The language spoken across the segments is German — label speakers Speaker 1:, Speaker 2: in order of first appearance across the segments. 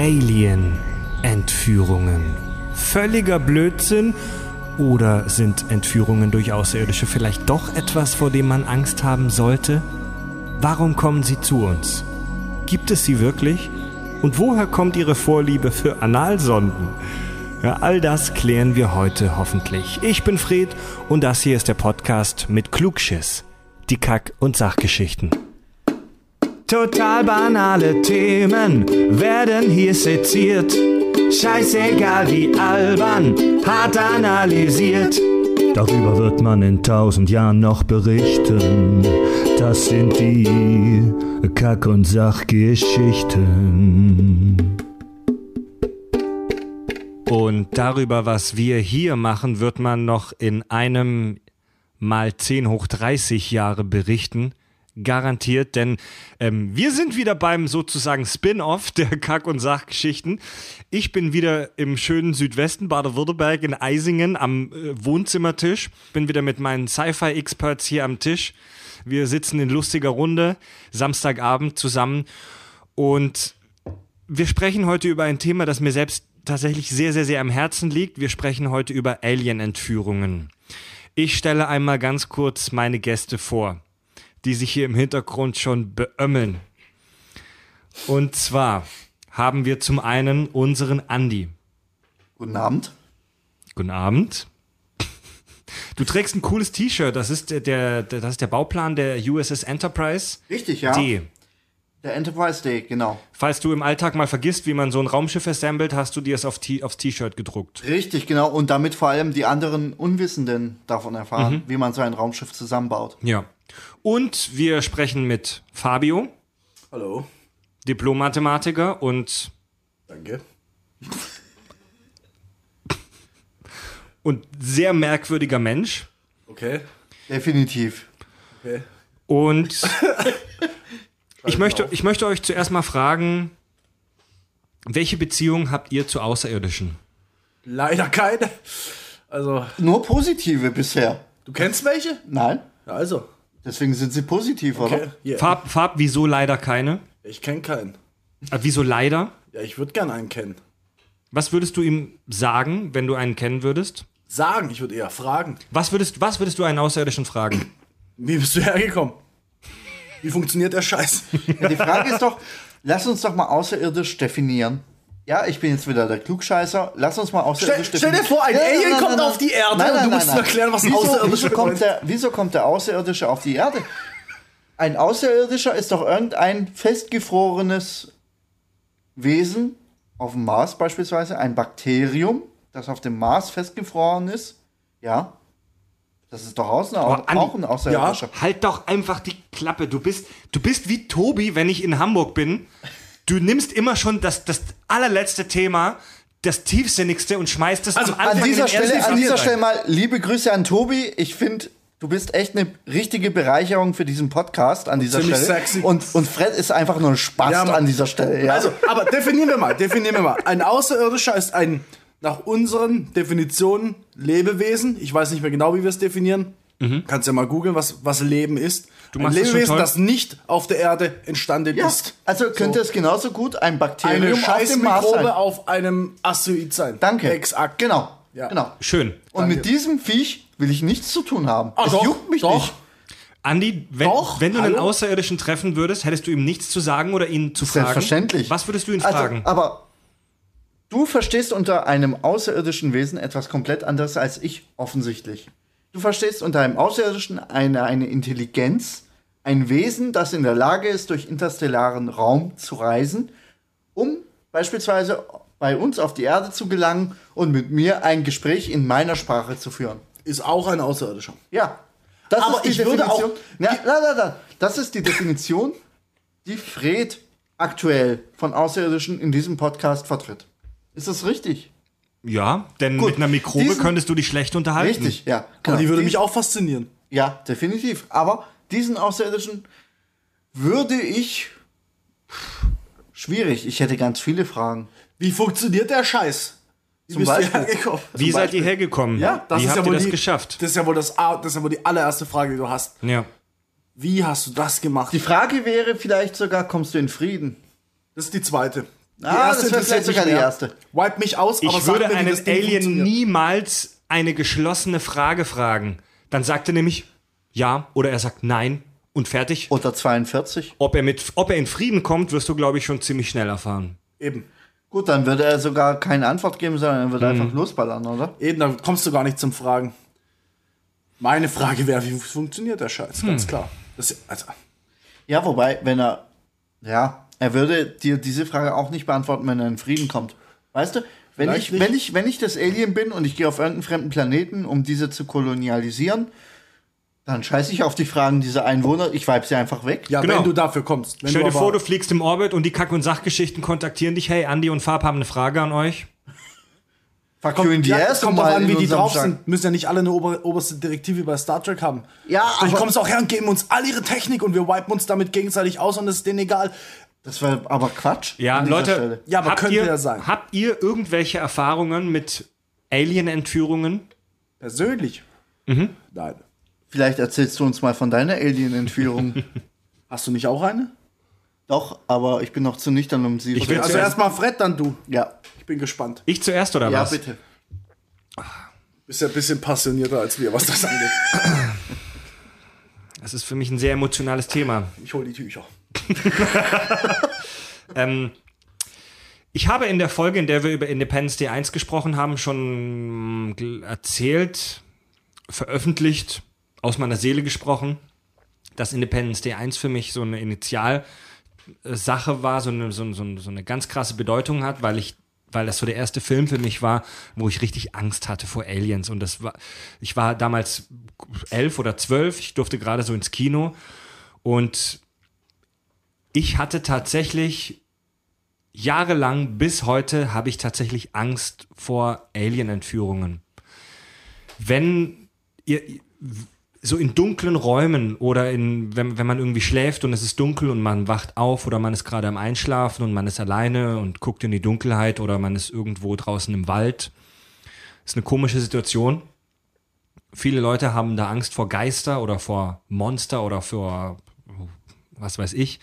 Speaker 1: Alien-Entführungen. Völliger Blödsinn? Oder sind Entführungen durch Außerirdische vielleicht doch etwas, vor dem man Angst haben sollte? Warum kommen sie zu uns? Gibt es sie wirklich? Und woher kommt ihre Vorliebe für Analsonden? Ja, all das klären wir heute hoffentlich. Ich bin Fred und das hier ist der Podcast mit Klugschiss. Die Kack- und Sachgeschichten. Total banale Themen werden hier seziert. Scheißegal wie albern, hart analysiert. Darüber wird man in tausend Jahren noch berichten. Das sind die Kack- und Sachgeschichten. Und darüber, was wir hier machen, wird man noch in einem mal 10 hoch 30 Jahre berichten. Garantiert, denn ähm, wir sind wieder beim sozusagen Spin-off der Kack- und Sachgeschichten. Ich bin wieder im schönen Südwesten Baden-Württemberg in Eisingen am äh, Wohnzimmertisch. Bin wieder mit meinen Sci-Fi-Experts hier am Tisch. Wir sitzen in lustiger Runde Samstagabend zusammen und wir sprechen heute über ein Thema, das mir selbst tatsächlich sehr, sehr, sehr am Herzen liegt. Wir sprechen heute über Alien-Entführungen. Ich stelle einmal ganz kurz meine Gäste vor, die sich hier im Hintergrund schon beömmeln. Und zwar haben wir zum einen unseren Andi.
Speaker 2: Guten Abend.
Speaker 1: Guten Abend. Du trägst ein cooles T-Shirt. Das ist der, der, das ist der Bauplan der USS Enterprise
Speaker 2: Richtig, ja.
Speaker 1: D.
Speaker 2: Der Enterprise Day, genau.
Speaker 1: Falls du im Alltag mal vergisst, wie man so ein Raumschiff assembelt, hast du dir es auf aufs T-Shirt gedruckt.
Speaker 2: Richtig, genau. Und damit vor allem die anderen Unwissenden davon erfahren, wie man so ein Raumschiff zusammenbaut.
Speaker 1: Ja. Und wir sprechen mit Fabio,
Speaker 3: Hallo.
Speaker 1: Diplom-Mathematiker und,
Speaker 3: Danke.
Speaker 1: und sehr merkwürdiger Mensch.
Speaker 3: Okay.
Speaker 2: Definitiv.
Speaker 3: Okay.
Speaker 1: Und ich möchte, ich möchte euch zuerst mal fragen, welche Beziehung habt ihr zu Außerirdischen?
Speaker 3: Leider keine. Also,
Speaker 2: Nur positive bisher.
Speaker 3: du kennst welche?
Speaker 2: Nein?
Speaker 3: Ja, also.
Speaker 2: Deswegen sind sie positiv,
Speaker 3: Okay.
Speaker 2: oder?
Speaker 3: Yeah.
Speaker 1: Farb, Farb, wieso leider keine?
Speaker 3: Ich kenne keinen.
Speaker 1: Äh, wieso leider?
Speaker 3: Ja, ich würde gern einen kennen.
Speaker 1: Was würdest du ihm sagen, wenn du einen kennen würdest?
Speaker 3: Sagen, ich würde eher fragen.
Speaker 1: Was würdest, was würdest du einen Außerirdischen fragen?
Speaker 3: Wie bist du hergekommen? Wie funktioniert der Scheiß?
Speaker 2: Ja, die Frage ist doch, lass uns doch mal außerirdisch definieren. Ja, ich bin jetzt wieder der Klugscheißer. Lass uns mal
Speaker 3: Stell,
Speaker 2: außerirdisch
Speaker 3: stell dir vor, ein
Speaker 2: Ja,
Speaker 3: Alien
Speaker 2: nein,
Speaker 3: kommt
Speaker 2: nein,
Speaker 3: auf die Erde
Speaker 2: Nein,
Speaker 3: und
Speaker 2: nein,
Speaker 3: du
Speaker 2: nein,
Speaker 3: musst erklären, was ein
Speaker 2: wieso,
Speaker 3: Außerirdischer
Speaker 2: wieso kommt, der, wieso kommt der Außerirdische auf die Erde? Ein Außerirdischer ist doch irgendein festgefrorenes Wesen, auf dem Mars beispielsweise, ein Bakterium, das auf dem Mars festgefroren ist. Ja. Das ist doch außen auch,
Speaker 1: Andi,
Speaker 2: auch ein Außerirdischer.
Speaker 1: Halt doch einfach die Klappe. Du bist, du bist wie Tobi, wenn ich in Hamburg bin. Du nimmst immer schon das, das allerletzte Thema, das tiefsinnigste und schmeißt es
Speaker 3: Also,
Speaker 1: am Anfang
Speaker 2: An dieser, Stelle, an dieser
Speaker 1: rein.
Speaker 2: Stelle mal liebe Grüße an Tobi. Ich finde, du bist echt eine richtige Bereicherung für diesen Podcast an dieser
Speaker 3: ziemlich
Speaker 2: Stelle.
Speaker 3: sexy.
Speaker 2: Und, und Fred ist einfach nur ein Spast
Speaker 3: Ja,
Speaker 2: an dieser Stelle. Ja.
Speaker 3: Also, aber definieren wir mal, definieren wir mal. Ein Außerirdischer ist ein, nach unseren Definitionen, Lebewesen. Ich weiß nicht mehr genau, wie wir es definieren. Kannst ja mal googeln, was, was Leben ist. ein
Speaker 1: das schon
Speaker 3: Lebewesen, das nicht auf der Erde entstanden
Speaker 2: ja.
Speaker 3: ist.
Speaker 2: also könnte es genauso gut ein
Speaker 3: Eine
Speaker 2: Bakterium auf dem Mars
Speaker 3: Scheißmikrobe
Speaker 2: sein.
Speaker 3: auf einem Asteroid sein.
Speaker 2: Danke.
Speaker 3: Exakt.
Speaker 2: Genau.
Speaker 3: Ja.
Speaker 2: genau.
Speaker 1: Schön.
Speaker 2: Und mit diesem Viech will ich nichts zu tun haben.
Speaker 3: Ah,
Speaker 2: es
Speaker 3: doch,
Speaker 2: juckt mich
Speaker 3: doch.
Speaker 2: nicht.
Speaker 1: Andi, wenn,
Speaker 3: Doch,
Speaker 1: wenn du einen
Speaker 3: hallo?
Speaker 1: Außerirdischen treffen würdest, hättest du ihm nichts zu sagen oder ihn zu fragen?
Speaker 2: Selbstverständlich.
Speaker 1: Was würdest du ihn
Speaker 2: Also,
Speaker 1: fragen?
Speaker 2: aber du verstehst unter einem außerirdischen Wesen etwas komplett anderes als ich, offensichtlich. Du verstehst unter einem Außerirdischen eine, eine Intelligenz, ein Wesen, das in der Lage ist, durch interstellaren Raum zu reisen, um beispielsweise bei uns auf die Erde zu gelangen und mit mir ein Gespräch in meiner Sprache zu führen.
Speaker 3: Ist auch ein Außerirdischer.
Speaker 2: Ja. Das
Speaker 3: Aber
Speaker 2: ist die
Speaker 3: ich würde
Speaker 2: Definition.
Speaker 3: auch-
Speaker 2: Ja, na, na, na. Das ist die Definition, die Fred aktuell von Außerirdischen in diesem Podcast vertritt. Ist das richtig?
Speaker 1: Ja, denn
Speaker 2: Gut,
Speaker 1: mit einer Mikrobe
Speaker 2: diesen-
Speaker 1: könntest du dich schlecht unterhalten.
Speaker 2: Richtig, ja.
Speaker 3: Aber
Speaker 2: genau.
Speaker 3: die würde
Speaker 2: Dies-
Speaker 3: mich auch faszinieren.
Speaker 2: Ja, definitiv. Aber diesen Außerirdischen würde ich. Schwierig, ich hätte ganz viele Fragen.
Speaker 3: Wie funktioniert der Scheiß? Wie
Speaker 2: Zum Beispiel.
Speaker 3: hergekommen?
Speaker 1: Wie
Speaker 2: Zum
Speaker 1: seid
Speaker 2: Beispiel.
Speaker 1: ihr hergekommen?
Speaker 3: Ja, das
Speaker 1: Wie
Speaker 3: ist
Speaker 1: habt
Speaker 3: ja
Speaker 1: ihr
Speaker 3: wohl
Speaker 1: das
Speaker 3: die,
Speaker 1: geschafft?
Speaker 3: Das ist ja wohl das, A- das ist ja wohl die allererste Frage, die du hast.
Speaker 1: Ja.
Speaker 3: Wie hast du das gemacht?
Speaker 2: Die Frage wäre vielleicht sogar, kommst du in Frieden?
Speaker 3: Das ist die zweite.
Speaker 2: Ah, das wäre
Speaker 3: interessiert
Speaker 2: vielleicht sogar die erste.
Speaker 3: Wipe mich aus, aber
Speaker 1: Ich
Speaker 3: sag
Speaker 1: würde
Speaker 3: mir, das Ding
Speaker 1: Alien niemals eine geschlossene Frage fragen. Dann sagt er nämlich ja oder er sagt nein und fertig.
Speaker 2: Oder 42.
Speaker 1: Ob er, mit, ob er in Frieden kommt, wirst du, glaube ich, schon ziemlich schnell erfahren.
Speaker 3: Eben.
Speaker 2: Gut, dann würde er sogar keine Antwort geben, sondern er würde
Speaker 1: Mhm.
Speaker 2: einfach losballern, oder?
Speaker 3: Eben, da kommst du gar nicht zum Fragen. Meine Frage wäre, wie funktioniert der Scheiß?
Speaker 1: Hm.
Speaker 3: Ganz klar. Das, also,
Speaker 2: Ja, wobei, wenn er, ja, er würde dir diese Frage auch nicht beantworten, wenn er in Frieden kommt. Weißt du, wenn
Speaker 3: Vielleicht
Speaker 2: ich,
Speaker 3: nicht.
Speaker 2: wenn, ich, wenn ich das Alien bin und ich gehe auf irgendeinen fremden Planeten, um diese zu kolonialisieren, dann scheiße ich auf die Fragen dieser Einwohner, ich vibe sie einfach weg.
Speaker 3: ja,
Speaker 1: Genau.
Speaker 3: wenn du dafür kommst. Wenn
Speaker 1: Stell
Speaker 3: du
Speaker 1: dir vor, du fliegst im Orbit und die Kack- und Sachgeschichten kontaktieren dich. Hey, Andi und Farb haben eine Frage an euch.
Speaker 2: Fuck you in die
Speaker 3: ja,
Speaker 2: ass
Speaker 3: es kommt
Speaker 2: und
Speaker 3: drauf
Speaker 2: mal
Speaker 3: an, wie die drauf
Speaker 2: Schrank.
Speaker 3: sind. Müssen ja nicht alle eine ober oberste Direktive bei Star Trek haben.
Speaker 2: Ja,
Speaker 3: Vielleicht
Speaker 2: aber-
Speaker 3: kommst du auch her und geben uns all ihre Technik und wir wipen uns damit gegenseitig aus und es ist denen egal.
Speaker 2: Das wäre aber Quatsch.
Speaker 1: Ja, Leute,
Speaker 2: Stelle.
Speaker 3: Ja, aber
Speaker 1: habt
Speaker 3: könnte
Speaker 1: ihr,
Speaker 3: ja sein.
Speaker 1: Habt ihr irgendwelche Erfahrungen mit Alien-Entführungen?
Speaker 3: Persönlich.
Speaker 1: Mhm.
Speaker 3: Nein.
Speaker 2: Vielleicht erzählst du uns mal von deiner Alien-Entführung.
Speaker 3: Hast du nicht auch eine?
Speaker 2: Doch, aber ich bin noch zu nüchtern, um sie
Speaker 1: Ich will
Speaker 3: Also
Speaker 1: zuerst-
Speaker 3: erstmal Fred, dann du.
Speaker 2: Ja,
Speaker 3: Ich bin gespannt.
Speaker 1: Ich zuerst oder
Speaker 2: ja,
Speaker 1: was?
Speaker 2: bitte.
Speaker 3: Bist ja ein bisschen passionierter als wir, was das angeht.
Speaker 1: Das ist für mich ein sehr emotionales Thema.
Speaker 3: Ich hol die Tücher.
Speaker 1: Ähm, ich habe in der Folge, in der wir über Independence Day 1 gesprochen haben, schon mm, erzählt, veröffentlicht, aus meiner Seele gesprochen, dass Independence Day 1 für mich so eine Initialsache war, so eine, so, so, so eine ganz krasse Bedeutung hat, weil ich weil das so der erste Film für mich war, wo ich richtig Angst hatte vor Aliens. Und das war, ich war damals elf oder zwölf, ich durfte gerade so ins Kino und ich hatte tatsächlich jahrelang bis heute habe ich tatsächlich Angst vor Alien-Entführungen. Wenn ihr so in dunklen Räumen oder in, wenn, wenn man irgendwie schläft und es ist dunkel und man wacht auf oder man ist gerade am Einschlafen und man ist alleine und guckt in die Dunkelheit oder man ist irgendwo draußen im Wald. ist eine komische Situation. Viele Leute haben da Angst vor Geister oder vor Monster oder vor was weiß ich.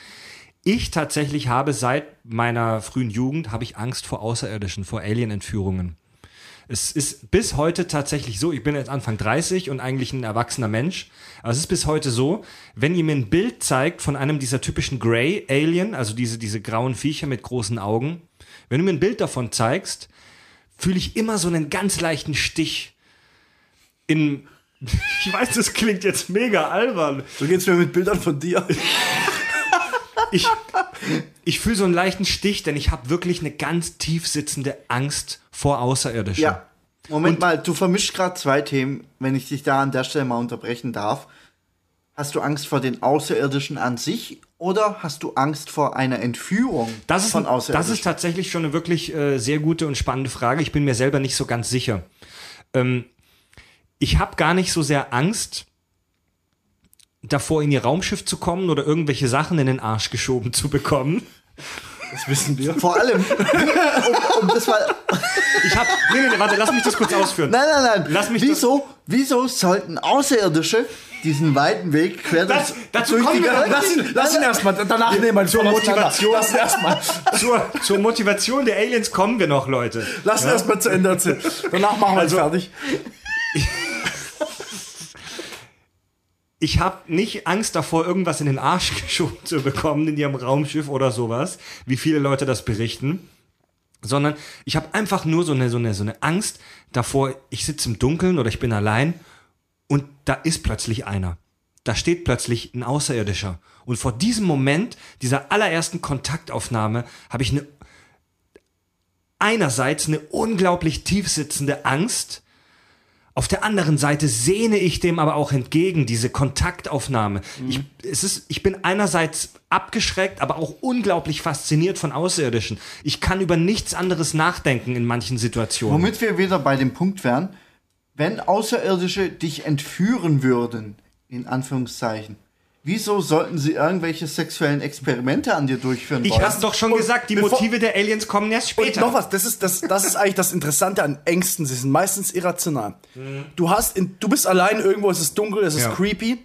Speaker 1: Ich tatsächlich habe seit meiner frühen Jugend habe ich Angst vor Außerirdischen, vor Alien-Entführungen. Es ist bis heute tatsächlich so, ich bin jetzt Anfang 30 und eigentlich ein erwachsener Mensch, aber es ist bis heute so, wenn ihr mir ein Bild zeigt von einem dieser typischen Grey Alien, also diese, diese grauen Viecher mit großen Augen, wenn du mir ein Bild davon zeigst, fühle ich immer so einen ganz leichten Stich in, ich weiß, das klingt jetzt mega albern,
Speaker 3: So geht's mir mit Bildern von dir.
Speaker 1: ich, ich fühle so einen leichten Stich, denn ich habe wirklich eine ganz tief sitzende Angst vor Außerirdischen.
Speaker 2: Ja. Moment mal, du vermischst gerade zwei Themen, wenn ich dich da an der Stelle mal unterbrechen darf. Hast du Angst vor den Außerirdischen an sich oder hast du Angst vor einer Entführung
Speaker 1: Das ist,
Speaker 2: von
Speaker 1: das
Speaker 2: Außerirdischen?
Speaker 1: ist tatsächlich schon eine wirklich äh, sehr gute und spannende Frage. Ich bin mir selber nicht so ganz sicher. Ähm, ich habe gar nicht so sehr Angst davor, in ihr Raumschiff zu kommen oder irgendwelche Sachen in den Arsch geschoben zu bekommen.
Speaker 3: Das wissen wir.
Speaker 2: Vor allem, um, um das mal.
Speaker 1: Ich habe, nee, nee, nee, warte, lass mich das kurz ausführen.
Speaker 2: Nein, nein, nein.
Speaker 1: Lass mich
Speaker 2: wieso, wieso sollten Außerirdische diesen weiten Weg quer
Speaker 1: Das-
Speaker 2: durch,
Speaker 1: dazu
Speaker 2: durch
Speaker 1: kommen
Speaker 2: die
Speaker 1: wir noch.
Speaker 3: Lass ihn, lass ihn erstmal, danach nehmen wir
Speaker 1: Zur Motivation.
Speaker 3: Lass ihn erstmal.
Speaker 1: Zur, zur Motivation der Aliens kommen wir noch, Leute.
Speaker 3: Lass ihn erstmal zu Ende erzählen. Danach machen wir
Speaker 1: Also-
Speaker 3: es fertig.
Speaker 1: ich habe nicht Angst davor, irgendwas in den Arsch geschoben zu bekommen in ihrem Raumschiff oder sowas, wie viele Leute das berichten, sondern ich habe einfach nur so eine, so, eine, so eine Angst davor, ich sitze im Dunkeln oder ich bin allein und da ist plötzlich einer. Da steht plötzlich ein Außerirdischer. Und vor diesem Moment, dieser allerersten Kontaktaufnahme, habe ich eine einerseits eine unglaublich tiefsitzende Angst, auf der anderen Seite sehne ich dem aber auch entgegen, diese Kontaktaufnahme. Ich, es ist, ich bin einerseits abgeschreckt, aber auch unglaublich fasziniert von Außerirdischen. Ich kann über nichts anderes nachdenken in manchen Situationen.
Speaker 2: Womit wir wieder bei dem Punkt wären, wenn Außerirdische dich entführen würden, in Anführungszeichen, wieso sollten sie irgendwelche sexuellen Experimente an dir durchführen
Speaker 1: ich
Speaker 2: wollen?
Speaker 1: hab's doch schon
Speaker 3: Und
Speaker 1: gesagt, die Motive der Aliens kommen erst
Speaker 3: Und
Speaker 1: später.
Speaker 3: noch was, das ist, das, das ist eigentlich das Interessante an Ängsten. Sie sind meistens irrational. Du hast in, du bist allein irgendwo, es ist dunkel, es ist
Speaker 1: Ja.
Speaker 3: creepy.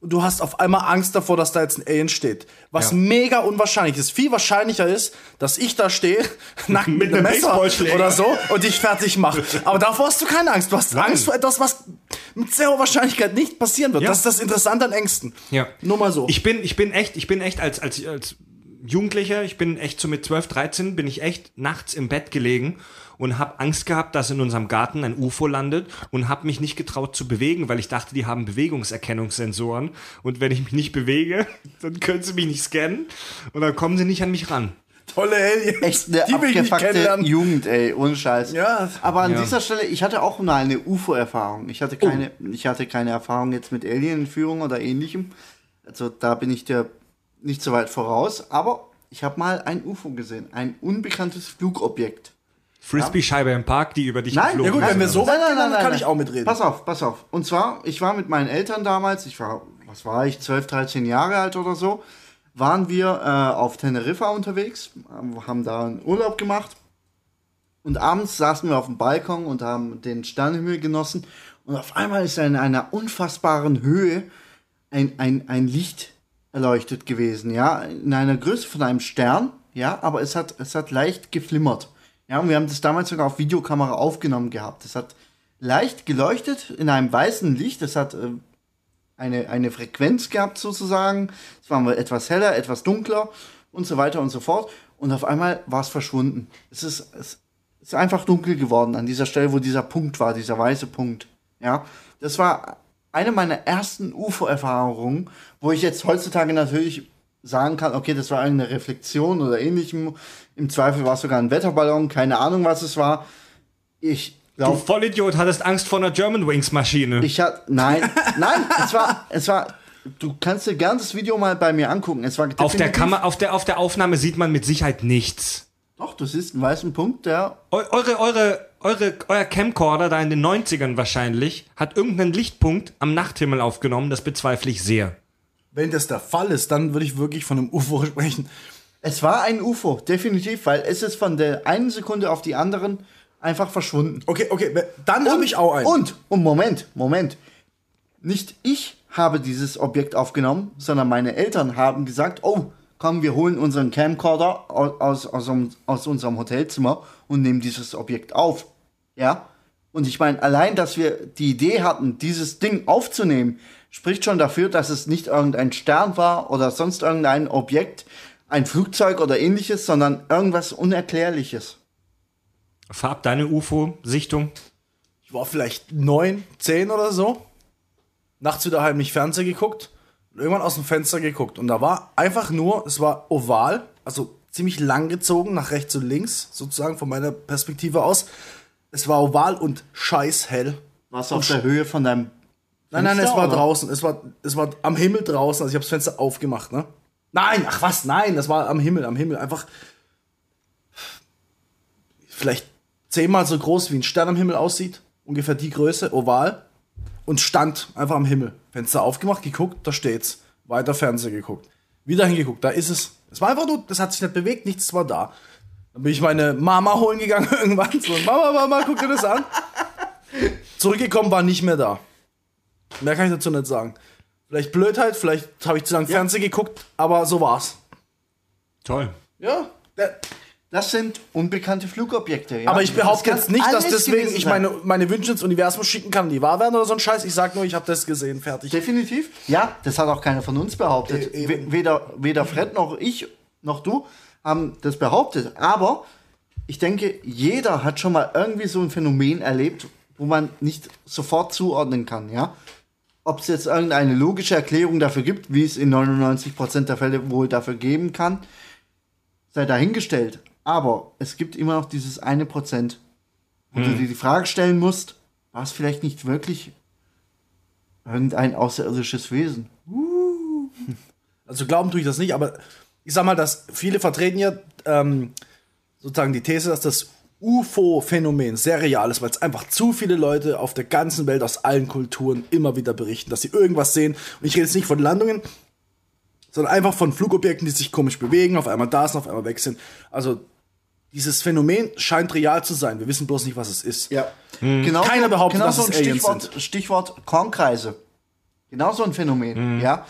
Speaker 3: und du hast auf einmal Angst davor, dass da jetzt ein Alien steht. Was
Speaker 1: Ja.
Speaker 3: mega unwahrscheinlich ist. Viel wahrscheinlicher ist, dass ich da stehe, nackt mit,
Speaker 1: Mit
Speaker 3: einem Messer oder so und dich fertig mache. Aber davor hast du keine Angst. Du hast Angst vor etwas, was mit sehr hoher Wahrscheinlichkeit nicht passieren wird.
Speaker 1: Ja.
Speaker 3: Das ist das Interessante an Ängsten.
Speaker 1: Ja.
Speaker 3: Nur mal so.
Speaker 1: Ich bin, ich bin echt, ich bin echt als, als, als Jugendlicher, ich bin echt so mit 12, 13, bin ich echt nachts im Bett gelegen und habe Angst gehabt, dass in unserem Garten ein UFO landet und habe mich nicht getraut zu bewegen, weil ich dachte, die haben Bewegungserkennungssensoren und wenn ich mich nicht bewege, dann können sie mich nicht scannen und dann kommen sie nicht an mich ran.
Speaker 3: Tolle Aliens.
Speaker 2: Echt eine
Speaker 3: die will ich nicht
Speaker 2: abgefuckte
Speaker 3: kennenlernen.
Speaker 2: Jugend, ey, ohne Scheiß.
Speaker 3: Ja.
Speaker 2: Aber an
Speaker 1: Ja.
Speaker 2: dieser Stelle, ich hatte auch mal eine UFO-Erfahrung. Ich hatte keine, ich hatte keine Erfahrung jetzt mit Alien-Entführung oder ähnlichem. Also da bin ich dir nicht so weit voraus. Aber ich habe mal ein UFO gesehen, ein unbekanntes Flugobjekt.
Speaker 1: Frisbee-Scheibe im Park, die über dich
Speaker 2: Nein,
Speaker 1: geflogen
Speaker 3: Ja gut, wenn wir so
Speaker 1: was?
Speaker 3: weit gehen, dann kann ich auch mitreden.
Speaker 2: Pass auf, pass auf. Und zwar, ich war mit meinen Eltern damals, ich war, was war ich, 12, 13 Jahre alt oder so, waren wir äh, auf Teneriffa unterwegs, haben da einen Urlaub gemacht und abends saßen wir auf dem Balkon und haben den Sternenhimmel genossen und auf einmal ist in einer unfassbaren Höhe ein, ein, ein Licht erleuchtet gewesen, ja, in einer Größe von einem Stern, ja, aber es hat, es hat leicht geflimmert. Ja, und wir haben das damals sogar auf Videokamera aufgenommen gehabt. Es hat leicht geleuchtet in einem weißen Licht. Es hat äh, eine, eine Frequenz gehabt sozusagen. Es war mal etwas heller, etwas dunkler und so weiter und so fort. Und auf einmal war es verschwunden. Es ist, es ist einfach dunkel geworden an dieser Stelle, wo dieser Punkt war, dieser weiße Punkt. Ja, das war eine meiner ersten UFO-Erfahrungen, wo ich jetzt heutzutage natürlich sagen kann, okay, das war eine Reflexion oder ähnlichem. Im Zweifel war es sogar ein Wetterballon, keine Ahnung, was es war. Ich
Speaker 1: Du Vollidiot hattest Angst vor einer German Wings Maschine.
Speaker 2: ich hatte, nein, nein, es war, es war, du kannst dir gern das Video mal bei mir angucken. Es war
Speaker 1: auf der Kamera, auf der, auf der Aufnahme sieht man mit Sicherheit nichts.
Speaker 2: Doch, du siehst einen weißen Punkt, der
Speaker 1: Eu eure, eure, eure, euer Camcorder da in den 90ern wahrscheinlich hat irgendeinen Lichtpunkt am Nachthimmel aufgenommen, das bezweifle ich sehr.
Speaker 3: Wenn das der Fall ist, dann würde ich wirklich von einem UFO sprechen.
Speaker 2: Es war ein UFO, definitiv, weil es ist von der einen Sekunde auf die anderen einfach verschwunden.
Speaker 3: Okay, okay, dann habe ich auch einen.
Speaker 2: Und, und Moment, Moment. Nicht ich habe dieses Objekt aufgenommen, sondern meine Eltern haben gesagt, oh, komm, wir holen unseren Camcorder aus, aus, aus, unserem- aus unserem Hotelzimmer und nehmen dieses Objekt auf. Ja? Und ich meine, allein, dass wir die Idee hatten, dieses Ding aufzunehmen, spricht schon dafür, dass es nicht irgendein Stern war oder sonst irgendein Objekt, ein Flugzeug oder ähnliches, sondern irgendwas Unerklärliches.
Speaker 1: Farb deine UFO-Sichtung.
Speaker 3: Ich war vielleicht neun, zehn oder so. Nachts wieder heimlich Fernseher geguckt. Und irgendwann aus dem Fenster geguckt. Und da war einfach nur, es war oval, also ziemlich lang gezogen, nach rechts und links, sozusagen von meiner Perspektive aus. Es war oval und scheiß hell.
Speaker 2: Was auf der Höhe von deinem
Speaker 3: Nein, nein, es
Speaker 2: Fenster,
Speaker 3: war
Speaker 2: oder?
Speaker 3: draußen. Es war, es war am Himmel draußen. Also ich habe das Fenster aufgemacht, ne? Nein, ach was, nein, das war am Himmel, am Himmel. Einfach vielleicht zehnmal so groß wie ein Stern am Himmel aussieht. Ungefähr die Größe, oval. Und stand einfach am Himmel. Fenster aufgemacht, geguckt, da steht's. Weiter Fernseher geguckt. Wieder hingeguckt, da ist es. Es war einfach nur, das hat sich nicht bewegt, nichts war da. Dann bin ich meine Mama holen gegangen irgendwann. So, Mama, Mama, guck dir das an. Zurückgekommen, war nicht mehr da. Mehr kann ich dazu nicht sagen. Vielleicht Blödheit, vielleicht habe ich zu lange Fernsehen geguckt, aber so war's.
Speaker 1: Toll.
Speaker 3: Ja.
Speaker 2: Das sind unbekannte Flugobjekte. Ja?
Speaker 3: Aber ich behaupte jetzt nicht, dass deswegen ich meine, meine Wünsche ins Universum schicken kann, die wahr werden oder so ein Scheiß. Ich sag nur, ich habe das gesehen, fertig.
Speaker 2: Definitiv. Ja, das hat auch keiner von uns behauptet.
Speaker 3: E-.
Speaker 2: Weder, weder Fred noch ich noch du haben das behauptet. Aber ich denke, jeder hat schon mal irgendwie so ein Phänomen erlebt, wo man nicht sofort zuordnen kann. Ja? Ob es jetzt irgendeine logische Erklärung dafür gibt, wie es in 99% der Fälle wohl dafür geben kann, sei dahingestellt. Aber es gibt immer noch dieses eine Prozent, wo du dir die Frage stellen musst, war es vielleicht nicht wirklich irgendein außerirdisches Wesen?
Speaker 3: Also glauben tue ich das nicht, aber ich sag mal, dass viele vertreten ja ähm, sozusagen die These, dass das UFO-Phänomen sehr real ist, weil es einfach zu viele Leute auf der ganzen Welt aus allen Kulturen immer wieder berichten, dass sie irgendwas sehen. Und ich rede jetzt nicht von Landungen, sondern einfach von Flugobjekten, die sich komisch bewegen, auf einmal da sind, auf einmal weg sind. Also dieses Phänomen scheint real zu sein. Wir wissen bloß nicht, was es ist.
Speaker 2: Ja. Genau
Speaker 3: Keiner behauptet,
Speaker 2: genau
Speaker 3: dass
Speaker 2: so
Speaker 3: es Aliens
Speaker 2: Stichwort, Stichwort Kornkreise. Genau so ein Phänomen, ja.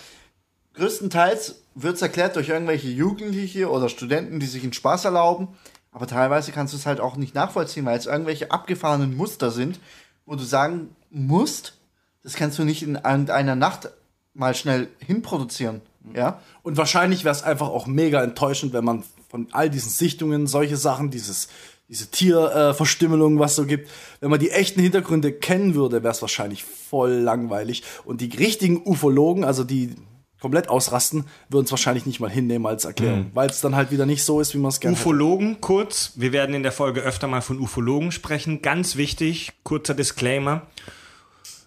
Speaker 2: Größtenteils wird es erklärt durch irgendwelche Jugendliche oder Studenten, die sich einen Spaß erlauben. Aber teilweise kannst du es halt auch nicht nachvollziehen, weil es irgendwelche abgefahrenen Muster sind, wo du sagen musst, das kannst du nicht in einer Nacht mal schnell hinproduzieren. Ja?
Speaker 3: Und wahrscheinlich wäre es einfach auch mega enttäuschend, wenn man von all diesen Sichtungen, solche Sachen, dieses, diese Tierverstümmelung, was so gibt, wenn man die echten Hintergründe kennen würde, wäre es wahrscheinlich voll langweilig. Und die richtigen Ufologen, also die komplett ausrasten, würden es wahrscheinlich nicht mal hinnehmen als Erklärung, weil es dann halt wieder nicht so ist, wie man es gerne hätte.
Speaker 1: Ufologen, kurz. Wir werden in der Folge öfter mal von Ufologen sprechen. Ganz wichtig, kurzer Disclaimer.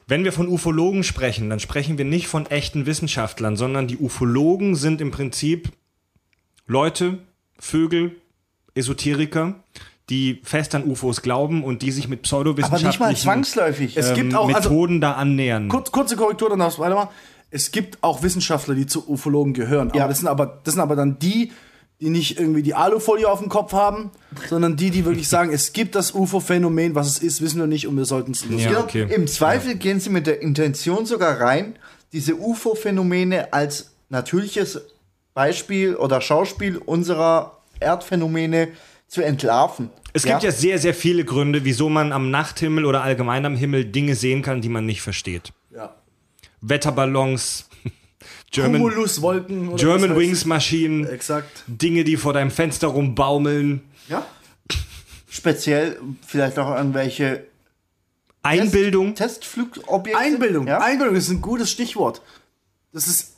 Speaker 1: Wenn wir von Ufologen sprechen, dann sprechen wir nicht von echten Wissenschaftlern, sondern die Ufologen sind im Prinzip Leute, Vögel, Esoteriker, die fest an UFOs glauben und die sich mit
Speaker 2: Aber
Speaker 1: pseudowissenschaftlichen
Speaker 2: nicht mal zwangsläufig.
Speaker 3: Es gibt
Speaker 1: ähm,
Speaker 3: auch, also,
Speaker 1: Methoden da annähern.
Speaker 3: Kurz, kurze Korrektur, dann darfst du weitermachen. Es gibt auch Wissenschaftler, die zu Ufologen gehören.
Speaker 2: Ja.
Speaker 3: Aber das sind aber, das sind aber dann die, die nicht irgendwie die Alufolie auf dem Kopf haben, sondern die, die wirklich sagen, es gibt das UFO-Phänomen, was es ist, wissen wir nicht und wir sollten es lösen.
Speaker 1: Ja,
Speaker 2: Genau,
Speaker 1: okay.
Speaker 2: Im Zweifel gehen sie mit der Intention sogar rein, diese UFO-Phänomene als natürliches Beispiel oder Schauspiel unserer Erdphänomene zu entlarven.
Speaker 1: Es gibt ja sehr, sehr viele Gründe, wieso man am Nachthimmel oder allgemein am Himmel Dinge sehen kann, die man nicht versteht.
Speaker 3: Ja.
Speaker 1: Wetterballons, German,
Speaker 3: Cumuluswolken oder
Speaker 1: German Wings. Maschinen,
Speaker 3: Exakt.
Speaker 1: Dinge, die vor deinem Fenster rumbaumeln,
Speaker 2: ja. Speziell vielleicht auch irgendwelche
Speaker 1: Einbildung.
Speaker 2: Testflugobjekte.
Speaker 3: Einbildung.
Speaker 2: Ja?
Speaker 3: Einbildung ist ein gutes Stichwort. Das ist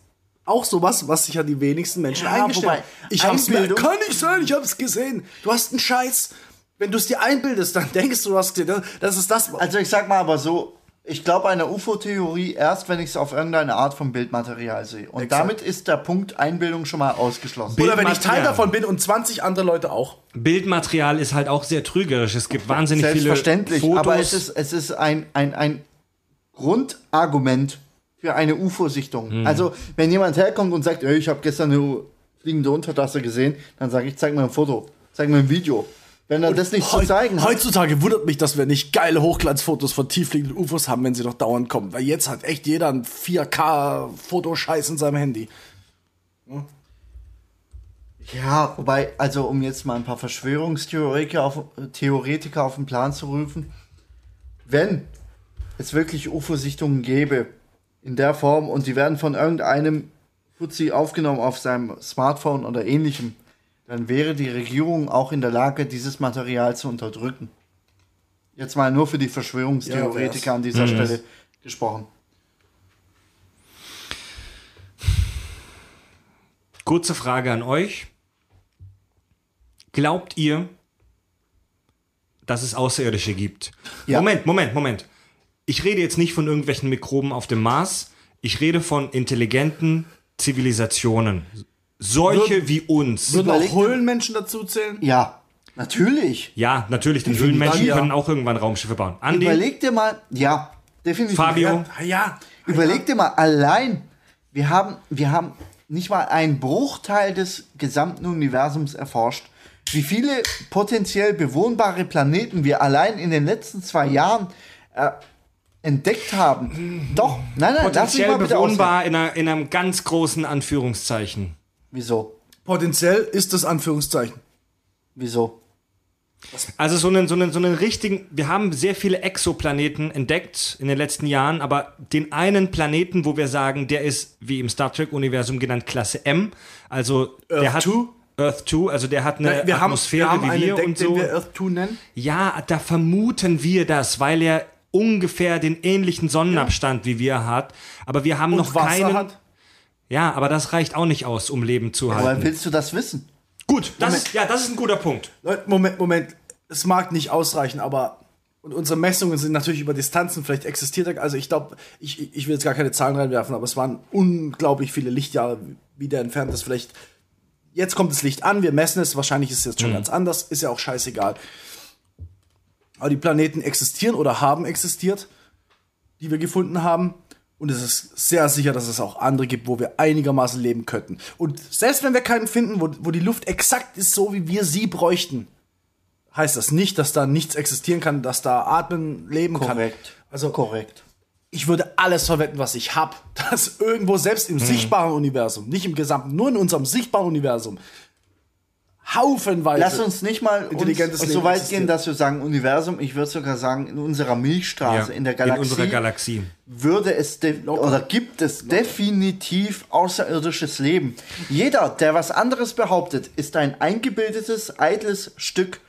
Speaker 3: auch sowas, was sich ja die wenigsten Menschen
Speaker 2: Ja,
Speaker 3: eingestellen.
Speaker 2: wobei,
Speaker 3: Ich hab's mir, kann nicht sein, ich hab's gesehen. Du hast einen Scheiß. Wenn du es dir einbildest, dann denkst du, du hast gesehen. Das- ist das.
Speaker 2: Also ich sag mal aber so, ich glaube einer UFO-Theorie erst, wenn ich es auf irgendeine Art von Bildmaterial sehe. Und
Speaker 3: Exakt.
Speaker 2: damit ist der Punkt Einbildung schon mal ausgeschlossen.
Speaker 3: Oder wenn ich Teil davon bin und 20 andere Leute auch.
Speaker 1: Bildmaterial ist halt auch sehr trügerisch. Es gibt wahnsinnig viele
Speaker 2: Selbstverständlich,
Speaker 1: Fotos.
Speaker 2: aber es ist, es ist ein, ein, ein Grundargument für eine UFO-Sichtung.
Speaker 1: Hm.
Speaker 2: Also, wenn jemand herkommt und sagt, "Ey, ich habe gestern eine fliegende Untertasse gesehen, dann sage ich, zeig mir ein Foto, zeig mir ein Video. Wenn er das nicht zu zeigen hat,
Speaker 3: Heutzutage wundert mich, dass wir nicht geile Hochglanzfotos von tieffliegenden UFOs haben, wenn sie doch dauernd kommen. Weil jetzt hat echt jeder ein 4K-Fotoscheiß in seinem Handy.
Speaker 2: Ja, wobei, also um jetzt mal ein paar Verschwörungstheoretiker auf, Theoretiker auf den Plan zu rufen, wenn es wirklich UFO-Sichtungen gäbe in der Form und die werden von irgendeinem Fuzzi aufgenommen auf seinem Smartphone oder ähnlichem, dann wäre die Regierung auch in der Lage, dieses Material zu unterdrücken. Jetzt mal nur für die Verschwörungstheoretiker
Speaker 3: Ja,
Speaker 2: an dieser Stelle gesprochen.
Speaker 1: Kurze Frage an euch. Glaubt ihr, dass es Außerirdische gibt?
Speaker 2: Ja.
Speaker 1: Moment, Moment, Moment. Ich rede jetzt nicht von irgendwelchen Mikroben auf dem Mars. Ich rede von intelligenten Zivilisationen. Solche wie uns.
Speaker 3: Würden auch Höhlenmenschen dazu zählen?
Speaker 2: Ja, natürlich.
Speaker 1: Ja, natürlich, die Höhlenmenschen
Speaker 3: ja.
Speaker 1: können auch irgendwann Raumschiffe bauen. Andi,
Speaker 2: Überleg dir mal, ja, definitiv.
Speaker 1: Fabio,
Speaker 3: Ja, ja.
Speaker 2: Überleg dir mal, allein, wir haben, wir haben nicht mal einen Bruchteil des gesamten Universums erforscht. Wie viele potenziell bewohnbare Planeten wir allein in den letzten zwei Jahren äh, entdeckt haben. Doch, nein, nein, lass mich
Speaker 1: potenziell
Speaker 2: mal
Speaker 1: bewohnbar in, einer, in einem ganz großen Anführungszeichen.
Speaker 2: Wieso?
Speaker 3: Potenziell ist das Anführungszeichen.
Speaker 2: Wieso?
Speaker 1: Also so einen, so einen, so einen richtigen, wir haben sehr viele Exoplaneten entdeckt in den letzten Jahren, aber den einen Planeten, wo wir sagen, der ist, wie im Star Trek-Universum genannt, Klasse M, also der
Speaker 3: Earth
Speaker 1: hat
Speaker 3: 2?
Speaker 1: Earth 2, also der hat eine
Speaker 3: wir haben,
Speaker 1: Atmosphäre
Speaker 3: wir haben
Speaker 1: wie
Speaker 3: einen
Speaker 1: wir
Speaker 3: entdeckt,
Speaker 1: und so.
Speaker 3: den wir Earth 2 nennen.
Speaker 1: Ja, da vermuten wir das, weil er ungefähr den ähnlichen Sonnenabstand wie wir hat, aber wir haben noch
Speaker 3: Und Wasser
Speaker 1: keinen.
Speaker 3: hat.
Speaker 1: Ja, aber das reicht auch nicht aus, um Leben zu
Speaker 2: Woher
Speaker 1: halten.
Speaker 2: willst du das wissen?
Speaker 1: Gut, das ist, ja, das ist ein guter Punkt.
Speaker 3: Leute, Moment, Moment. Es mag nicht ausreichen, aber und unsere Messungen sind natürlich über Distanzen, vielleicht existiert er, also ich glaube, ich, ich- ich will jetzt gar keine Zahlen reinwerfen, aber es waren unglaublich viele Lichtjahre wieder entfernt, das vielleicht, jetzt kommt das Licht an, wir messen es, wahrscheinlich ist es jetzt schon ganz anders, ist ja auch scheißegal. Aber die Planeten existieren oder haben existiert, die wir gefunden haben. Und es ist sehr sicher, dass es auch andere gibt, wo wir einigermaßen leben könnten. Und selbst wenn wir keinen finden, wo, wo die Luft exakt ist, so wie wir sie bräuchten, heißt das nicht, dass da nichts existieren kann, dass da Atmen leben kann.
Speaker 2: Korrekt.
Speaker 3: Also
Speaker 2: Korrekt.
Speaker 3: ich würde alles verwenden, was ich habe, dass irgendwo selbst im sichtbaren Universum, nicht im gesamten, nur in unserem sichtbaren Universum, haufenweise.
Speaker 2: Lass uns nicht mal
Speaker 3: Intelligentes
Speaker 2: uns so weit
Speaker 3: existiert.
Speaker 2: gehen, dass wir sagen Universum. Ich würde sogar sagen, in unserer Milchstraße, in der Galaxie,
Speaker 1: In unserer Galaxie.
Speaker 2: würde es de- oder gibt es definitiv außerirdisches Leben. Jeder, der was anderes behauptet, ist ein eingebildetes, eitles Stück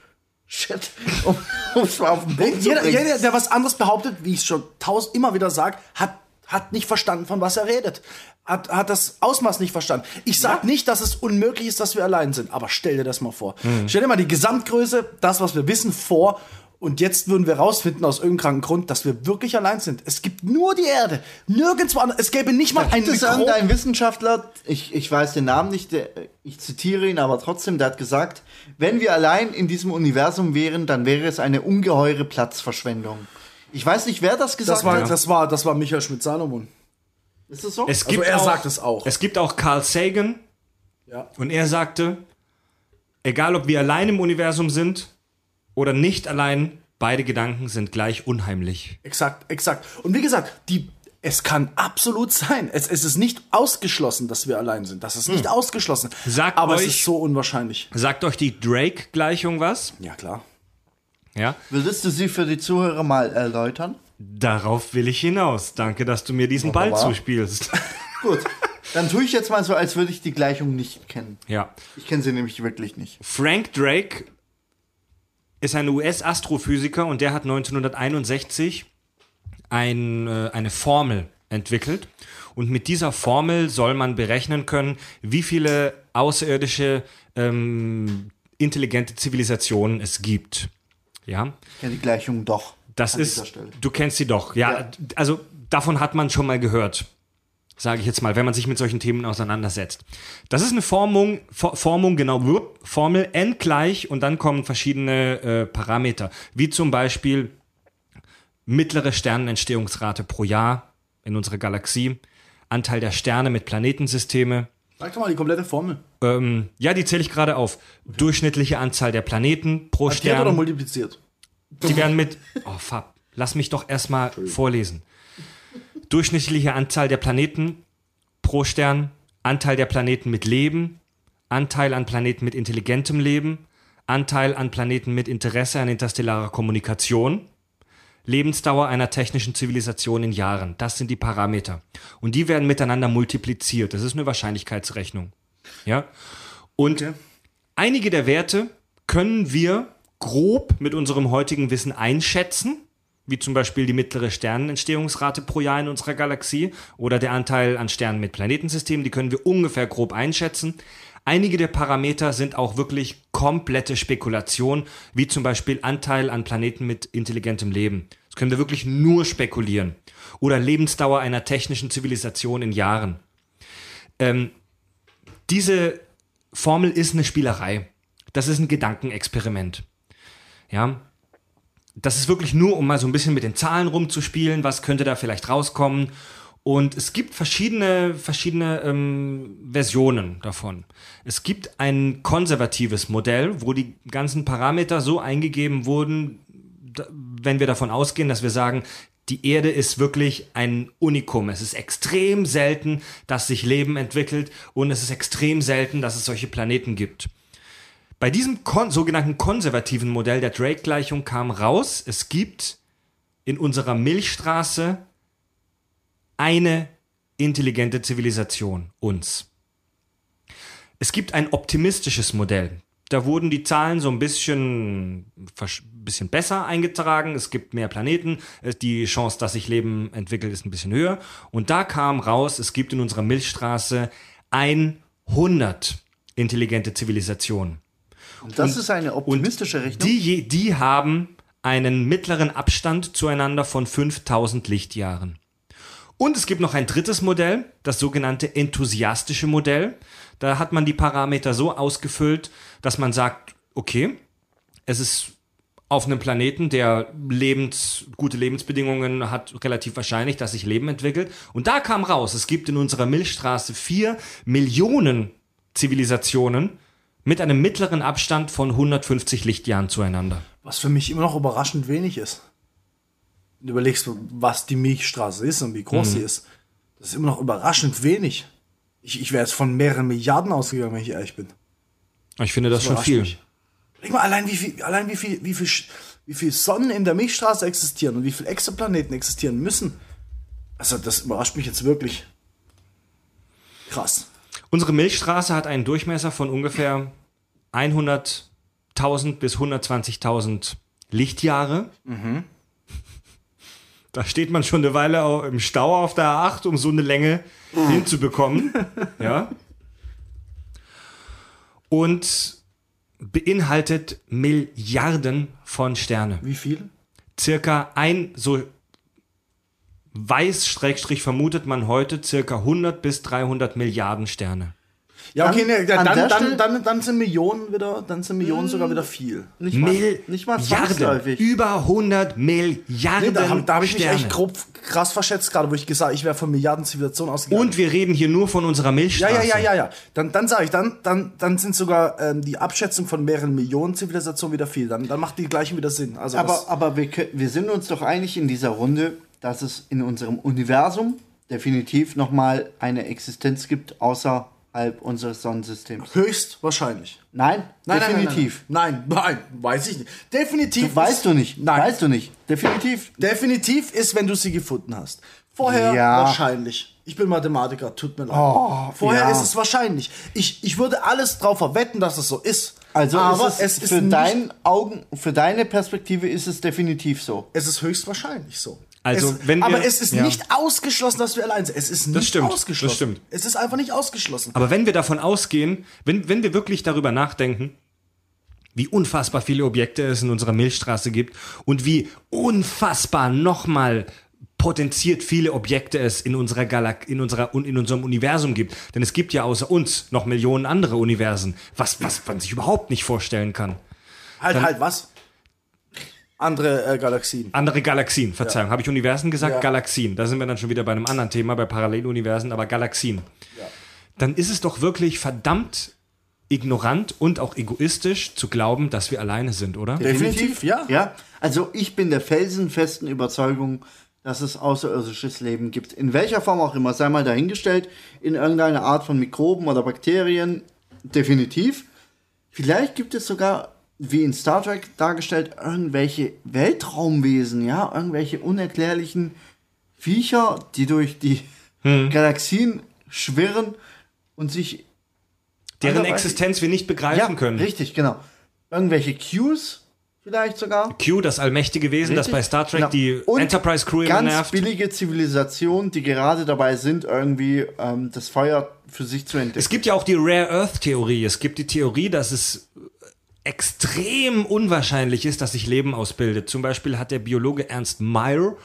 Speaker 2: Shit. Um es mal auf den Punkt zu
Speaker 3: Jeder,
Speaker 2: bringen.
Speaker 3: jeder, der was anderes behauptet, wie ich es schon tausend immer wieder sage, hat, hat nicht verstanden, von was er redet. Hat, hat das Ausmaß nicht verstanden. Ich sage nicht, dass es unmöglich ist, dass wir allein sind, aber stell dir das mal vor. Stell dir mal die Gesamtgröße, das, was wir wissen, vor. Und jetzt würden wir rausfinden, aus irgendeinem kranken Grund, dass wir wirklich allein sind. Es gibt nur die Erde. Nirgendwo anders. Es gäbe nicht mal ein
Speaker 2: Gibt es
Speaker 3: Mikro.
Speaker 2: irgendeinen Wissenschaftler, ich, ich weiß den Namen nicht, der, ich zitiere ihn, aber trotzdem, der hat gesagt, wenn wir allein in diesem Universum wären, dann wäre es eine ungeheure Platzverschwendung. Ich weiß nicht, wer das gesagt
Speaker 3: Das war,
Speaker 2: hat.
Speaker 3: das war, das war Michael Schmidt-Salomon.
Speaker 2: Ist das so?
Speaker 1: Es
Speaker 3: Also
Speaker 1: gibt
Speaker 3: er
Speaker 1: auch,
Speaker 3: sagt es auch.
Speaker 1: Es gibt auch Carl Sagan
Speaker 3: Ja.
Speaker 1: und er sagte, egal ob wir allein im Universum sind oder nicht allein, beide Gedanken sind gleich unheimlich.
Speaker 3: Exakt, exakt. Und wie gesagt, die, es kann absolut sein. Es, es ist nicht ausgeschlossen, dass wir allein sind. Das ist nicht ausgeschlossen.
Speaker 1: Sagt
Speaker 3: aber es
Speaker 1: euch-
Speaker 3: ist so unwahrscheinlich.
Speaker 1: Sagt euch die Drake-Gleichung was?
Speaker 3: Ja, klar.
Speaker 1: Ja.
Speaker 2: Würdest du sie für die Zuhörer mal erläutern?
Speaker 1: Darauf will ich hinaus. Danke, dass du mir diesen Ball
Speaker 2: Wunderbar.
Speaker 1: zuspielst.
Speaker 2: Gut, dann tue ich jetzt mal so, als würde ich die Gleichung nicht kennen.
Speaker 1: ja.
Speaker 2: Ich kenne sie nämlich wirklich nicht.
Speaker 1: Frank Drake ist ein US-Astrophysiker und der hat 1961 ein, äh, eine Formel entwickelt. Und mit dieser Formel soll man berechnen können, wie viele außerirdische ähm, intelligente Zivilisationen es gibt. Ja,
Speaker 2: Ich kenne die Gleichung doch.
Speaker 1: das ist, du kennst sie doch. Ja,
Speaker 2: Ja.
Speaker 1: also davon hat man schon mal gehört. Sage ich jetzt mal, wenn man sich mit solchen Themen auseinandersetzt. Das ist eine Formung, For Formung genau, Formel n gleich und dann kommen verschiedene äh, Parameter, wie zum Beispiel mittlere Sternenentstehungsrate pro Jahr in unserer Galaxie, Anteil der Sterne mit Planetensysteme,
Speaker 3: Sag doch mal die komplette Formel.
Speaker 1: ähm, ja, die zähle ich gerade auf. Durchschnittliche Anzahl der Planeten pro
Speaker 3: oder
Speaker 1: Stern.
Speaker 3: multipliziert?
Speaker 1: Die werden mit. Oh, Fab. Lass mich doch erstmal vorlesen. Durchschnittliche Anzahl der Planeten pro Stern, Anteil der Planeten mit Leben, Anteil an Planeten mit intelligentem Leben, Anteil an Planeten mit Interesse an interstellarer Kommunikation, Lebensdauer einer technischen Zivilisation in Jahren. Das sind die Parameter. Und die werden miteinander multipliziert. Das ist eine Wahrscheinlichkeitsrechnung. Ja? Und einige der Werte können wir grob mit unserem heutigen Wissen einschätzen, wie zum Beispiel die mittlere Sternenentstehungsrate pro Jahr in unserer Galaxie oder der Anteil an Sternen mit Planetensystemen, die können wir ungefähr grob einschätzen. Einige der Parameter sind auch wirklich komplette Spekulation, wie zum Beispiel Anteil an Planeten mit intelligentem Leben. Das können wir wirklich nur spekulieren. Oder Lebensdauer einer technischen Zivilisation in Jahren. Ähm, diese Formel ist eine Spielerei. Das ist ein Gedankenexperiment. Ja. Das ist wirklich nur, um mal so ein bisschen mit den Zahlen rumzuspielen, was könnte da vielleicht rauskommen. Und es gibt verschiedene, verschiedene ähm, Versionen davon. Es gibt ein konservatives Modell, wo die ganzen Parameter so eingegeben wurden, wenn wir davon ausgehen, dass wir sagen, die Erde ist wirklich ein Unikum. Es ist extrem selten, dass sich Leben entwickelt und es ist extrem selten, dass es solche Planeten gibt. Bei diesem kon sogenannten konservativen Modell der Drake-Gleichung kam raus, es gibt in unserer Milchstraße eine intelligente Zivilisation, uns. Es gibt ein optimistisches Modell. Da wurden die Zahlen so ein bisschen, bisschen besser eingetragen. Es gibt mehr Planeten. Äh, Die Chance, dass sich Leben entwickelt, ist ein bisschen höher. Und da kam raus, es gibt in unserer Milchstraße 100 intelligente Zivilisationen.
Speaker 2: Und das ist eine optimistische Rechnung.
Speaker 1: Die, die haben einen mittleren Abstand zueinander von 5000 Lichtjahren. Und es gibt noch ein drittes Modell, das sogenannte enthusiastische Modell. Da hat man die Parameter so ausgefüllt, dass man sagt, okay, es ist auf einem Planeten, der lebens, gute Lebensbedingungen hat, relativ wahrscheinlich, dass sich Leben entwickelt. Und da kam raus, es gibt in unserer Milchstraße vier Millionen Zivilisationen mit einem mittleren Abstand von 150 Lichtjahren zueinander.
Speaker 3: Was für mich immer noch überraschend wenig ist. Du überlegst, was die Milchstraße ist und wie groß sie ist, das ist immer noch überraschend wenig. Ich, ich wäre jetzt von mehreren Milliarden ausgegangen, wenn ich ehrlich bin.
Speaker 1: Ich finde das, schon
Speaker 3: überrascht
Speaker 1: viel.
Speaker 3: mich. Überleg mal, allein wie viel, allein wie viel, wie viel, wie viel Sonnen in der Milchstraße existieren und wie viele Exoplaneten existieren müssen. Also, das überrascht mich jetzt wirklich. Krass.
Speaker 1: Unsere Milchstraße hat einen Durchmesser von ungefähr 100.000 bis 120.000 Lichtjahre. Da steht man schon eine Weile im Stau auf der A8, um so eine Länge hinzubekommen. ja. Und beinhaltet Milliarden von Sterne.
Speaker 3: Wie viel?
Speaker 1: Circa ein, so weiß, vermutet man heute, circa 100 bis 300 Milliarden Sterne.
Speaker 3: Ja, okay, ne, ja,
Speaker 2: an
Speaker 3: dann, dann,
Speaker 2: Stelle-
Speaker 3: dann, dann sind Millionen wieder, dann sind Millionen sogar wieder viel.
Speaker 2: Nicht mal,
Speaker 1: Milliarden.
Speaker 2: nicht mal zwangsläufig.
Speaker 1: Über 100
Speaker 3: Nee,
Speaker 1: Milliarden
Speaker 3: da habe da hab ich mich
Speaker 1: Sterne.
Speaker 3: echt grob krass verschätzt, gerade wo ich gesagt ich wäre von Milliarden Zivilisationen ausgegangen.
Speaker 1: Und wir reden hier nur von unserer
Speaker 3: ja,
Speaker 1: Milchstraße.
Speaker 3: ja, ja, ja, ja. Dann, dann sage ich, dann, dann, dann sind sogar ähm, die Abschätzung von mehreren Millionen Zivilisationen wieder viel. Dann, dann macht die gleichen wieder Sinn. Also
Speaker 2: Aber, aber wir, wir sind uns doch einig in dieser Runde, dass es in unserem Universum definitiv nochmal eine Existenz gibt außerhalb unseres Sonnensystems.
Speaker 3: höchstwahrscheinlich.
Speaker 2: Nein,
Speaker 3: Nein,
Speaker 2: definitiv.
Speaker 3: Nein, nein, nein, nein, weiß ich nicht. Definitiv.
Speaker 2: Weißt
Speaker 3: ist-
Speaker 2: du nicht.
Speaker 3: Nein.
Speaker 2: Weißt du nicht. Definitiv.
Speaker 3: Definitiv ist, wenn du sie gefunden hast. Vorher
Speaker 2: Ja.
Speaker 3: wahrscheinlich. Ich bin Mathematiker, tut mir leid.
Speaker 2: Oh,
Speaker 3: Vorher
Speaker 2: ja.
Speaker 3: ist es wahrscheinlich. Ich, ich würde alles drauf verwetten, dass es so ist.
Speaker 2: Also
Speaker 3: aber
Speaker 2: ist
Speaker 3: es,
Speaker 2: es,
Speaker 3: ist
Speaker 2: für deinen Augen, für deine Perspektive ist es definitiv so.
Speaker 3: es ist höchstwahrscheinlich so.
Speaker 1: Also,
Speaker 3: es,
Speaker 1: wenn wir-
Speaker 3: aber es ist
Speaker 1: ja.
Speaker 3: nicht ausgeschlossen, dass wir allein sind. Es ist nicht
Speaker 1: stimmt,
Speaker 3: ausgeschlossen.
Speaker 1: das stimmt.
Speaker 3: Es ist einfach nicht ausgeschlossen.
Speaker 1: Aber wenn wir davon ausgehen, wenn, wenn wir wirklich darüber nachdenken, wie unfassbar viele Objekte es in unserer Milchstraße gibt und wie unfassbar nochmal potenziert viele Objekte es in unserer Galak in unserer in unserem Universum gibt, denn es gibt ja außer uns noch Millionen andere Universen, was was man sich überhaupt nicht vorstellen kann.
Speaker 3: halt, halt, was? Andere äh, Galaxien.
Speaker 1: Andere Galaxien, Verzeihung, habe ich Universen gesagt?
Speaker 3: Ja.
Speaker 1: Galaxien. Da sind wir dann schon wieder bei einem anderen Thema, bei Paralleluniversen, aber Galaxien. Dann ist es doch wirklich verdammt ignorant und auch egoistisch zu glauben, dass wir alleine sind, oder?
Speaker 3: Definitiv, ja.
Speaker 2: Ja, also ich bin der felsenfesten Überzeugung, dass es außerirdisches Leben gibt. In welcher Form auch immer, sei mal dahingestellt, in irgendeiner Art von Mikroben oder Bakterien, definitiv. Vielleicht gibt es sogar, wie in Star Trek dargestellt, irgendwelche Weltraumwesen, ja, irgendwelche unerklärlichen Viecher, die durch die Galaxien schwirren und sich
Speaker 1: Deren Existenz wir nicht begreifen können.
Speaker 2: richtig, genau. Irgendwelche Cues vielleicht sogar.
Speaker 1: Q, das allmächtige Wesen, das
Speaker 2: Richtig?
Speaker 1: bei Star Trek
Speaker 2: Genau.
Speaker 1: die
Speaker 2: Und
Speaker 1: Enterprise Crew immer
Speaker 2: ganz
Speaker 1: nervt.
Speaker 2: billige Zivilisation, die gerade dabei sind, irgendwie ähm, das Feuer für sich zu entdecken.
Speaker 1: Es gibt ja auch die Rare Earth Theorie. Es gibt die Theorie, dass es extrem unwahrscheinlich ist, dass sich Leben ausbildet. Zum Beispiel hat der Biologe Ernst Mayr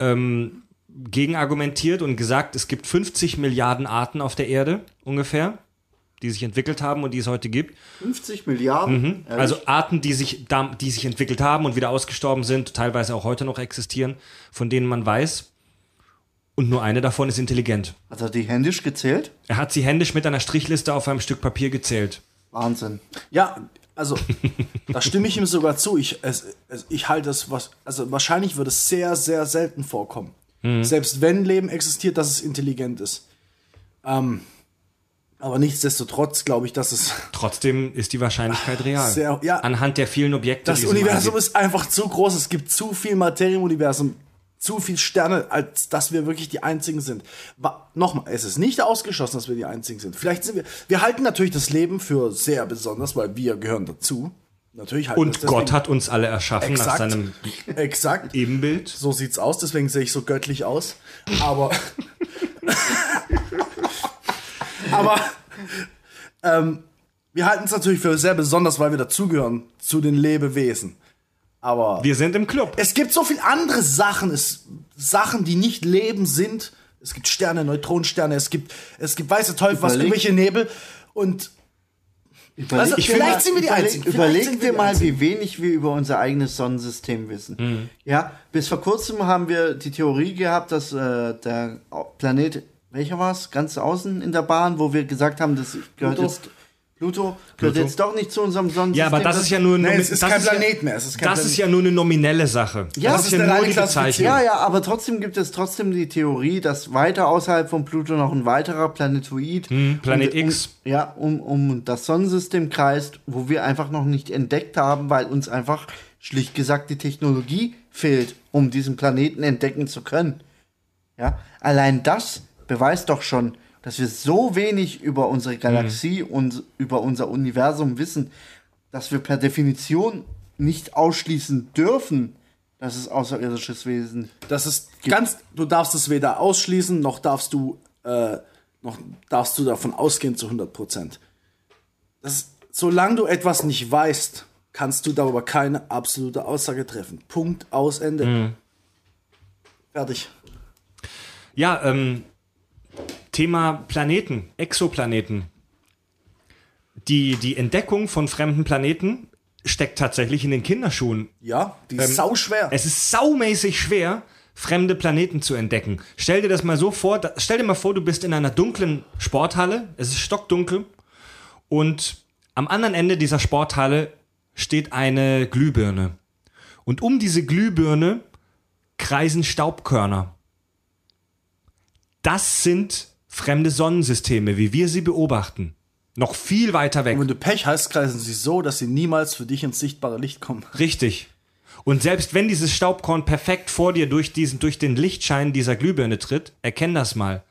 Speaker 1: ähm, gegenargumentiert und gesagt, es gibt 50 Milliarden Arten auf der Erde ungefähr, die sich entwickelt haben und die es heute gibt.
Speaker 2: 50 Milliarden. ehrlich?
Speaker 1: Also Arten, die sich, die sich entwickelt haben und wieder ausgestorben sind, teilweise auch heute noch existieren, von denen man weiß. Und nur eine davon ist intelligent.
Speaker 2: Hat er die händisch gezählt?
Speaker 1: Er hat sie händisch mit einer Strichliste auf einem Stück Papier gezählt.
Speaker 2: Wahnsinn.
Speaker 3: Ja, also da stimme ich ihm sogar zu. Ich, es, es, ich halte es, was, also wahrscheinlich wird es sehr, sehr selten vorkommen. Selbst wenn Leben existiert, dass es intelligent ist. Ähm, aber nichtsdestotrotz glaube ich, dass es
Speaker 1: Trotzdem ist die Wahrscheinlichkeit real.
Speaker 3: Sehr- ja.
Speaker 1: Anhand der vielen Objekte.
Speaker 3: das Universum ist einfach zu groß. Es gibt zu viel Materie im Universum, zu viel Sterne, als dass wir wirklich die Einzigen sind. Wa- Nochmal, es ist nicht ausgeschlossen, dass wir die Einzigen sind. Vielleicht sind wir. Wir halten natürlich das Leben für sehr besonders, weil wir gehören dazu. Natürlich wir
Speaker 1: Und Gott hat uns alle erschaffen nach
Speaker 3: Exakt.
Speaker 1: seinem
Speaker 3: Exakt.
Speaker 1: Ebenbild.
Speaker 3: So sieht's aus, deswegen sehe ich so göttlich aus. Aber. aber. Ähm, wir halten es natürlich für sehr besonders, weil wir dazugehören zu den Lebewesen. Aber.
Speaker 1: Wir sind im Club.
Speaker 3: es gibt so viele andere Sachen, es, Sachen, die nicht Leben sind. Es gibt Sterne, Neutronensterne, es gibt, es gibt weiße Teufel, was irgendwelche Nebel. Und
Speaker 2: Überleg,
Speaker 3: Also,
Speaker 2: dir
Speaker 3: vielleicht sind wir die
Speaker 2: überleg,
Speaker 3: Einzigen.
Speaker 2: Überleg dir mal,
Speaker 3: Einzigen.
Speaker 2: wie wenig wir über unser eigenes Sonnensystem wissen.
Speaker 1: Mhm.
Speaker 2: Ja, bis vor kurzem haben wir die Theorie gehabt, dass äh, der Planet, welcher war es, ganz außen in der Bahn, wo wir gesagt haben, das gehört
Speaker 3: Pluto.
Speaker 2: jetzt Pluto gehört
Speaker 1: Pluto.
Speaker 2: jetzt doch nicht zu unserem Sonnensystem.
Speaker 1: Ja, aber das ist ja nur
Speaker 3: Nee, es ist kein Planet mehr, es ist kein
Speaker 1: das
Speaker 3: Planet.
Speaker 1: ist ja nur eine nominelle Sache.
Speaker 2: Ja,
Speaker 1: das
Speaker 2: das
Speaker 1: ist
Speaker 3: ist
Speaker 1: ja nur die Bezeichnung.
Speaker 2: Ja, ja, aber trotzdem gibt es trotzdem die Theorie, dass weiter außerhalb von Pluto noch ein weiterer Planetoid,
Speaker 1: Hm, Planet
Speaker 2: um,
Speaker 1: X.
Speaker 2: Um, ja, um, um das Sonnensystem kreist, wo wir einfach noch nicht entdeckt haben, weil uns einfach schlicht gesagt die Technologie fehlt, um diesen Planeten entdecken zu können. Ja, allein das beweist doch schon, dass wir so wenig über unsere Galaxie und über unser Universum wissen, dass wir per Definition nicht ausschließen dürfen, dass es außerirdisches Wesen
Speaker 3: Das ist ganz, du darfst es weder ausschließen, noch darfst du, äh, noch darfst du davon ausgehen zu 100 Prozent. Solange du etwas nicht weißt, kannst du darüber keine absolute Aussage treffen. Punkt, aus, Ende. Fertig.
Speaker 1: Ja, ähm, Thema Planeten, Exoplaneten. Die, die Entdeckung von fremden Planeten steckt tatsächlich in den Kinderschuhen.
Speaker 3: Ja, die ist sau schwer.
Speaker 1: Es ist saumäßig schwer, fremde Planeten zu entdecken. Stell dir das mal so vor, da, stell dir mal vor, du bist in einer dunklen Sporthalle, es ist stockdunkel und am anderen Ende dieser Sporthalle steht eine Glühbirne. Und um diese Glühbirne kreisen Staubkörner. Das sind fremde Sonnensysteme, wie wir sie beobachten. Noch viel weiter weg.
Speaker 3: Und wenn du Pech hast, kreisen sie so, dass sie niemals für dich ins sichtbare Licht kommen.
Speaker 1: Richtig. Und selbst wenn dieses Staubkorn perfekt vor dir durch, diesen, durch den Lichtschein dieser Glühbirne tritt, erkenn das mal.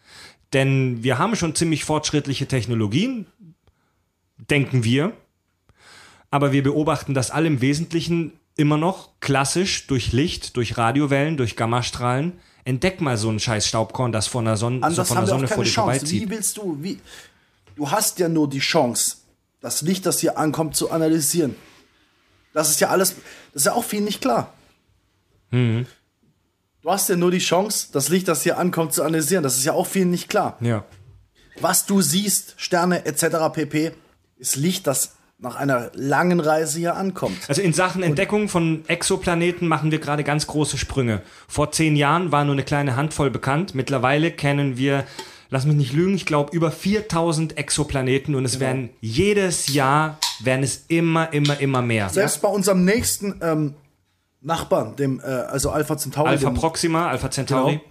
Speaker 1: Denn wir haben schon ziemlich fortschrittliche Technologien, denken wir. Aber wir beobachten das alle im Wesentlichen immer noch klassisch durch Licht, durch Radiowellen, durch Gammastrahlen. Entdeck mal so ein scheiß Staubkorn, das von der Sonne, so von der Sonne vor dir
Speaker 3: Chance.
Speaker 1: vorbeizieht.
Speaker 3: Wie willst du, wie, du hast ja nur die Chance, das Licht, das hier ankommt, zu analysieren. Das ist ja alles, das ist ja auch vielen nicht klar.
Speaker 1: Mhm.
Speaker 3: Du hast ja nur die Chance, das Licht, das hier ankommt, zu analysieren. Das ist ja auch vielen nicht klar.
Speaker 1: Ja.
Speaker 3: Was du siehst, Sterne etc. pp, ist Licht, das nach einer langen Reise hier ankommt.
Speaker 1: Also in Sachen Entdeckung von Exoplaneten machen wir gerade ganz große Sprünge. Vor zehn Jahren war nur eine kleine Handvoll bekannt. Mittlerweile kennen wir, lass mich nicht lügen, ich glaube über 4000 Exoplaneten und es werden jedes Jahr werden es immer, immer, immer mehr.
Speaker 3: Selbst bei unserem nächsten ähm, Nachbarn, dem, äh, also Alpha Centauri,
Speaker 1: Alpha Proxima, Alpha Centauri.
Speaker 3: Genau.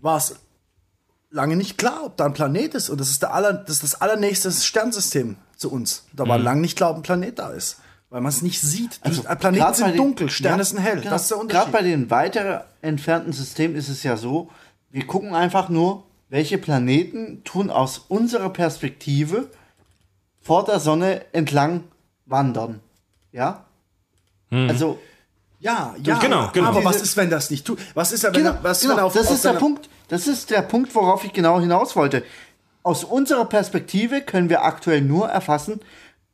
Speaker 3: war es lange nicht klar, ob da ein Planet ist. Und das ist, der aller, das, ist das allernächste Sternsystem zu uns. Da
Speaker 1: Mhm.
Speaker 3: war lange nicht klar, ob ein Planet da ist. Weil man es nicht sieht.
Speaker 2: Also,
Speaker 3: Planeten
Speaker 2: grad bei
Speaker 3: sind
Speaker 2: den-
Speaker 3: dunkel, Sterne
Speaker 2: Ja,
Speaker 3: sind hell.
Speaker 2: genau.
Speaker 3: Das ist der
Speaker 2: Gerade
Speaker 3: Unterschied.
Speaker 2: bei den weiter entfernten Systemen ist es ja so, wir gucken einfach nur, welche Planeten tun aus unserer Perspektive vor der Sonne entlang wandern. Ja? Also,
Speaker 3: ja, ja.
Speaker 1: Genau, genau.
Speaker 3: Aber was ist, wenn das nicht tut? Was ist, wenn,
Speaker 2: genau,
Speaker 3: er, was,
Speaker 2: genau,
Speaker 3: wenn er auf,
Speaker 2: das
Speaker 3: auf
Speaker 2: ist der Punkt. Das ist der Punkt, worauf ich genau hinaus wollte. Aus unserer Perspektive können wir aktuell nur erfassen,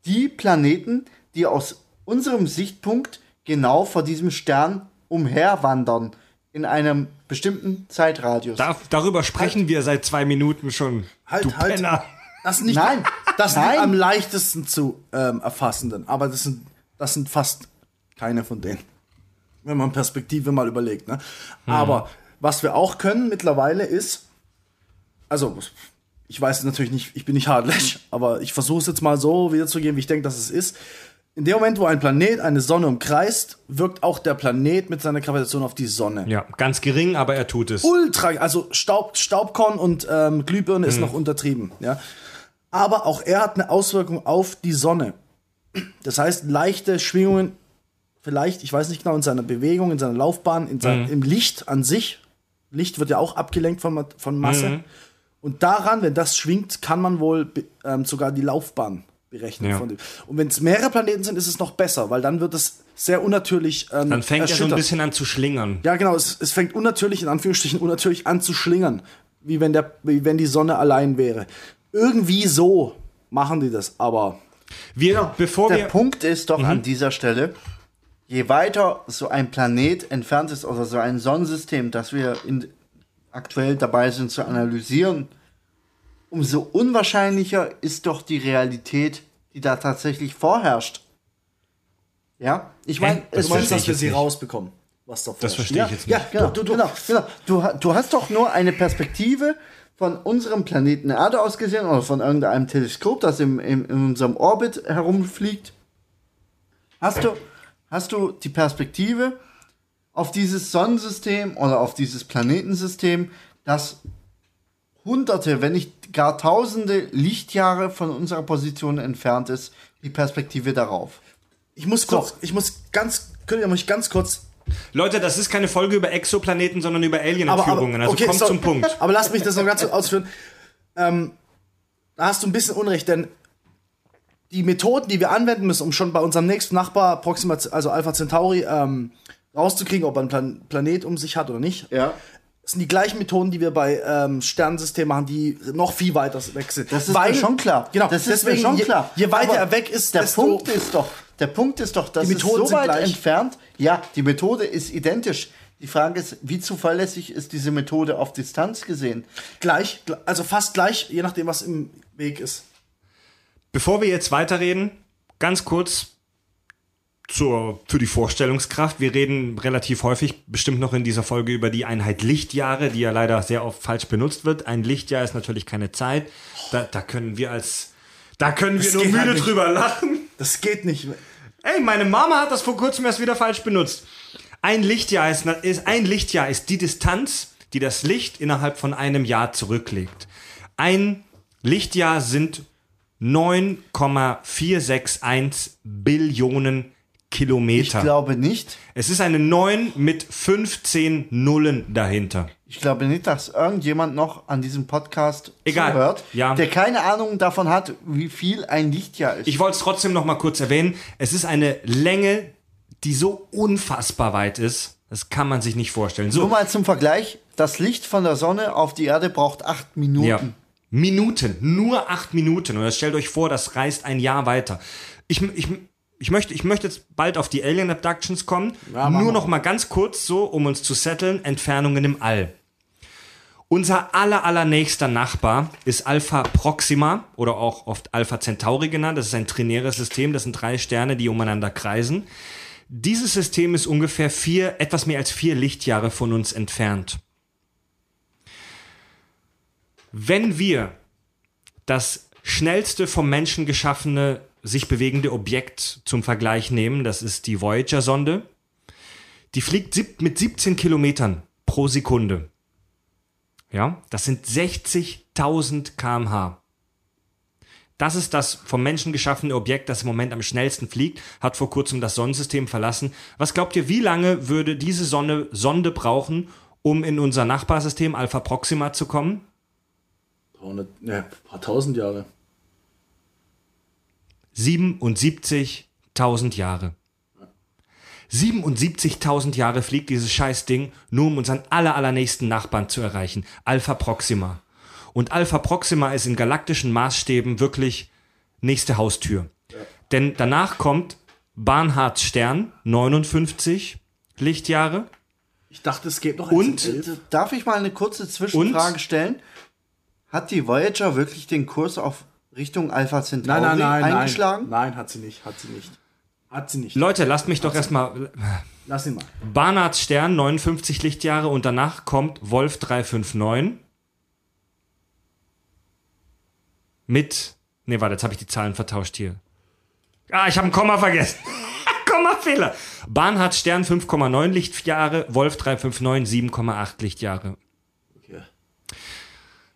Speaker 2: die Planeten, die aus unserem Sichtpunkt genau vor diesem Stern umherwandern in einem bestimmten Zeitradius.
Speaker 1: Da, darüber sprechen wir seit zwei Minuten schon.
Speaker 3: Halt,
Speaker 1: du
Speaker 3: halt.
Speaker 1: Penner.
Speaker 3: Das sind nicht,
Speaker 2: Nein,
Speaker 3: das sind
Speaker 2: nein.
Speaker 3: die am leichtesten zu ähm, erfassenden. Aber das sind, das sind fast keine von denen. Wenn man Perspektive mal überlegt. Ne? Aber was wir auch können mittlerweile ist, also ich weiß natürlich nicht, ich bin nicht Hardlash, aber ich versuche es jetzt mal so wiederzugeben, wie ich denke, dass es ist. In dem Moment, wo ein Planet eine Sonne umkreist, wirkt auch der Planet mit seiner Gravitation auf die Sonne.
Speaker 1: Ja, ganz gering, aber er tut es.
Speaker 3: Ultra, also Staub, Staubkorn und ähm, Glühbirne ist noch untertrieben, ja. Aber auch er hat eine Auswirkung auf die Sonne. Das heißt, leichte Schwingungen, vielleicht, ich weiß nicht genau, in seiner Bewegung, in seiner Laufbahn, in sein, im Licht an sich. Licht wird ja auch abgelenkt von, von Masse. Und daran, wenn das schwingt, kann man wohl ähm, sogar die Laufbahn berechnen.
Speaker 1: Ja.
Speaker 3: Von dem. Und wenn es mehrere Planeten sind, ist es noch besser, weil dann wird es sehr unnatürlich. Ähm,
Speaker 1: Dann fängt er so ein bisschen an zu schlingern.
Speaker 3: Ja, genau, es, es fängt unnatürlich, in Anführungsstrichen, unnatürlich an zu schlingern. Wie wenn, der, wie wenn die Sonne allein wäre. Irgendwie so machen die das, aber
Speaker 1: Wir, bevor
Speaker 2: Der
Speaker 1: wir.
Speaker 2: Punkt ist doch an dieser Stelle, je weiter so ein Planet entfernt ist oder so ein Sonnensystem, das wir in, aktuell dabei sind zu analysieren, umso unwahrscheinlicher ist doch die Realität, die da tatsächlich vorherrscht. Ja, ich meine, es
Speaker 1: meinst,
Speaker 2: ist-
Speaker 1: dass
Speaker 3: wir sie
Speaker 1: nicht.
Speaker 3: rausbekommen, was davor
Speaker 1: Das verstehe ich jetzt nicht.
Speaker 3: Ja,
Speaker 2: Genau,
Speaker 3: du, du,
Speaker 2: genau, genau. Du, du hast doch nur eine Perspektive von unserem Planeten Erde aus gesehen oder von irgendeinem Teleskop, das im, im, in unserem Orbit herumfliegt, hast du, hast du die Perspektive auf dieses Sonnensystem oder auf dieses Planetensystem, das hunderte, wenn nicht gar tausende Lichtjahre von unserer Position entfernt ist, die Perspektive darauf.
Speaker 3: Ich muss kurz, ich muss ganz, könnt ihr mich ganz kurz.
Speaker 1: Leute, das ist keine Folge über Exoplaneten, sondern über Alien-Entführungen. Also
Speaker 3: okay,
Speaker 1: kommt
Speaker 3: so-
Speaker 1: zum Punkt.
Speaker 3: Aber lass mich das noch ganz kurz ausführen. Ähm, da hast du ein bisschen Unrecht, denn die Methoden, die wir anwenden müssen, um schon bei unserem nächsten Nachbar, Proxima, also Alpha Centauri, ähm, rauszukriegen, ob er einen Plan Planet um sich hat oder nicht,
Speaker 2: Ja.
Speaker 3: sind die gleichen Methoden, die wir bei ähm, Sternensystemen machen, die noch viel weiter weg sind.
Speaker 2: Das ist mir schon klar.
Speaker 3: Genau,
Speaker 2: das ist
Speaker 3: deswegen,
Speaker 2: mir schon
Speaker 3: je,
Speaker 2: klar.
Speaker 3: Je weiter
Speaker 2: Aber
Speaker 3: er weg ist,
Speaker 2: der
Speaker 3: desto
Speaker 2: Punkt ist doch, der Punkt ist doch, dass
Speaker 3: Die
Speaker 2: es
Speaker 3: Methoden
Speaker 2: so
Speaker 3: sind
Speaker 2: weit
Speaker 3: gleich.
Speaker 2: entfernt. Ja, die Methode ist identisch. Die Frage ist, wie zuverlässig ist diese Methode auf Distanz gesehen?
Speaker 3: gleich, also fast gleich, je nachdem, was im Weg ist.
Speaker 1: Bevor wir jetzt weiterreden, ganz kurz zur, für die Vorstellungskraft. Wir reden relativ häufig, bestimmt noch in dieser Folge, über die Einheit Lichtjahre, die ja leider sehr oft falsch benutzt wird. Ein Lichtjahr ist natürlich keine Zeit. Da, da können wir als, da können wir
Speaker 3: Das
Speaker 1: nur müde
Speaker 3: halt
Speaker 1: drüber lachen.
Speaker 3: Das geht nicht.
Speaker 1: Ey, meine Mama hat das vor kurzem erst wieder falsch benutzt. Ein Lichtjahr ist, ist ein Lichtjahr ist die Distanz, die das Licht innerhalb von einem Jahr zurücklegt. Ein Lichtjahr sind 9,461 Billionen
Speaker 2: Ich
Speaker 1: Kilometer.
Speaker 2: glaube nicht.
Speaker 1: es ist eine 9 mit 15 Nullen dahinter.
Speaker 2: Ich glaube nicht, dass irgendjemand noch an diesem Podcast
Speaker 1: Egal.
Speaker 2: zuhört,
Speaker 1: Ja.
Speaker 2: der keine Ahnung davon hat, wie viel ein Lichtjahr ist.
Speaker 1: Ich wollte es trotzdem noch mal kurz erwähnen. Es ist eine Länge, die so unfassbar weit ist. Das kann man sich nicht vorstellen. So,
Speaker 2: Nur mal zum Vergleich, das Licht von der Sonne auf die Erde braucht acht Minuten.
Speaker 1: Ja. Minuten, nur acht Minuten. Und jetzt stellt euch vor, das reist ein Jahr weiter. Ich, ich, ich, möchte, ich möchte jetzt bald auf die Alien Abductions kommen.
Speaker 3: Ja,
Speaker 1: nur noch mal ganz kurz so, um uns zu setteln, Entfernungen im All. Unser aller, allernächster Nachbar ist Alpha Proxima oder auch oft Alpha Centauri genannt. Das ist ein trinäres System. Das sind drei Sterne, die umeinander kreisen. Dieses System ist ungefähr vier, etwas mehr als vier Lichtjahre von uns entfernt. Wenn wir das schnellste vom Menschen geschaffene, sich bewegende Objekt zum Vergleich nehmen, das ist die Voyager-Sonde, die fliegt mit 17 Kilometern pro Sekunde. Ja, das sind 60.000 kmh. Das ist das vom Menschen geschaffene Objekt, das im Moment am schnellsten fliegt, hat vor kurzem das Sonnensystem verlassen. Was glaubt ihr, wie lange würde diese Sonne, Sonde brauchen, um in unser Nachbarsystem Alpha Proxima zu kommen?
Speaker 3: 300, ne, ein paar tausend Jahre.
Speaker 1: 77.000 Jahre. 77.000 Jahre fliegt dieses Scheißding, nur um unseren aller, allernächsten Nachbarn zu erreichen. Alpha Proxima. Und Alpha Proxima ist in galaktischen Maßstäben wirklich nächste Haustür. Denn danach kommt Barnhards Stern, 59 Lichtjahre.
Speaker 3: Ich dachte, es geht noch
Speaker 1: Und?
Speaker 2: Darf ich mal eine kurze Zwischenfrage
Speaker 1: Und?
Speaker 2: stellen? Hat die Voyager wirklich den Kurs auf Richtung Alpha Centauri
Speaker 3: Nein, nein, nein,
Speaker 2: eingeschlagen?
Speaker 3: nein. Nein, hat sie nicht, hat sie nicht. Hat sie nicht.
Speaker 1: Leute, lasst mich doch erstmal.
Speaker 3: Lass ihn mal.
Speaker 1: Barnards Stern, 59 Lichtjahre und danach kommt Wolf 359 mit. Ne, warte, jetzt habe ich die Zahlen vertauscht hier. Ah, ich habe ein Komma vergessen. Kommafehler. Barnhards Stern 5,9 Lichtjahre, Wolf 359 7,8 Lichtjahre.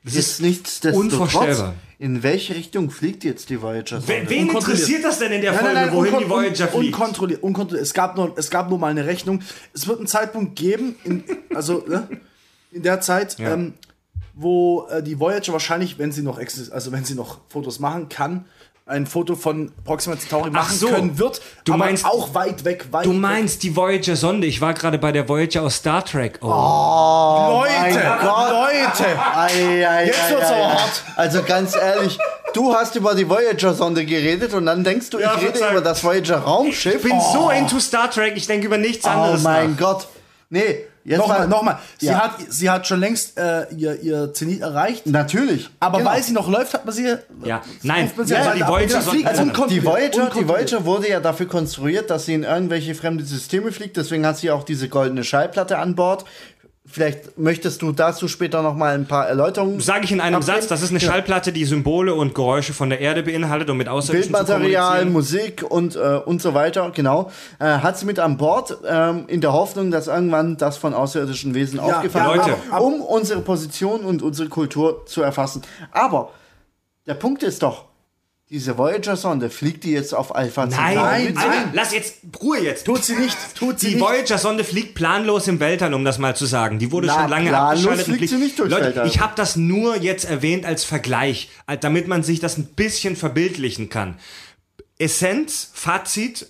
Speaker 1: Das
Speaker 2: Ist nichtsdestotrotz.
Speaker 1: unvorstellbar.
Speaker 2: In welche Richtung fliegt jetzt die Voyager?
Speaker 1: Wen, wen interessiert das denn in der Folge, wohin
Speaker 3: unkon-
Speaker 1: die Voyager fliegt?
Speaker 3: Unkontrolliert, unkontrolliert. Es gab, nur, es gab nur mal eine Rechnung. Es wird einen Zeitpunkt geben, in, also ne, in der Zeit,
Speaker 1: Ja.
Speaker 3: ähm, wo äh, die Voyager wahrscheinlich, wenn sie noch exist also wenn sie noch Fotos machen kann, ein Foto von Proxima Centauri machen
Speaker 1: so.
Speaker 3: können wird.
Speaker 1: Du
Speaker 3: aber
Speaker 1: meinst-
Speaker 3: auch weit weg, weit
Speaker 1: Du
Speaker 3: weg.
Speaker 1: meinst die Voyager-Sonde. Ich war gerade bei der Voyager aus Star Trek. Oh.
Speaker 3: Leute,
Speaker 2: mein Gott.
Speaker 3: Leute.
Speaker 2: Ei, ei,
Speaker 3: Jetzt
Speaker 2: ei,
Speaker 3: wird's aber hart.
Speaker 2: Also ganz ehrlich, du hast über die Voyager-Sonde geredet und dann denkst du,
Speaker 1: Ja,
Speaker 2: ich rede über das Voyager-Raumschiff.
Speaker 1: Ich bin so into Star Trek, ich denke über nichts
Speaker 2: Oh
Speaker 1: anderes
Speaker 2: mein
Speaker 1: nach.
Speaker 2: Gott. Nee, jetzt
Speaker 3: Nochmal,
Speaker 2: mal.
Speaker 3: nochmal. Sie,
Speaker 2: Ja.
Speaker 3: hat, sie hat schon längst äh, ihr, ihr Zenit erreicht.
Speaker 2: Natürlich.
Speaker 3: Aber
Speaker 2: Genau.
Speaker 3: weil sie noch läuft, hat man sie.
Speaker 1: Ja, nein,
Speaker 3: man sie
Speaker 1: ja, die. Voyager also
Speaker 2: Die Voyager, die. Voyager wurde ja dafür konstruiert, dass sie in irgendwelche fremde Systeme fliegt. Deswegen hat sie auch diese goldene Schallplatte an Bord. Vielleicht möchtest du dazu später noch mal ein paar Erläuterungen.
Speaker 1: Sage ich in einem
Speaker 2: abgeben?
Speaker 1: Satz, das ist eine
Speaker 2: Ja.
Speaker 1: Schallplatte, die Symbole und Geräusche von der Erde beinhaltet und mit Außerirdischen zu
Speaker 2: Bildmaterial. Musik und, äh, und so weiter, genau. Äh, hat sie mit an Bord, ähm, in der Hoffnung, dass irgendwann das von außerirdischen Wesen aufgefangen
Speaker 1: Leute.
Speaker 2: wird, um unsere Position und unsere Kultur zu erfassen. Aber der Punkt ist doch, diese Voyager-Sonde fliegt die jetzt auf Alpha
Speaker 1: Nein,
Speaker 2: Centauri
Speaker 1: nein? Alter, lass jetzt Ruhe jetzt.
Speaker 3: Tut sie nicht, tut sie
Speaker 1: Die
Speaker 3: nicht.
Speaker 1: Voyager-Sonde fliegt planlos im Weltall, um das mal zu sagen. Die wurde
Speaker 2: Na,
Speaker 1: schon lange
Speaker 2: planlos
Speaker 1: abgeschaltet. und
Speaker 2: fliegt sie nicht durchs
Speaker 1: Leute,
Speaker 2: Weltall.
Speaker 1: ich habe das nur jetzt erwähnt als Vergleich, damit man sich das ein bisschen verbildlichen kann. Essenz, Fazit,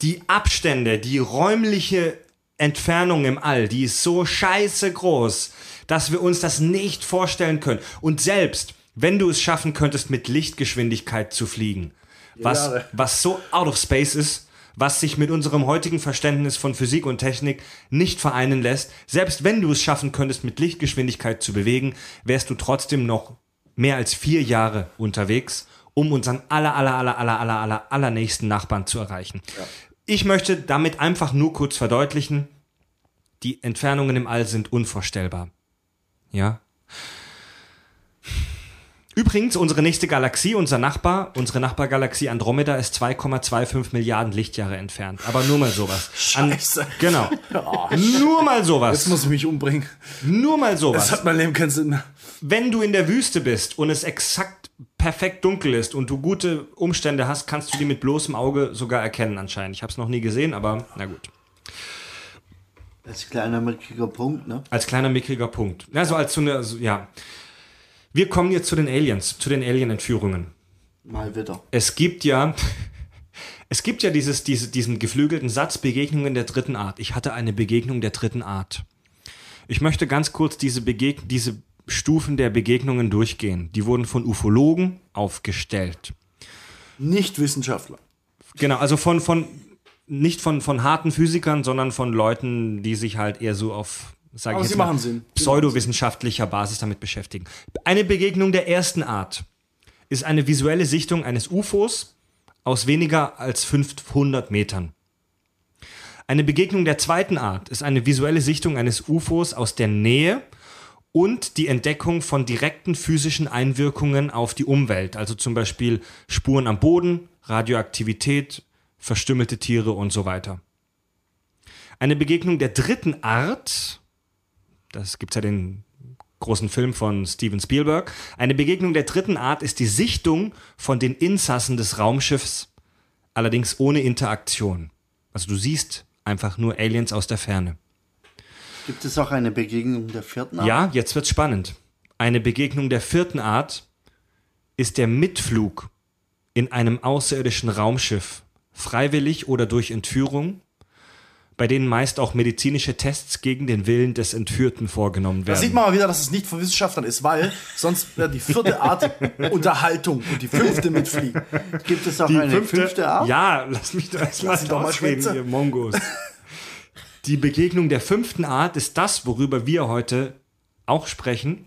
Speaker 1: die Abstände, die räumliche Entfernung im All, die ist so scheiße groß, dass wir uns das nicht vorstellen können. Und selbst wenn du es schaffen könntest, mit Lichtgeschwindigkeit zu fliegen, was, was so out of space ist, was sich mit unserem heutigen Verständnis von Physik und Technik nicht vereinen lässt, selbst wenn du es schaffen könntest, mit Lichtgeschwindigkeit zu bewegen, wärst du trotzdem noch mehr als vier Jahre unterwegs, um unseren aller, aller, aller, aller, aller, aller, allernächsten Nachbarn zu erreichen. Ich möchte damit einfach nur kurz verdeutlichen, die Entfernungen im All sind unvorstellbar. Ja? Übrigens, unsere nächste Galaxie, unser Nachbar, unsere Nachbargalaxie Andromeda ist 2,25 Milliarden Lichtjahre entfernt. Aber nur mal sowas. An-
Speaker 3: Scheiße.
Speaker 1: Genau. Nur mal
Speaker 3: Jetzt
Speaker 1: sowas.
Speaker 3: muss ich mich umbringen.
Speaker 1: Nur mal
Speaker 3: Das
Speaker 1: sowas.
Speaker 3: hat mein Leben keinen Sinn mehr.
Speaker 1: Wenn du in der Wüste bist und es exakt perfekt dunkel ist und du gute Umstände hast, kannst du die mit bloßem Auge sogar erkennen anscheinend. Ich habe es noch nie gesehen, aber na gut.
Speaker 2: Das ein kleiner mickriger Punkt, ne?
Speaker 1: Als kleiner mickriger Punkt. Also als so eine, so, ja. Wir kommen jetzt zu den Aliens, zu den Alien-Entführungen.
Speaker 2: Mal wieder.
Speaker 1: Es gibt ja, es gibt ja dieses, diese, diesen geflügelten Satz Begegnungen der dritten Art. Ich hatte eine Begegnung der dritten Art. Ich möchte ganz kurz diese, Begeg diese Stufen der Begegnungen durchgehen. Die wurden von Ufologen aufgestellt.
Speaker 3: Nicht Wissenschaftler.
Speaker 1: Genau, also von, von nicht von, von harten Physikern, sondern von Leuten, die sich halt eher so auf, sag
Speaker 3: Aber
Speaker 1: ich jetzt mal, pseudowissenschaftlicher Basis damit beschäftigen. Eine Begegnung der ersten Art ist eine visuelle Sichtung eines UFOs aus weniger als 500 Metern. Eine Begegnung der zweiten Art ist eine visuelle Sichtung eines UFOs aus der Nähe und die Entdeckung von direkten physischen Einwirkungen auf die Umwelt, also zum Beispiel Spuren am Boden, Radioaktivität, verstümmelte Tiere und so weiter. Eine Begegnung der dritten Art, das gibt's ja den großen Film von Steven Spielberg, eine Begegnung der dritten Art ist die Sichtung von den Insassen des Raumschiffs, allerdings ohne Interaktion. Also du siehst einfach nur Aliens aus der Ferne.
Speaker 2: Gibt es auch eine Begegnung der vierten Art?
Speaker 1: Ja, jetzt wird's spannend. Eine Begegnung der vierten Art ist der Mitflug in einem außerirdischen Raumschiff, freiwillig oder durch Entführung, bei denen meist auch medizinische Tests gegen den Willen des Entführten vorgenommen
Speaker 3: Da
Speaker 1: werden.
Speaker 3: sieht man mal wieder, dass es nicht von Wissenschaftlern ist, weil sonst wäre die vierte Art Unterhaltung und die fünfte mitfliegen.
Speaker 2: Gibt es auch eine fünfte, Art?
Speaker 1: Ja, lass mich erstmal
Speaker 3: Lass mal
Speaker 1: ausreden, ihr Mongos. Die Begegnung der fünften Art ist das, worüber wir heute auch sprechen.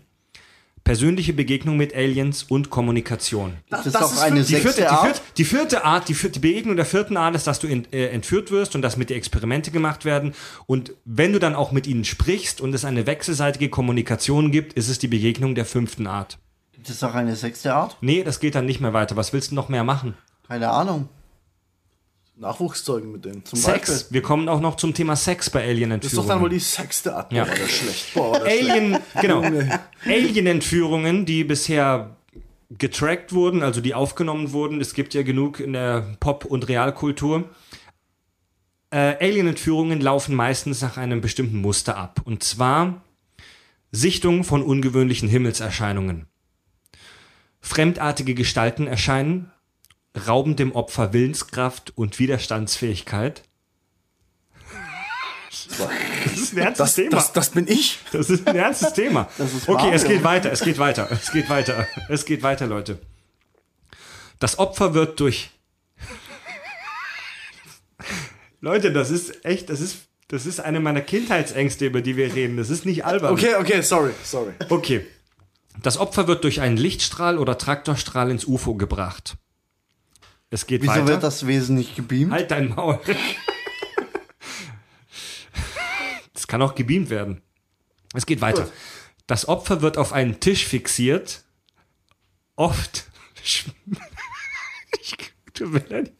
Speaker 1: Persönliche Begegnung mit Aliens und Kommunikation.
Speaker 3: Das
Speaker 2: auch
Speaker 3: ist
Speaker 2: eine
Speaker 3: fünf-
Speaker 1: Die
Speaker 2: sechste
Speaker 1: vierte, die,
Speaker 2: Art?
Speaker 1: vierte, die vierte Art, die, vierte, die Begegnung der vierten Art ist, dass du in, äh, entführt wirst und dass mit dir Experimente gemacht werden. Und wenn du dann auch mit ihnen sprichst und es eine wechselseitige Kommunikation gibt, ist es die Begegnung der fünften Art.
Speaker 2: Gibt es auch eine sechste Art?
Speaker 1: Nee, das geht dann nicht mehr weiter. Was willst du noch mehr machen?
Speaker 2: Keine Ahnung.
Speaker 3: Nachwuchszeugen mit denen. Zum
Speaker 1: Sex.
Speaker 3: Beispiel.
Speaker 1: Wir kommen auch noch zum Thema Sex bei
Speaker 3: Das ist
Speaker 1: Alien-Entführungen.
Speaker 3: doch dann wohl die sechste Art. Boah,
Speaker 1: Ja.
Speaker 3: war das schlecht. Boah, das schlecht.
Speaker 1: Alien, genau.
Speaker 3: Junge.
Speaker 1: Alien-Entführungen, die bisher getrackt wurden, also die aufgenommen wurden. Es gibt ja genug in der Pop- und Realkultur. Äh, Alien-Entführungen laufen meistens nach einem bestimmten Muster ab. Und zwar Sichtung von ungewöhnlichen Himmelserscheinungen. Fremdartige Gestalten erscheinen, rauben dem Opfer Willenskraft und Widerstandsfähigkeit. Das ist ein ernstes
Speaker 3: Das,
Speaker 1: Thema.
Speaker 3: das, das bin ich.
Speaker 1: Das ist ein ernstes Thema. okay, es geht weiter, es geht weiter, es geht weiter, es geht weiter, Leute. Das Opfer wird durch. Leute, das ist echt, das ist, das ist eine meiner Kindheitsängste, über die wir reden. Das ist nicht albern.
Speaker 3: Okay, okay, sorry, sorry.
Speaker 1: Okay. Das Opfer wird durch einen Lichtstrahl oder Traktorstrahl ins UFO gebracht. Es geht
Speaker 2: Wieso
Speaker 1: weiter.
Speaker 2: wird das Wesen nicht gebeamt?
Speaker 1: Halt dein Maul. Es kann auch gebeamt werden. Es geht weiter.
Speaker 2: Gut.
Speaker 1: Das Opfer wird auf einen Tisch fixiert. Oft. Ich, tut mir leid.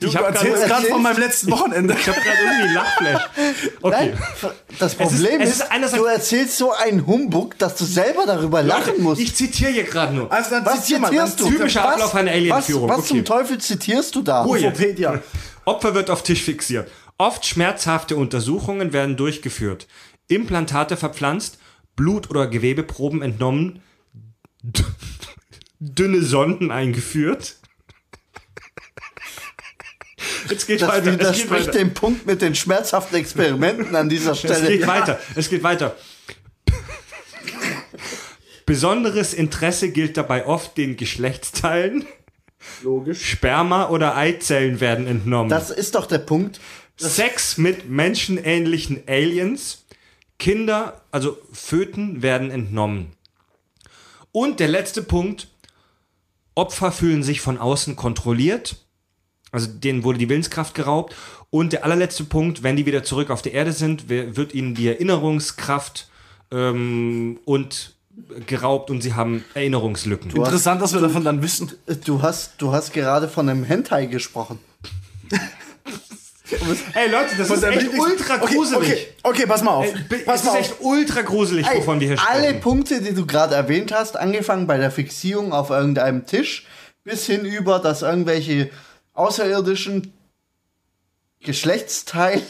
Speaker 3: Du
Speaker 1: ich habe
Speaker 3: erzählst
Speaker 1: gerade
Speaker 3: gerade von meinem letzten Wochenende.
Speaker 1: ich hab grad irgendwie Lachflash. Okay.
Speaker 2: Nein, das Problem
Speaker 1: es
Speaker 2: ist,
Speaker 1: ist einerseits-
Speaker 2: du erzählst so einen Humbug, dass du selber darüber lachen musst.
Speaker 1: Ich zitiere hier gerade nur.
Speaker 3: Also dann
Speaker 2: was
Speaker 3: zitier mal, dann
Speaker 2: zitierst du?
Speaker 1: Typischer
Speaker 2: was,
Speaker 1: Ablauf einer Alien-Führung.
Speaker 2: Was, was zum
Speaker 1: Okay.
Speaker 2: Teufel zitierst du da?
Speaker 3: Wikipedia.
Speaker 1: Opfer wird auf Tisch fixiert. Oft schmerzhafte Untersuchungen werden durchgeführt. Implantate verpflanzt, Blut- oder Gewebeproben entnommen, dünne Sonden eingeführt. Jetzt geht
Speaker 2: Das
Speaker 1: weiter. Es geht
Speaker 2: widerspricht
Speaker 1: weiter.
Speaker 2: dem Punkt mit den schmerzhaften Experimenten an dieser
Speaker 1: Es
Speaker 2: Stelle.
Speaker 1: geht weiter. Es geht weiter. Besonderes Interesse gilt dabei oft den Geschlechtsteilen.
Speaker 3: Logisch.
Speaker 1: Sperma oder Eizellen werden entnommen.
Speaker 2: Das ist doch der Punkt.
Speaker 1: Sex mit menschenähnlichen Aliens. Kinder, also Föten, werden entnommen. Und der letzte Punkt. Opfer fühlen sich von außen kontrolliert. Also denen wurde die Willenskraft geraubt. Und der allerletzte Punkt, wenn die wieder zurück auf der Erde sind, wer- wird ihnen die Erinnerungskraft ähm, und geraubt und sie haben Erinnerungslücken.
Speaker 3: Interessant, dass wir davon dann wissen.
Speaker 2: Du hast, du hast gerade von einem Hentai gesprochen.
Speaker 1: Hey Leute, das ist echt ultra
Speaker 3: okay,
Speaker 1: gruselig.
Speaker 3: Okay, okay, pass mal auf.
Speaker 1: Ey,
Speaker 3: pass mal
Speaker 1: ist
Speaker 3: auf.
Speaker 1: echt ultra gruselig, wovon wir hier sprechen.
Speaker 2: Alle Punkte, die du gerade erwähnt hast, angefangen bei der Fixierung auf irgendeinem Tisch, bis hin über, dass irgendwelche außerirdischen Geschlechtsteile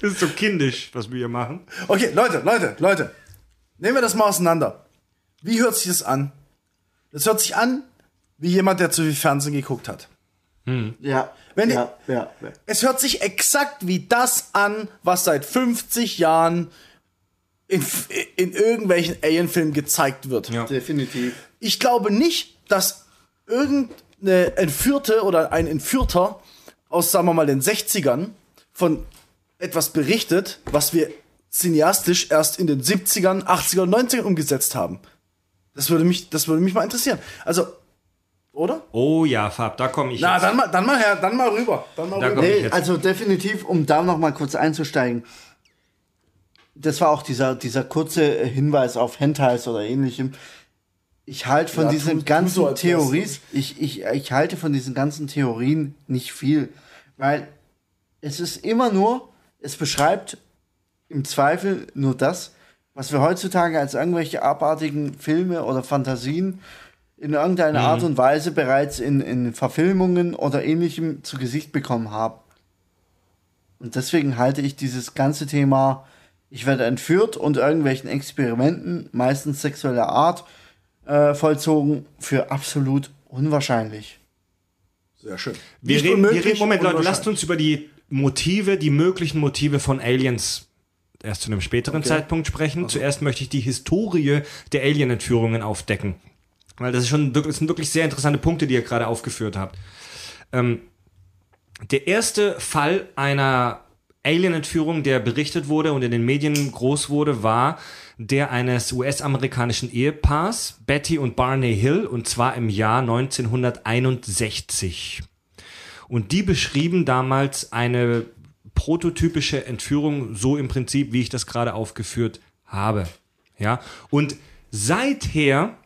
Speaker 1: Das ist so kindisch, was wir hier machen.
Speaker 3: Okay, Leute, Leute, Leute. Nehmen wir das mal auseinander. Wie hört sich das an? Das hört sich an wie jemand, der zu viel Fernsehen geguckt hat.
Speaker 2: Ja,
Speaker 3: Wenn
Speaker 2: ja, ja, ja.
Speaker 3: Es hört sich exakt wie das an, was seit 50 Jahren in, in irgendwelchen Alien-Filmen gezeigt wird.
Speaker 1: Ja.
Speaker 2: definitiv.
Speaker 3: Ich glaube nicht, dass irgendeine Entführte oder ein Entführter aus, sagen wir mal, den 60ern von etwas berichtet, was wir cineastisch erst in den 70ern, 80ern, 90ern umgesetzt haben. Das würde mich, das würde mich mal interessieren. Also, oder?
Speaker 1: Oh ja, Fab, da komme ich
Speaker 3: Na,
Speaker 1: jetzt.
Speaker 3: dann mal, dann mal her, dann mal rüber. Dann mal
Speaker 1: Da
Speaker 3: rüber.
Speaker 2: Nee, also definitiv, um da noch mal kurz einzusteigen. Das war auch dieser, dieser kurze Hinweis auf Hentais oder ähnlichem. Ich halte von
Speaker 3: Ja,
Speaker 2: diesen
Speaker 3: tu- tu
Speaker 2: ganzen
Speaker 3: so, als
Speaker 2: Theorien, ich, ich, ich halte von diesen ganzen Theorien nicht viel, weil es ist immer nur, es beschreibt im Zweifel nur das, was wir heutzutage als irgendwelche abartigen Filme oder Fantasien in irgendeiner
Speaker 1: Mhm.
Speaker 2: Art und Weise bereits in, in Verfilmungen oder ähnlichem zu Gesicht bekommen haben. Und deswegen halte ich dieses ganze Thema, ich werde entführt und irgendwelchen Experimenten, meistens sexueller Art, äh, vollzogen, für absolut unwahrscheinlich.
Speaker 3: Sehr schön.
Speaker 1: wir
Speaker 3: Nicht
Speaker 1: reden, wir reden, Moment, Leute, lasst uns über die Motive, die möglichen Motive von Aliens erst zu einem späteren Zeitpunkt sprechen. Zuerst möchte ich die Historie der Alien-Entführungen aufdecken. Weil das, ist schon wirklich, das sind wirklich sehr interessante Punkte, die ihr gerade aufgeführt habt. Ähm, der erste Fall einer Alien-Entführung, der berichtet wurde und in den Medien groß wurde, war der eines US-amerikanischen Ehepaars, Betty und Barney Hill, und zwar im Jahr 1961. Und die beschrieben damals eine prototypische Entführung, so im Prinzip, wie ich das gerade aufgeführt habe. Ja, und seither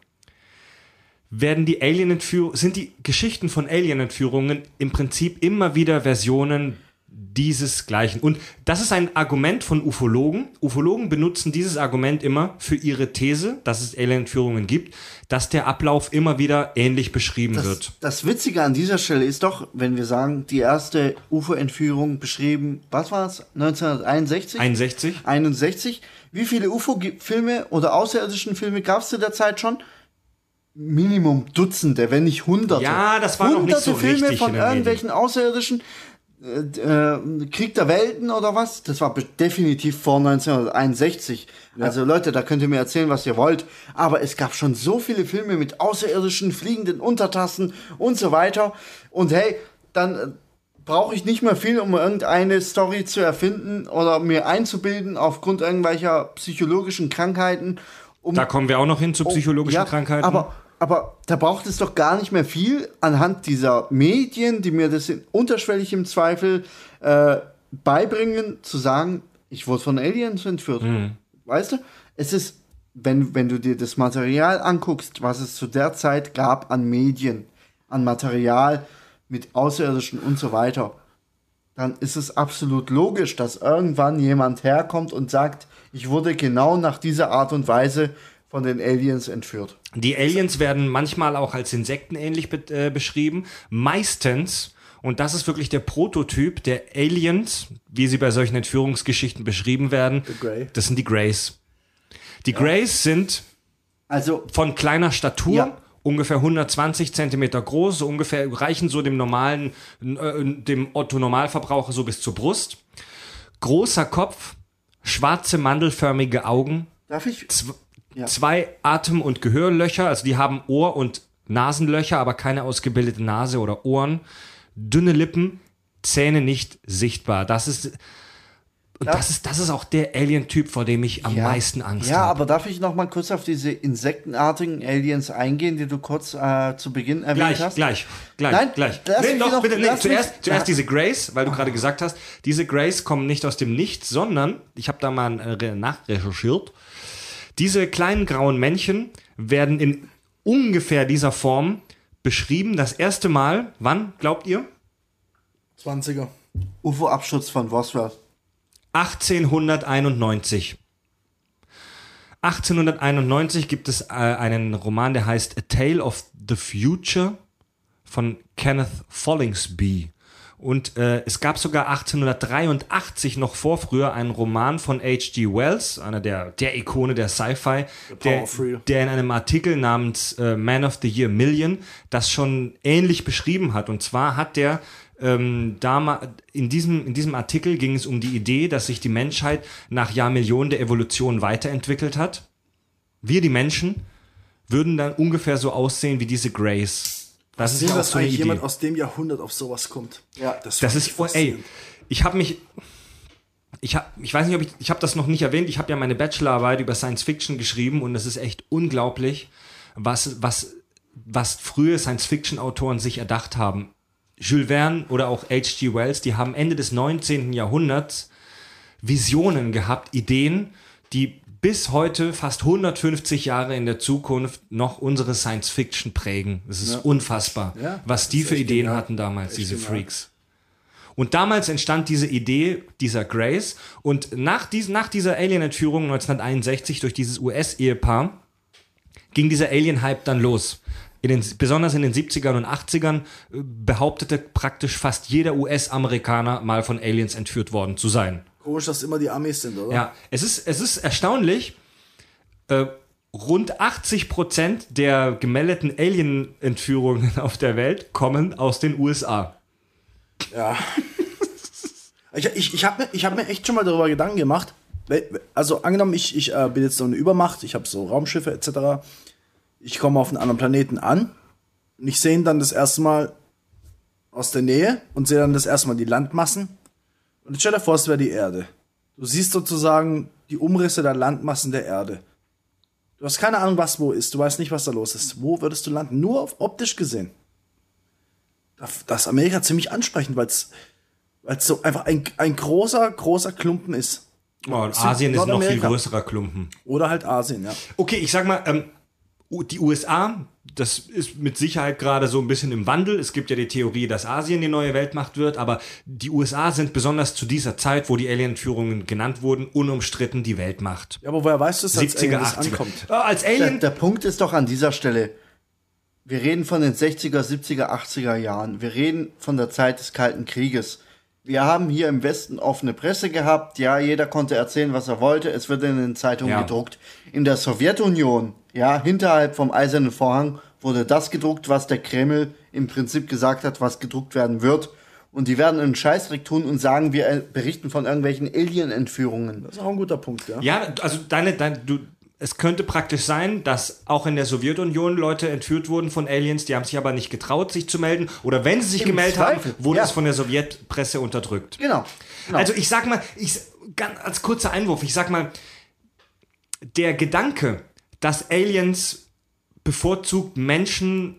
Speaker 1: werden die Alien-Entführungen, sind die Geschichten von Alien-Entführungen im Prinzip immer wieder Versionen dieses Gleichen. Und das ist ein Argument von Ufologen. Ufologen benutzen dieses Argument immer für ihre These, dass es Alien-Entführungen gibt, dass der Ablauf immer wieder ähnlich beschrieben wird.
Speaker 2: Das Witzige an dieser Stelle ist doch, wenn wir sagen, die erste UFO-Entführung beschrieben, was war es, 1961?
Speaker 1: 61?
Speaker 2: 61. Wie viele UFO-Filme oder außerirdischen Filme gab es zu der Zeit schon? Minimum Dutzende, wenn nicht Hunderte.
Speaker 1: Ja, das war noch nicht so
Speaker 2: Filme
Speaker 1: richtig
Speaker 2: von
Speaker 1: den Medien.
Speaker 2: irgendwelchen außerirdischen äh, äh, Krieg der Welten oder was? Das war definitiv vor 1961. Also Leute, da könnt ihr mir erzählen, was ihr wollt. Aber es gab schon so viele Filme mit außerirdischen, fliegenden Untertassen und so weiter. Und hey, dann äh, brauche ich nicht mehr viel, um irgendeine Story zu erfinden oder mir einzubilden aufgrund irgendwelcher psychologischen Krankheiten. Um
Speaker 1: Da kommen wir auch noch hin zu psychologischen
Speaker 2: ja,
Speaker 1: Krankheiten.
Speaker 2: Aber aber da braucht es doch gar nicht mehr viel anhand dieser Medien, die mir das in, unterschwellig im Zweifel äh, beibringen, zu sagen, ich wurde von Aliens entführt. Weißt du? Es ist, wenn, wenn du dir das Material anguckst, was es zu der Zeit gab an Medien, an Material mit Außerirdischen und so weiter, dann ist es absolut logisch, dass irgendwann jemand herkommt und sagt, ich wurde genau nach dieser Art und Weise von den Aliens entführt.
Speaker 1: Die Aliens werden manchmal auch als Insekten ähnlich be äh, beschrieben. Meistens, und das ist wirklich der Prototyp der Aliens, wie sie bei solchen Entführungsgeschichten beschrieben werden,
Speaker 3: Grey.
Speaker 1: das sind die Greys. Die Greys sind
Speaker 2: Also,
Speaker 1: von kleiner Statur,
Speaker 2: Ja.
Speaker 1: ungefähr 120 Zentimeter groß, so ungefähr reichen so dem normalen, äh, dem Otto-Normalverbraucher so bis zur Brust. Großer Kopf, schwarze mandelförmige Augen,
Speaker 2: darf ich? Ja.
Speaker 1: zwei Atem- und Gehörlöcher, also die haben Ohr- und Nasenlöcher, aber keine ausgebildete Nase oder Ohren, dünne Lippen, Zähne nicht sichtbar. Das ist und das ist das ist auch der Alien-Typ, vor dem ich am meisten Angst
Speaker 2: Ja,
Speaker 1: habe.
Speaker 2: aber darf ich noch mal kurz auf diese insektenartigen Aliens eingehen, die du kurz äh, zu Beginn erwähnt
Speaker 1: Gleich,
Speaker 2: hast?
Speaker 1: gleich, gleich,
Speaker 2: Nein,
Speaker 1: gleich. Nee, doch,
Speaker 2: noch-
Speaker 1: bitte, nee,
Speaker 2: lass mich-
Speaker 1: zuerst, zuerst
Speaker 2: Ja.
Speaker 1: diese Grays, weil du gerade gesagt hast, diese Grays kommen nicht aus dem Nichts, sondern, ich habe da mal äh, nachrecherchiert, diese kleinen grauen Männchen werden in ungefähr dieser Form beschrieben. Das erste Mal, wann, glaubt ihr?
Speaker 3: 20er.
Speaker 2: UFO-Absturz von Roswell.
Speaker 1: 1891. 1891 gibt es äh, einen Roman, der heißt A Tale of the Future von Kenneth Follingsby. Und äh, es gab sogar 1883 noch vor früher einen Roman von H.G. Wells, einer der, der Ikone der Sci-Fi, der, der in einem Artikel namens äh, Man of the Year Million das schon ähnlich beschrieben hat. Und zwar hat der ähm, dama- in, diesem, in diesem Artikel ging es um die Idee, dass sich die Menschheit nach Jahrmillionen der Evolution weiterentwickelt hat. Wir, die Menschen, würden dann ungefähr so aussehen wie diese Greys. Das ist
Speaker 3: dass
Speaker 1: so eine
Speaker 3: eigentlich
Speaker 1: Idee.
Speaker 3: jemand aus dem Jahrhundert auf sowas kommt.
Speaker 2: Ja.
Speaker 3: das,
Speaker 1: Das ist,
Speaker 3: ich
Speaker 1: ey, ich habe mich, ich habe, ich weiß nicht, ob ich, ich habe das noch nicht erwähnt. Ich habe ja meine Bachelorarbeit über Science Fiction geschrieben und es ist echt unglaublich, was, was, was frühe Science Fiction Autoren sich erdacht haben. Jules Verne oder auch H.G. Wells, die haben Ende des 19. Jahrhunderts Visionen gehabt, Ideen, die bis heute fast 150 Jahre in der Zukunft noch unsere Science Fiction prägen. Es ist unfassbar,
Speaker 3: Ja,
Speaker 1: was die für Ideen
Speaker 3: genial.
Speaker 1: hatten damals,
Speaker 3: Echt
Speaker 1: diese
Speaker 3: genial.
Speaker 1: Freaks. Und damals entstand diese Idee dieser Grace. Und nach, dies, nach dieser Alien-Entführung 1961 durch dieses US-Ehepaar ging dieser Alien-Hype dann los. In den, besonders in den 70ern und 80ern äh, behauptete praktisch fast jeder US-Amerikaner mal von Aliens entführt worden zu sein.
Speaker 3: Komisch, dass immer die Amis sind, oder?
Speaker 1: Ja, es ist, es ist erstaunlich. Äh, rund 80 Prozent der gemeldeten Alien-Entführungen auf der Welt kommen aus den USA.
Speaker 3: Ja. ich ich, ich habe mir, ich hab mir echt schon mal darüber Gedanken gemacht. Also angenommen, ich, ich äh, bin jetzt so eine Übermacht, ich habe so Raumschiffe etc. Ich komme auf einen anderen Planeten an und ich sehe ihn dann das erste Mal aus der Nähe und sehe dann das erste Mal die Landmassen. Und jetzt stell dir vor, es wäre die Erde. Du siehst sozusagen die Umrisse der Landmassen der Erde. Du hast keine Ahnung, was wo ist. Du weißt nicht, was da los ist. Wo würdest du landen? Nur auf optisch gesehen. Das ist Amerika ziemlich ansprechend, weil es so einfach ein, ein großer, großer Klumpen ist.
Speaker 1: Oh, und Asien ist noch viel größerer Klumpen.
Speaker 3: Oder halt Asien, ja.
Speaker 1: Okay, ich sag mal, ähm, die USA, das ist mit Sicherheit gerade so ein bisschen im Wandel. Es gibt ja die Theorie, dass Asien die neue Weltmacht wird, aber die USA sind besonders zu dieser Zeit, wo die Alien-Entführungen genannt wurden, unumstritten die Weltmacht.
Speaker 3: Ja, aber woher weißt du es, als
Speaker 1: 70er,
Speaker 3: Alien das
Speaker 1: 80er.
Speaker 3: ankommt?
Speaker 1: Äh, als
Speaker 2: Der,
Speaker 1: Alien,
Speaker 2: der Punkt ist doch an dieser Stelle, wir reden von den 60er, 70er, 80er Jahren. Wir reden von der Zeit des Kalten Krieges. Wir haben hier im Westen offene Presse gehabt. Ja, jeder konnte erzählen, was er wollte. Es wird in den Zeitungen
Speaker 1: Ja.
Speaker 2: gedruckt. In der Sowjetunion, ja, hinterhalb vom Eisernen Vorhang wurde das gedruckt, was der Kreml im Prinzip gesagt hat, was gedruckt werden wird. Und die werden einen Scheißdreck tun und sagen, wir äh, berichten von irgendwelchen Alien-Entführungen.
Speaker 3: Das ist auch ein guter Punkt, ja.
Speaker 1: ja, also deine, dein, du, es könnte praktisch sein, dass auch in der Sowjetunion Leute entführt wurden von Aliens, die haben sich aber nicht getraut, sich zu melden. Oder wenn sie sich
Speaker 2: Im
Speaker 1: gemeldet
Speaker 2: Zweifel,
Speaker 1: haben, wurde
Speaker 2: ja.
Speaker 1: es von der Sowjetpresse unterdrückt.
Speaker 2: Genau. genau.
Speaker 1: Also ich sag mal, ich, ganz als kurzer Einwurf, ich sag mal, der Gedanke, dass Aliens bevorzugt Menschen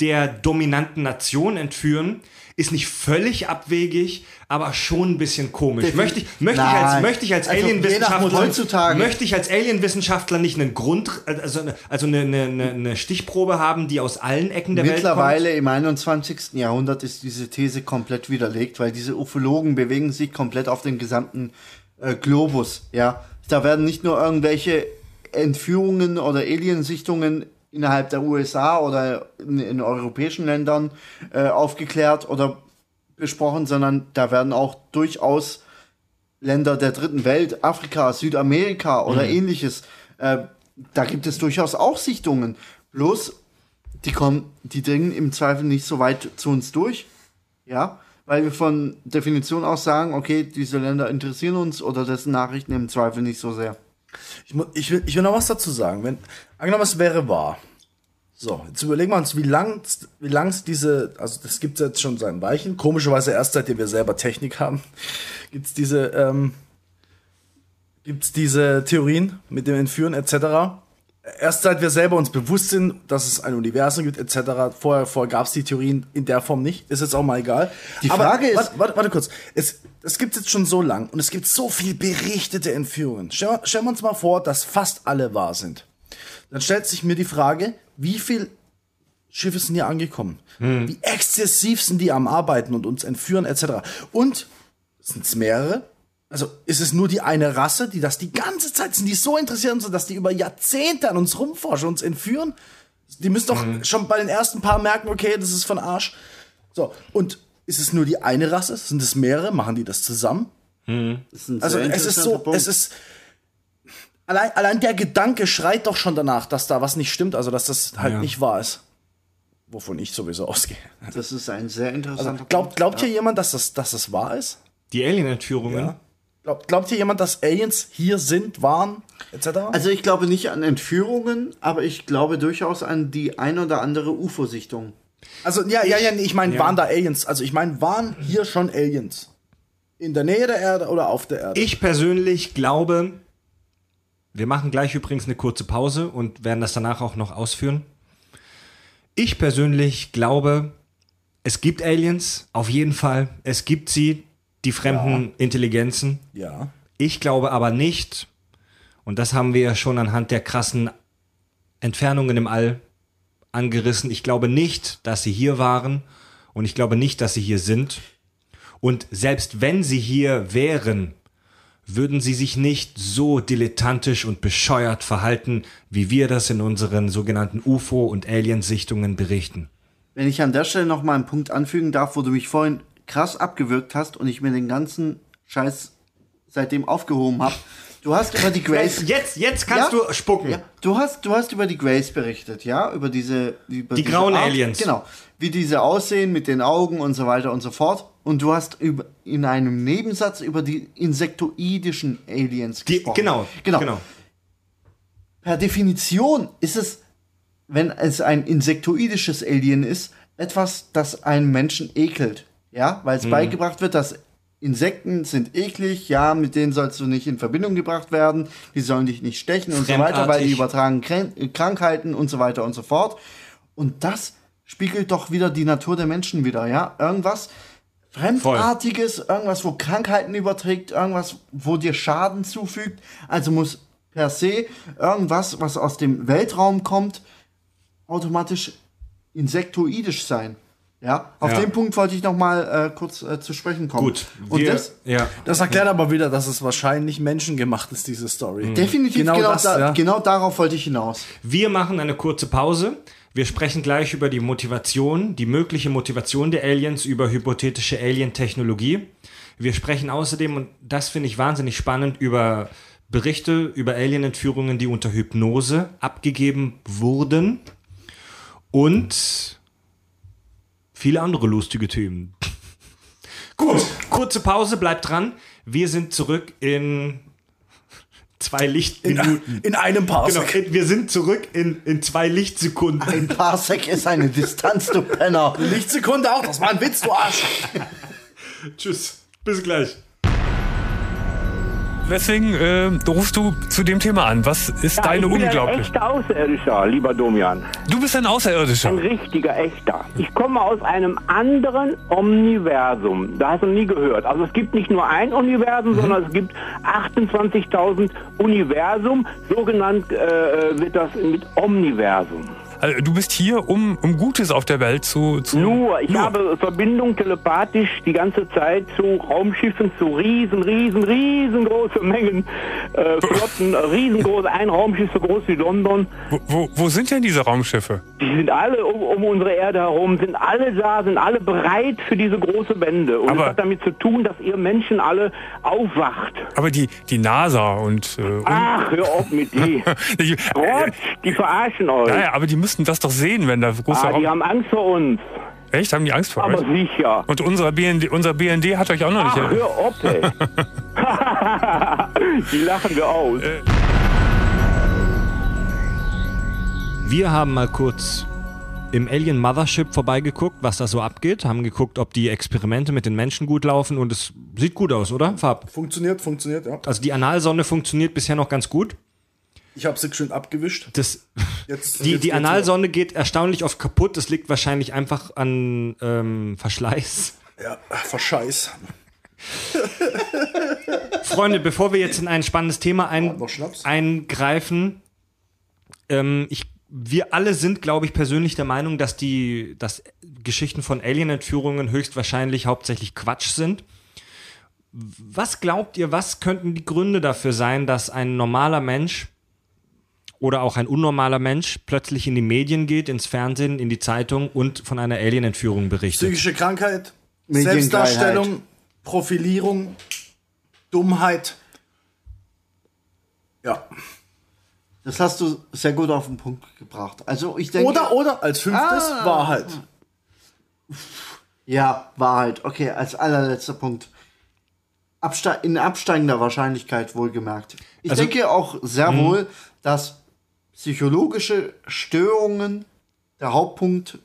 Speaker 1: der dominanten Nation entführen, ist nicht völlig abwegig, aber schon ein bisschen komisch.
Speaker 2: Defin-
Speaker 1: Möchte ich, möchte ich als, möchte ich als
Speaker 2: Also,
Speaker 1: Alien-Wissenschaftler,
Speaker 2: heutzutage-
Speaker 1: möchte ich als Alien-Wissenschaftler nicht einen Grund, also, eine- also eine, eine, eine, eine Stichprobe haben, die aus allen Ecken der Welt
Speaker 2: Mittlerweile im 21. Jahrhundert ist diese These komplett widerlegt, weil diese Ufologen bewegen sich komplett auf den gesamten äh, Globus. Ja, da werden nicht nur irgendwelche Entführungen oder Aliensichtungen innerhalb der USA oder in, in europäischen Ländern äh, aufgeklärt oder besprochen, sondern da werden auch durchaus Länder der dritten Welt, Afrika, Südamerika oder ähnliches, äh, da gibt es durchaus auch Sichtungen. Bloß, die kommen, die dringen im Zweifel nicht so weit zu uns durch. Ja, weil wir von Definition aus sagen, okay, diese Länder interessieren uns oder dessen Nachrichten im Zweifel nicht so sehr.
Speaker 3: Ich, ich, will, ich will noch was dazu sagen. Wenn, angenommen, es wäre wahr. So, jetzt überlegen wir uns, wie lang wie lang's diese, also das gibt es jetzt schon seit Weichen, komischerweise erst seitdem wir selber Technik haben, gibt es diese, ähm, gibt's diese Theorien mit dem Entführen etc. Erst seit wir selber uns bewusst sind, dass es ein Universum gibt etc. Vorher, vorher gab es die Theorien in der Form nicht, ist jetzt auch mal egal.
Speaker 2: Die Frage ist-
Speaker 3: Warte, warte, warte kurz. Es, es gibt jetzt schon so lang und es gibt so viel berichtete Entführungen. Stellen wir, stellen wir uns mal vor, dass fast alle wahr sind. Dann stellt sich mir die Frage, wie viel Schiffe sind hier angekommen? Wie exzessiv sind die am Arbeiten und uns entführen etc. Und sind es mehrere? Also ist es nur die eine Rasse, die das die ganze Zeit sind, die so interessiert und so, dass die über Jahrzehnte an uns rumforschen, uns entführen? Die müssen doch schon bei den ersten paar merken, okay, das ist von Arsch. So, und ist es nur die eine Rasse? Sind es mehrere? Machen die das zusammen?
Speaker 2: Das ist ein
Speaker 3: Also es ist so,
Speaker 2: Punkt.
Speaker 3: es ist allein, allein der Gedanke schreit doch schon danach, dass da was nicht stimmt, also dass das halt
Speaker 1: Ja.
Speaker 3: nicht wahr ist. Wovon ich sowieso ausgehe.
Speaker 2: das ist ein sehr interessanter
Speaker 3: Also, glaubt,
Speaker 2: Punkt.
Speaker 3: glaubt hier jemand, dass das, dass das wahr ist?
Speaker 1: Die Alien-Entführungen.
Speaker 3: Ja. Glaubt, glaubt hier jemand, dass Aliens hier sind, waren, etc.?
Speaker 2: Also ich glaube nicht an Entführungen, aber ich glaube durchaus an die ein oder andere UFO-Sichtung.
Speaker 3: Also, ja, ja, ja, ich meine,
Speaker 1: Ja.
Speaker 3: waren da Aliens? Also, ich meine, waren hier schon Aliens? In der Nähe der Erde oder auf der Erde?
Speaker 1: Ich persönlich glaube, wir machen gleich übrigens eine kurze Pause und werden das danach auch noch ausführen. Ich persönlich glaube, es gibt Aliens, auf jeden Fall. Es gibt sie, die fremden Intelligenzen.
Speaker 3: ja.
Speaker 1: Ich glaube aber nicht, und das haben wir ja schon anhand der krassen Entfernungen im All angerissen, ich glaube nicht, dass sie hier waren und ich glaube nicht, dass sie hier sind. Und selbst wenn sie hier wären, würden sie sich nicht so dilettantisch und bescheuert verhalten, wie wir das in unseren sogenannten UFO- und Aliensichtungen berichten.
Speaker 2: Wenn ich an der Stelle noch mal einen Punkt anfügen darf, wo du mich vorhin krass abgewürgt hast und ich mir den ganzen Scheiß seitdem aufgehoben habe. Du hast über die Grace.
Speaker 1: Jetzt, jetzt kannst
Speaker 2: Ja?
Speaker 1: du spucken.
Speaker 2: Ja, du hast, du hast über die Grace berichtet, ja, über diese, über
Speaker 1: Die
Speaker 2: diese
Speaker 1: grauen
Speaker 2: Art,
Speaker 1: Aliens.
Speaker 2: Genau, wie diese aussehen mit den Augen und so weiter und so fort. Und du hast über, in einem Nebensatz über die insektoidischen Aliens
Speaker 1: Die,
Speaker 2: gesprochen.
Speaker 1: genau,
Speaker 2: genau.
Speaker 1: genau.
Speaker 2: Per Definition ist es, wenn es ein insektoidisches Alien ist, etwas, das einen Menschen ekelt. Ja, weil es
Speaker 1: Mhm.
Speaker 2: beigebracht wird, dass Insekten sind eklig, ja, mit denen sollst du nicht in Verbindung gebracht werden, die sollen dich nicht stechen und so weiter, weil die übertragen Krankheiten und so weiter und so fort. Und das spiegelt doch wieder die Natur der Menschen wieder, ja? Irgendwas Fremdartiges, irgendwas, wo Krankheiten überträgt, irgendwas, wo dir Schaden zufügt. Also muss per se irgendwas, was aus dem Weltraum kommt, automatisch insektoidisch sein. Ja, auf
Speaker 1: Ja.
Speaker 2: den Punkt wollte ich noch mal äh, kurz äh, zu sprechen kommen.
Speaker 1: Gut.
Speaker 2: Und
Speaker 1: wir,
Speaker 2: das,
Speaker 1: ja.
Speaker 3: Das erklärt aber wieder, dass es wahrscheinlich menschengemacht ist, diese Story.
Speaker 2: definitiv
Speaker 3: Genau
Speaker 2: genau,
Speaker 3: das,
Speaker 2: da,
Speaker 3: ja.
Speaker 2: genau darauf wollte ich hinaus.
Speaker 1: Wir machen eine kurze Pause. Wir sprechen gleich über die Motivation, die mögliche Motivation der Aliens, über hypothetische Alien-Technologie. Wir sprechen außerdem, und das finde ich wahnsinnig spannend, über Berichte über Alien-Entführungen, die unter Hypnose abgegeben wurden. Und viele andere lustige Themen. Gut, kurze Pause, bleibt dran. Wir sind zurück in zwei Lichtminuten.
Speaker 3: In einem
Speaker 1: Genau,
Speaker 3: Parsec.
Speaker 1: in- wir sind zurück in, in zwei Lichtsekunden.
Speaker 2: Ein Parsec ist eine Distanz, du Penner.
Speaker 3: Lichtsekunde auch, das war ein Witz, du Arsch.
Speaker 1: Tschüss, bis gleich.
Speaker 4: Weswegen äh, rufst du zu dem Thema an? Was ist
Speaker 5: Ja,
Speaker 4: deine
Speaker 5: ich bin ein
Speaker 4: unglaublich?
Speaker 5: echter Außerirdischer, lieber Domian.
Speaker 4: Du bist ein Außerirdischer.
Speaker 5: Ein richtiger, echter. Ich komme aus einem anderen Omniversum. Da hast du nie gehört. Also es gibt nicht nur ein Universum,
Speaker 4: Mhm.
Speaker 5: sondern es gibt 28.000 Universum. So genannt äh, wird das mit Omniversum.
Speaker 4: Also, du bist hier, um, um Gutes auf der Welt zu. zu
Speaker 5: Nur, ich
Speaker 4: Nur.
Speaker 5: habe Verbindung telepathisch die ganze Zeit zu Raumschiffen, zu riesen, riesen, riesengroße Mengen äh, Flotten, äh, riesengroß, ein Raumschiff so groß wie London.
Speaker 4: Wo, wo, wo sind denn diese Raumschiffe?
Speaker 5: Die sind alle um, um unsere Erde herum, sind alle da, sind alle bereit für diese große Wende. Und
Speaker 4: Aber-
Speaker 5: es hat damit zu tun, dass ihr Menschen alle aufwacht.
Speaker 4: Aber die, die NASA und. Äh,
Speaker 5: Ach, hör auf mit die.
Speaker 4: die,
Speaker 5: Gott, die verarschen euch.
Speaker 4: naja, aber die müssten das doch sehen, wenn da große
Speaker 5: Ah, die haben Angst vor uns.
Speaker 4: Echt? Haben die Angst vor
Speaker 5: Aber
Speaker 4: euch?
Speaker 5: sicher.
Speaker 4: Und unser BND, unser BND hat euch auch noch
Speaker 5: Ach,
Speaker 4: nicht.
Speaker 5: hör auf, ey. die lachen wir aus.
Speaker 1: Wir haben mal kurz im Alien Mothership vorbeigeguckt, was da so abgeht, haben geguckt, ob die Experimente mit den Menschen gut laufen und es sieht gut aus, oder? Fab.
Speaker 3: Funktioniert, funktioniert, ja.
Speaker 1: Also die Analsonde funktioniert bisher noch ganz gut.
Speaker 3: Ich habe sie schön abgewischt.
Speaker 1: Das,
Speaker 3: Jetzt,
Speaker 1: die
Speaker 3: jetzt
Speaker 1: die Analsonde geht erstaunlich oft kaputt. Das liegt wahrscheinlich einfach an ähm, Verschleiß.
Speaker 3: Ja, verscheiß.
Speaker 1: Freunde, bevor wir jetzt in ein spannendes Thema ein, eingreifen, ähm, ich, wir alle sind, glaube ich, persönlich der Meinung, dass die dass Geschichten von Alien-Entführungen höchstwahrscheinlich hauptsächlich Quatsch sind. Was glaubt ihr, was könnten die Gründe dafür sein, dass ein normaler Mensch oder auch ein unnormaler Mensch plötzlich in die Medien geht, ins Fernsehen, in die Zeitung und von einer Alien-Entführung berichtet?
Speaker 3: Psychische Krankheit. Selbstdarstellung, Profilierung, Dummheit. Ja.
Speaker 2: Das hast du sehr gut auf den Punkt gebracht. Also ich denke.
Speaker 3: Oder, oder als fünftes
Speaker 2: Ah.
Speaker 3: Wahrheit.
Speaker 2: Ja, Wahrheit. Okay, als allerletzter Punkt. Abste in absteigender Wahrscheinlichkeit wohlgemerkt. Ich
Speaker 1: Also-
Speaker 2: denke auch sehr wohl, dass psychologische Störungen der Hauptpunkt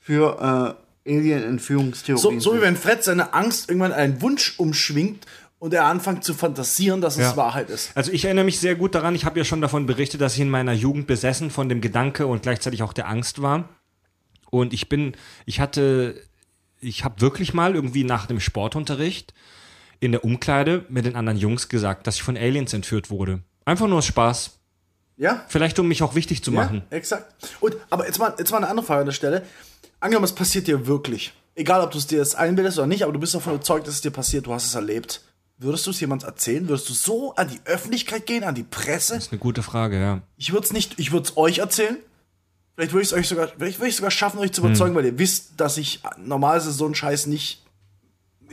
Speaker 2: für äh, Alien-Entführungstheorien
Speaker 3: So, so wie wenn Fred seine Angst irgendwann einen Wunsch umschwingt und er anfängt zu fantasieren, dass es
Speaker 1: Ja.
Speaker 3: Wahrheit ist.
Speaker 1: Also ich erinnere mich sehr gut daran, ich habe ja schon davon berichtet, dass ich in meiner Jugend besessen von dem Gedanke und gleichzeitig auch der Angst war. Und ich bin, ich hatte, ich habe wirklich mal irgendwie nach dem Sportunterricht in der Umkleide mit den anderen Jungs gesagt, dass ich von Aliens entführt wurde. Einfach nur aus Spaß.
Speaker 3: Ja?
Speaker 1: Vielleicht um mich auch wichtig zu machen.
Speaker 3: Ja, exakt. Und, aber jetzt mal, jetzt mal eine andere Frage an der Stelle. Angenommen, es passiert dir wirklich. Egal, ob du es dir jetzt einbildest oder nicht, aber du bist davon überzeugt, dass es dir passiert, du hast es erlebt. Würdest du es jemand erzählen? Würdest du so an die Öffentlichkeit gehen, an die Presse?
Speaker 1: Das ist eine gute Frage, ja.
Speaker 3: Ich würde es nicht, ich würde es euch erzählen. Vielleicht würde ich es euch sogar, vielleicht würde ich sogar schaffen, euch zu überzeugen, weil ihr wisst, dass ich normalerweise so einen Scheiß nicht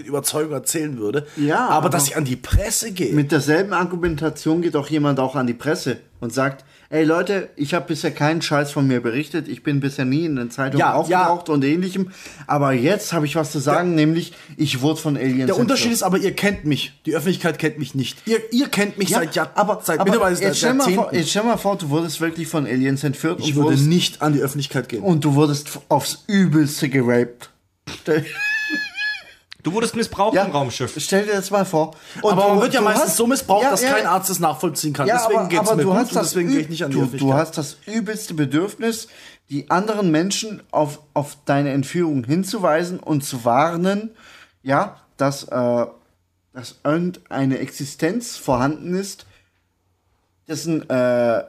Speaker 3: mit Überzeugung erzählen würde.
Speaker 2: Ja,
Speaker 3: aber,
Speaker 2: aber-
Speaker 3: dass ich an die Presse gehe.
Speaker 2: Mit derselben Argumentation geht auch jemand auch an die Presse und sagt, ey Leute, ich habe bisher keinen Scheiß von mir berichtet, ich bin bisher nie in den Zeitungen
Speaker 3: Ja,
Speaker 2: aufgetaucht und ähnlichem, aber jetzt habe ich was zu sagen, nämlich ich wurde von Aliens
Speaker 3: der Unterschied ist aber, ihr kennt mich. Die Öffentlichkeit kennt mich nicht. Ihr, ihr kennt mich
Speaker 2: ja,
Speaker 3: seit Jahr,
Speaker 2: aber,
Speaker 3: seit
Speaker 2: aber
Speaker 3: mittlerweile seit
Speaker 2: jetzt, stell mal vor, jetzt stell mal vor, du wurdest wirklich von Aliens entführt
Speaker 3: Ich
Speaker 2: und,
Speaker 3: würde
Speaker 2: wurdest,
Speaker 3: nicht an die Öffentlichkeit gehen.
Speaker 2: und du wurdest aufs Übelste geraped. Stell,
Speaker 1: Du wurdest missbraucht
Speaker 2: ja,
Speaker 1: im Raumschiff.
Speaker 2: Stell dir das mal vor. Und
Speaker 3: aber
Speaker 2: du-
Speaker 3: man wird ja meistens
Speaker 2: hast-
Speaker 3: so missbraucht,
Speaker 2: Ja,
Speaker 3: dass
Speaker 2: ja,
Speaker 3: kein Arzt es nachvollziehen kann.
Speaker 2: Ja,
Speaker 3: deswegen
Speaker 2: aber,
Speaker 3: geht's
Speaker 2: aber
Speaker 3: mir
Speaker 2: du
Speaker 3: gut
Speaker 2: hast
Speaker 3: und
Speaker 2: das
Speaker 3: deswegen gehe ich nicht an die
Speaker 2: du,
Speaker 3: Öffentlichkeit.
Speaker 2: du hast das übelste Bedürfnis, die anderen Menschen auf, auf deine Entführung hinzuweisen und zu warnen, ja, dass, äh, dass irgendeine Existenz vorhanden ist, dessen äh,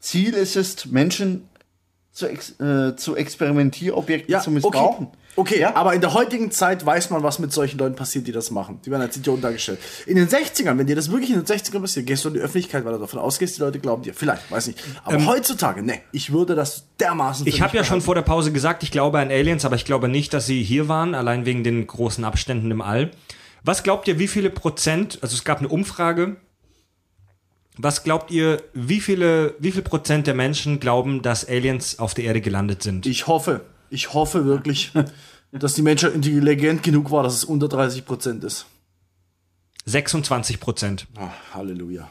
Speaker 2: Ziel ist es, Menschen zu, ex äh, zu Experimentierobjekten
Speaker 3: ja,
Speaker 2: zu missbrauchen.
Speaker 3: Okay, okay
Speaker 2: Ja?
Speaker 3: aber in der heutigen Zeit weiß man, was mit solchen Leuten passiert, die das machen. Die werden als Idioten dargestellt. In den 60ern, wenn dir das wirklich in den 60ern passiert, gehst du in die Öffentlichkeit, weil du davon ausgehst, die Leute glauben dir. Vielleicht, weiß nicht. Aber heutzutage, ne, ich würde das dermaßen.
Speaker 1: Ich habe ja schon vor der Pause gesagt, ich glaube an Aliens, aber ich glaube nicht, dass sie hier waren, allein wegen den großen Abständen im All. Was glaubt ihr, wie viele Prozent, also es gab eine Umfrage, was glaubt ihr, wie viele, wie viel Prozent der Menschen glauben, dass Aliens auf der Erde gelandet sind?
Speaker 3: Ich hoffe, ich hoffe wirklich, dass die Menschheit intelligent genug war, dass es unter 30 Prozent ist.
Speaker 1: 26 Prozent.
Speaker 3: Ah, Halleluja.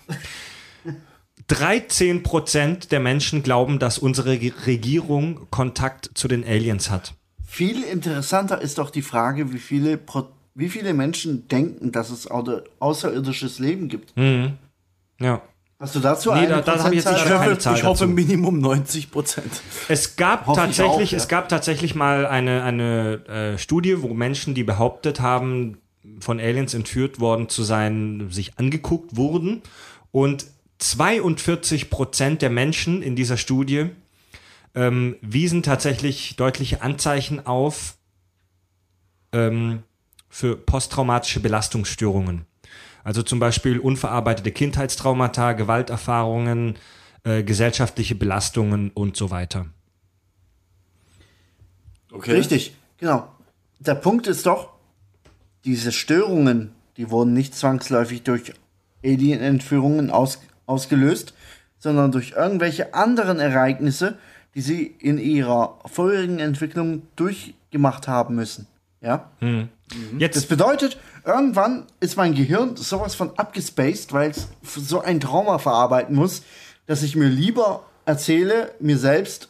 Speaker 1: 13 Prozent der Menschen glauben, dass unsere Reg- Regierung Kontakt zu den Aliens hat.
Speaker 2: Viel interessanter ist doch die Frage, wie viele, Pro wie viele Menschen denken, dass es außer- außerirdisches Leben gibt?
Speaker 1: Ja.
Speaker 2: Hast du dazu
Speaker 1: Nee,
Speaker 2: eine
Speaker 1: da- da habe ich jetzt nicht
Speaker 3: Ich
Speaker 1: keine
Speaker 3: hoffe,
Speaker 1: Zahl
Speaker 3: ich hoffe
Speaker 1: dazu.
Speaker 3: Minimum 90 Prozent.
Speaker 1: Es gab
Speaker 2: Hoffe ich
Speaker 1: tatsächlich,
Speaker 2: auch, ja.
Speaker 1: es gab tatsächlich mal eine, eine äh, Studie, wo Menschen, die behauptet haben, von Aliens entführt worden zu sein, sich angeguckt wurden. Und 42 Prozent der Menschen in dieser Studie ähm, wiesen tatsächlich deutliche Anzeichen auf ähm, für posttraumatische Belastungsstörungen. Also zum Beispiel unverarbeitete Kindheitstraumata, Gewalterfahrungen, äh, gesellschaftliche Belastungen und so weiter.
Speaker 3: Okay.
Speaker 2: Richtig, genau. Der Punkt ist doch, diese Störungen, die wurden nicht zwangsläufig durch Alien-Entführungen aus, ausgelöst, sondern durch irgendwelche anderen Ereignisse, die sie in ihrer vorherigen Entwicklung durchgemacht haben müssen. Ja? Das
Speaker 1: Jetzt,
Speaker 2: bedeutet, irgendwann ist mein Gehirn sowas von abgespaced, weil es so ein Trauma verarbeiten muss, dass ich mir lieber erzähle, mir selbst,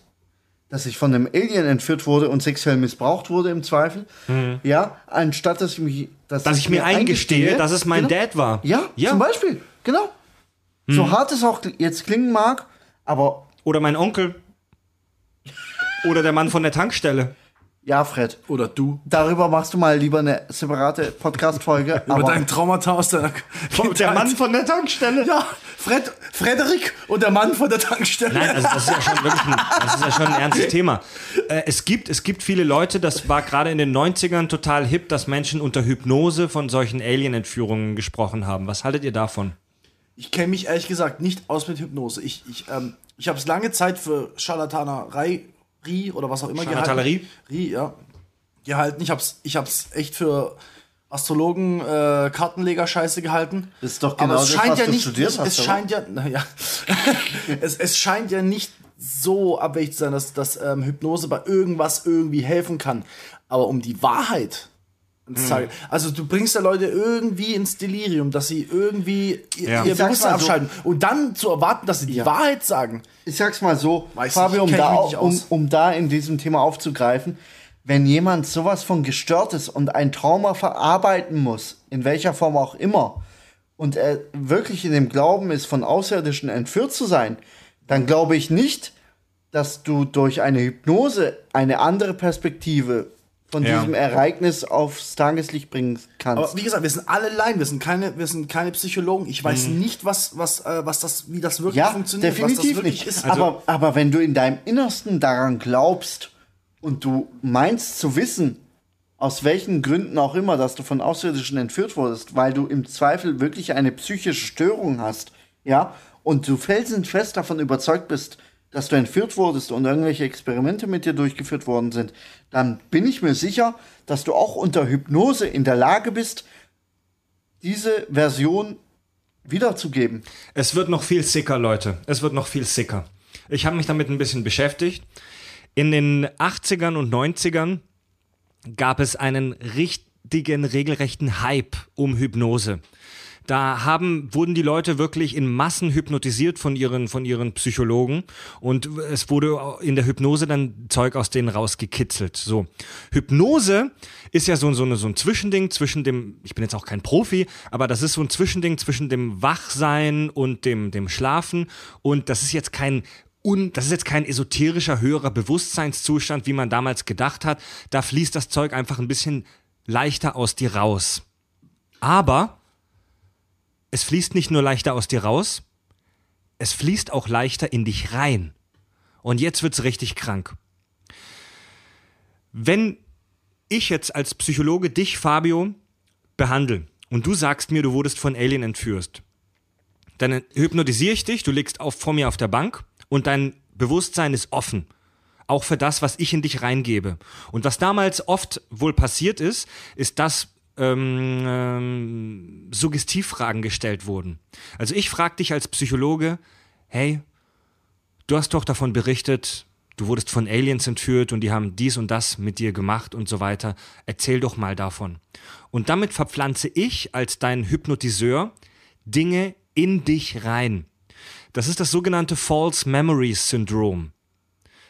Speaker 2: dass ich von einem Alien entführt wurde und sexuell missbraucht wurde im Zweifel. Ja, anstatt dass ich mich,
Speaker 1: dass ich mir eingestehe, dass es mein
Speaker 2: genau,
Speaker 1: Dad war.
Speaker 2: Ja,
Speaker 1: Ja.
Speaker 2: zum Beispiel, genau. So hart es auch jetzt klingen mag, aber
Speaker 1: Oder mein Onkel. Oder der Mann von der Tankstelle.
Speaker 2: Ja, Fred,
Speaker 3: Oder du.
Speaker 2: darüber machst du mal lieber eine separate Podcast-Folge.
Speaker 3: Über
Speaker 2: aber
Speaker 3: dein Traumata aus deiner
Speaker 1: Der Mann von der Tankstelle.
Speaker 3: Ja, Fred, Frederik und der Mann von der Tankstelle.
Speaker 1: Nein, also das ist ja schon wirklich ein, das ist ja schon ein ernstes Thema. Äh, es, gibt, es gibt viele Leute, das war gerade in den 90ern total hip, dass Menschen unter Hypnose von solchen Alien-Entführungen gesprochen haben. Was haltet ihr davon?
Speaker 3: Ich kenne mich ehrlich gesagt nicht aus mit Hypnose. Ich, ich, ähm, ich habe es lange Zeit für Scharlatanerei Rie oder was auch immer gehalten. Rie, ja. Gehalten. Ich hab's, ich hab's echt für Astrologen, äh, Kartenleger-Scheiße gehalten.
Speaker 2: Das ist doch genau
Speaker 3: Aber es
Speaker 2: das,
Speaker 3: scheint
Speaker 2: was
Speaker 3: ja
Speaker 2: du
Speaker 3: nicht,
Speaker 2: studiert
Speaker 3: es,
Speaker 2: hast,
Speaker 3: es
Speaker 2: oder?
Speaker 3: scheint ja, naja, es, es scheint ja nicht so abwegig zu sein, dass, dass ähm, Hypnose bei irgendwas irgendwie helfen kann. Aber um die Wahrheit
Speaker 2: Hm.
Speaker 3: Also du bringst ja Leute irgendwie ins Delirium, dass sie irgendwie ihr,
Speaker 1: Ja.
Speaker 3: ihr
Speaker 2: sag's
Speaker 3: Bewusstsein
Speaker 2: so.
Speaker 3: abschalten. Und dann zu erwarten, dass sie die
Speaker 2: Ja.
Speaker 3: Wahrheit sagen.
Speaker 2: Ich sag's mal so,
Speaker 3: Weiß
Speaker 2: Fabio, um da, um, um da in diesem Thema aufzugreifen, wenn jemand sowas von gestört ist und ein Trauma verarbeiten muss, in welcher Form auch immer, und er wirklich in dem Glauben ist, von Außerirdischen entführt zu sein, dann glaube ich nicht, dass du durch eine Hypnose eine andere Perspektive von
Speaker 1: Ja.
Speaker 2: diesem Ereignis aufs Tageslicht bringen kannst.
Speaker 3: Aber wie gesagt, wir sind alle Laien, wir sind keine, wir sind keine Psychologen. Ich weiß nicht, was, was, äh, was das, wie das wirklich
Speaker 2: Mhm. ja,
Speaker 3: funktioniert, was
Speaker 2: definitiv
Speaker 3: das wirklich
Speaker 2: nicht.
Speaker 3: ist.
Speaker 2: aber, aber wenn du in deinem Innersten daran glaubst und du meinst zu wissen, aus welchen Gründen auch immer, dass du von Außerirdischen entführt wurdest, weil du im Zweifel wirklich eine psychische Störung hast, ja, und du felsenfest davon überzeugt bist, dass du entführt wurdest und irgendwelche Experimente mit dir durchgeführt worden sind, dann bin ich mir sicher, dass du auch unter Hypnose in der Lage bist, diese Version wiederzugeben.
Speaker 1: Es wird noch viel sicker, Leute. Es wird noch viel sicker. Ich habe mich damit ein bisschen beschäftigt. In den 80ern und 90ern gab es einen richtigen, regelrechten Hype um Hypnose. Da haben, wurden die Leute wirklich in Massen hypnotisiert von ihren, von ihren Psychologen und es wurde in der Hypnose dann Zeug aus denen rausgekitzelt. So. Hypnose ist ja so, so, so ein Zwischending zwischen dem, ich bin jetzt auch kein Profi, aber das ist so ein Zwischending zwischen dem Wachsein und dem, dem Schlafen und das ist jetzt kein un, das ist jetzt kein esoterischer höherer Bewusstseinszustand, wie man damals gedacht hat. Da fließt das Zeug einfach ein bisschen leichter aus dir raus. Aber es fließt nicht nur leichter aus dir raus, es fließt auch leichter in dich rein. Und jetzt wird's richtig krank. Wenn ich jetzt als Psychologe dich, Fabio, behandle und du sagst mir, du wurdest von Alien entführt, dann hypnotisiere ich dich, du liegst auf, vor mir auf der Bank und dein Bewusstsein ist offen. Auch für das, was ich in dich reingebe. Und was damals oft wohl passiert ist, ist, dass ähm, ähm, Suggestivfragen gestellt wurden. Also ich frage dich als Psychologe, hey, du hast doch davon berichtet, du wurdest von Aliens entführt und die haben dies und das mit dir gemacht und so weiter. Erzähl doch mal davon. Und damit verpflanze ich als dein Hypnotiseur Dinge in dich rein. Das ist das sogenannte False Memory Syndrome.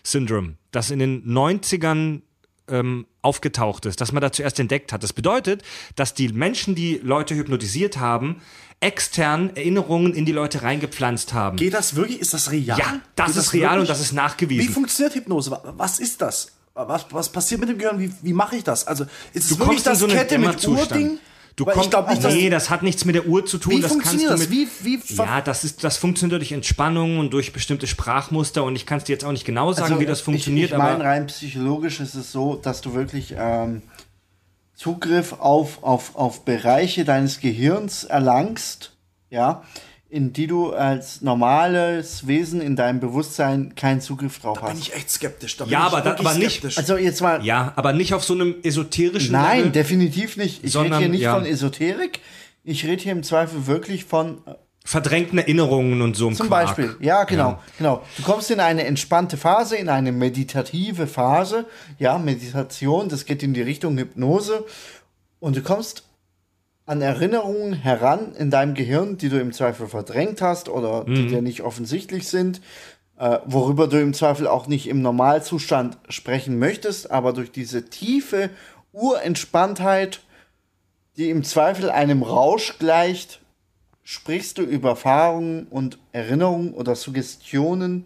Speaker 1: Syndrome, das in den 90ern ähm, aufgetaucht ist, dass man da zuerst entdeckt hat. Das bedeutet, dass die Menschen, die Leute hypnotisiert haben, extern Erinnerungen in die Leute reingepflanzt haben.
Speaker 3: Geht das wirklich? Ist das real?
Speaker 1: Ja, das
Speaker 3: Geht
Speaker 1: ist real
Speaker 3: wirklich?
Speaker 1: und das ist
Speaker 3: Wie
Speaker 1: nachgewiesen.
Speaker 3: funktioniert Hypnose? Wa- Was ist das? Was, was passiert mit dem Gehirn? Wie, wie mache ich das? Also ist es
Speaker 1: Du
Speaker 3: wirklich das
Speaker 1: so
Speaker 3: Kette mit
Speaker 1: Dämmerzustand. Du
Speaker 3: Weil
Speaker 1: kommst,
Speaker 3: nicht,
Speaker 1: nee, das hat nichts mit der Uhr zu tun.
Speaker 3: Wie
Speaker 1: das
Speaker 3: funktioniert
Speaker 1: kannst
Speaker 3: das?
Speaker 1: du mit,
Speaker 3: Wie- wie ver-
Speaker 1: ja, das ist, das funktioniert durch Entspannung und durch bestimmte Sprachmuster und ich kann es dir jetzt auch nicht genau sagen, wie das funktioniert,
Speaker 2: Also, ich, ich meine, rein psychologisch ist es so, dass du wirklich ähm, Zugriff auf, auf, auf Bereiche deines Gehirns erlangst, ja, in die du als normales Wesen in deinem Bewusstsein keinen Zugriff drauf
Speaker 3: bin
Speaker 2: hast.
Speaker 3: ich echt skeptisch. Da bin
Speaker 1: Ja,
Speaker 3: ich
Speaker 1: aber da- aber nicht-
Speaker 3: skeptisch.
Speaker 2: Also jetzt mal,
Speaker 1: ja, aber nicht auf so einem esoterischen
Speaker 2: nein,
Speaker 1: Level.
Speaker 2: definitiv nicht. Ich rede hier nicht
Speaker 1: ja.
Speaker 2: von Esoterik. Ich rede hier im Zweifel wirklich von äh,
Speaker 1: verdrängten Erinnerungen und so
Speaker 2: Zum
Speaker 1: Quark.
Speaker 2: Beispiel, ja, genau, genau. Du kommst in eine entspannte Phase, in eine meditative Phase, ja, Meditation, das geht in die Richtung Hypnose und du kommst an Erinnerungen heran in deinem Gehirn, die du im Zweifel verdrängt hast oder die dir nicht offensichtlich sind, äh, worüber du im Zweifel auch nicht im Normalzustand sprechen möchtest, aber durch diese tiefe Urentspanntheit, die im Zweifel einem Rausch gleicht, sprichst du über Erfahrungen und Erinnerungen oder Suggestionen,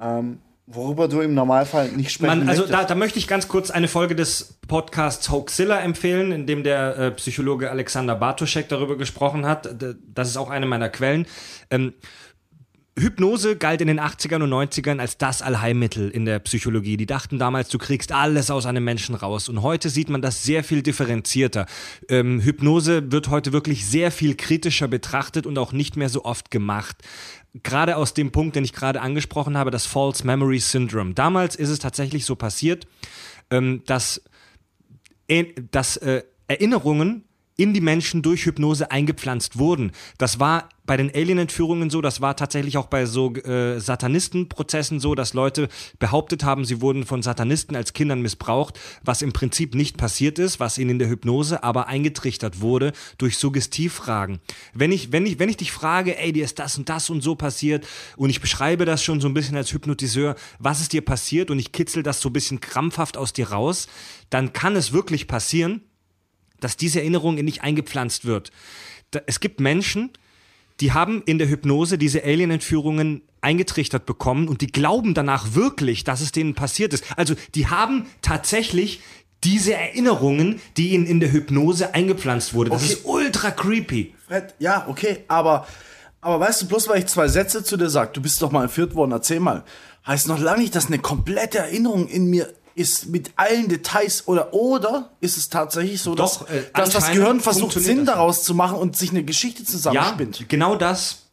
Speaker 2: ähm, worüber du im Normalfall nicht sprechen
Speaker 1: Man, also da, da möchte ich ganz kurz eine Folge des Podcasts Hoaxilla empfehlen, in dem der äh, Psychologe Alexander Bartoschek darüber gesprochen hat. Das ist auch eine meiner Quellen. Ähm, Hypnose galt in den 80ern und 90ern als das Allheilmittel in der Psychologie. Die dachten damals, du kriegst alles aus einem Menschen raus. Und heute sieht man das sehr viel differenzierter. Ähm, Hypnose wird heute wirklich sehr viel kritischer betrachtet und auch nicht mehr so oft gemacht. Gerade aus dem Punkt, den ich gerade angesprochen habe, das False Memory Syndrome. Damals ist es tatsächlich so passiert, ähm, dass äh, dass äh, Erinnerungen in die Menschen durch Hypnose eingepflanzt wurden. Das war bei den Alien-Entführungen so, das war tatsächlich auch bei so äh, Satanistenprozessen so, dass Leute behauptet haben, sie wurden von Satanisten als Kindern missbraucht, was im Prinzip nicht passiert ist, was ihnen in der Hypnose aber eingetrichtert wurde durch Suggestivfragen. Wenn ich, wenn ich, wenn ich dich frage, ey, dir ist das und das und so passiert und ich beschreibe das schon so ein bisschen als Hypnotiseur, was ist dir passiert und ich kitzel das so ein bisschen krampfhaft aus dir raus, dann kann es wirklich passieren, dass diese Erinnerung in dich eingepflanzt wird. Es gibt Menschen, die haben in der Hypnose diese Alien-Entführungen eingetrichtert bekommen und die glauben danach wirklich, dass es denen passiert ist. Also die haben tatsächlich diese Erinnerungen, die ihnen in der Hypnose eingepflanzt wurde. Das
Speaker 3: Okay.
Speaker 1: ist ultra creepy.
Speaker 3: Fred, ja, okay, aber, aber weißt du, bloß weil ich zwei Sätze zu dir sag, du bist doch mal entführt worden, erzähl mal, heißt noch lange nicht, dass eine komplette Erinnerung in mir ist mit allen Details oder oder ist es tatsächlich so, dass,
Speaker 1: Doch, äh,
Speaker 3: dass das Gehirn versucht Sinn daraus zu machen und sich eine Geschichte
Speaker 1: Ja,
Speaker 3: zusammenspinnt.
Speaker 1: genau das.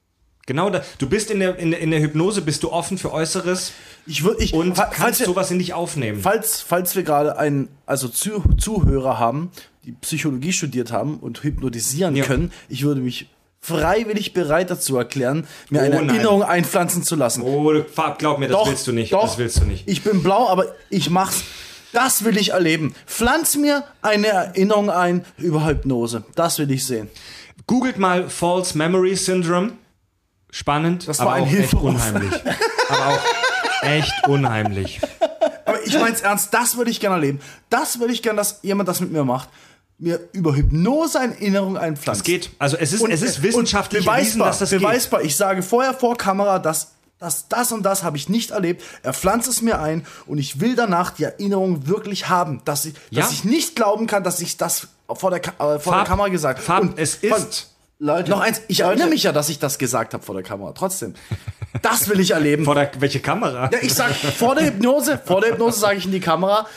Speaker 1: Genau das. Du bist in der, in, der, in der Hypnose, bist du offen für Äußeres
Speaker 3: Ich würde ich
Speaker 1: und
Speaker 3: fa- falls
Speaker 1: kannst
Speaker 3: wir,
Speaker 1: sowas in dich aufnehmen.
Speaker 3: falls falls wir gerade einen also Zu Zuhörer haben, die Psychologie studiert haben und hypnotisieren
Speaker 1: Ja.
Speaker 3: können, ich würde mich freiwillig bereit dazu erklären, mir
Speaker 1: Oh,
Speaker 3: eine
Speaker 1: nein.
Speaker 3: Erinnerung einpflanzen zu lassen.
Speaker 1: Oh, Fab, glaub mir, das willst du nicht.
Speaker 3: Doch,
Speaker 1: das willst du nicht.
Speaker 3: Ich bin blau, aber ich mach's. Das will ich erleben. Pflanz mir eine Erinnerung ein über Hypnose. Das will ich sehen.
Speaker 1: Googelt mal False Memory Syndrome. Spannend,
Speaker 3: Das war
Speaker 1: aber
Speaker 3: ein
Speaker 1: auch echt unheimlich. aber auch echt unheimlich.
Speaker 3: Aber ich mein's ernst, das würde ich gerne erleben. Das würde ich gerne, dass jemand das mit mir macht. Mir über Hypnose eine Erinnerung einpflanzt.
Speaker 1: Es geht. Also es ist,
Speaker 3: Und,
Speaker 1: es ist
Speaker 3: und
Speaker 1: wissenschaftlich erwiesen,
Speaker 3: beweisbar,
Speaker 1: dass das geht.
Speaker 3: beweisbar. Ich sage vorher vor Kamera, dass das, das und das habe ich nicht erlebt. Er pflanzt es mir ein und ich will danach die Erinnerung wirklich haben, dass ich,
Speaker 1: Ja.
Speaker 3: dass ich nicht glauben kann, dass ich das vor der, äh, vor der
Speaker 1: Farb-
Speaker 3: Kamera gesagt
Speaker 1: Farb,
Speaker 3: Und
Speaker 1: es ist
Speaker 2: Leute,
Speaker 3: Noch eins, ich erinnere mich ja, dass ich das gesagt habe vor der Kamera. Trotzdem. Das will ich erleben.
Speaker 1: vor der welche Kamera?
Speaker 3: ja, ich sag vor der Hypnose, vor der Hypnose sage ich in die Kamera,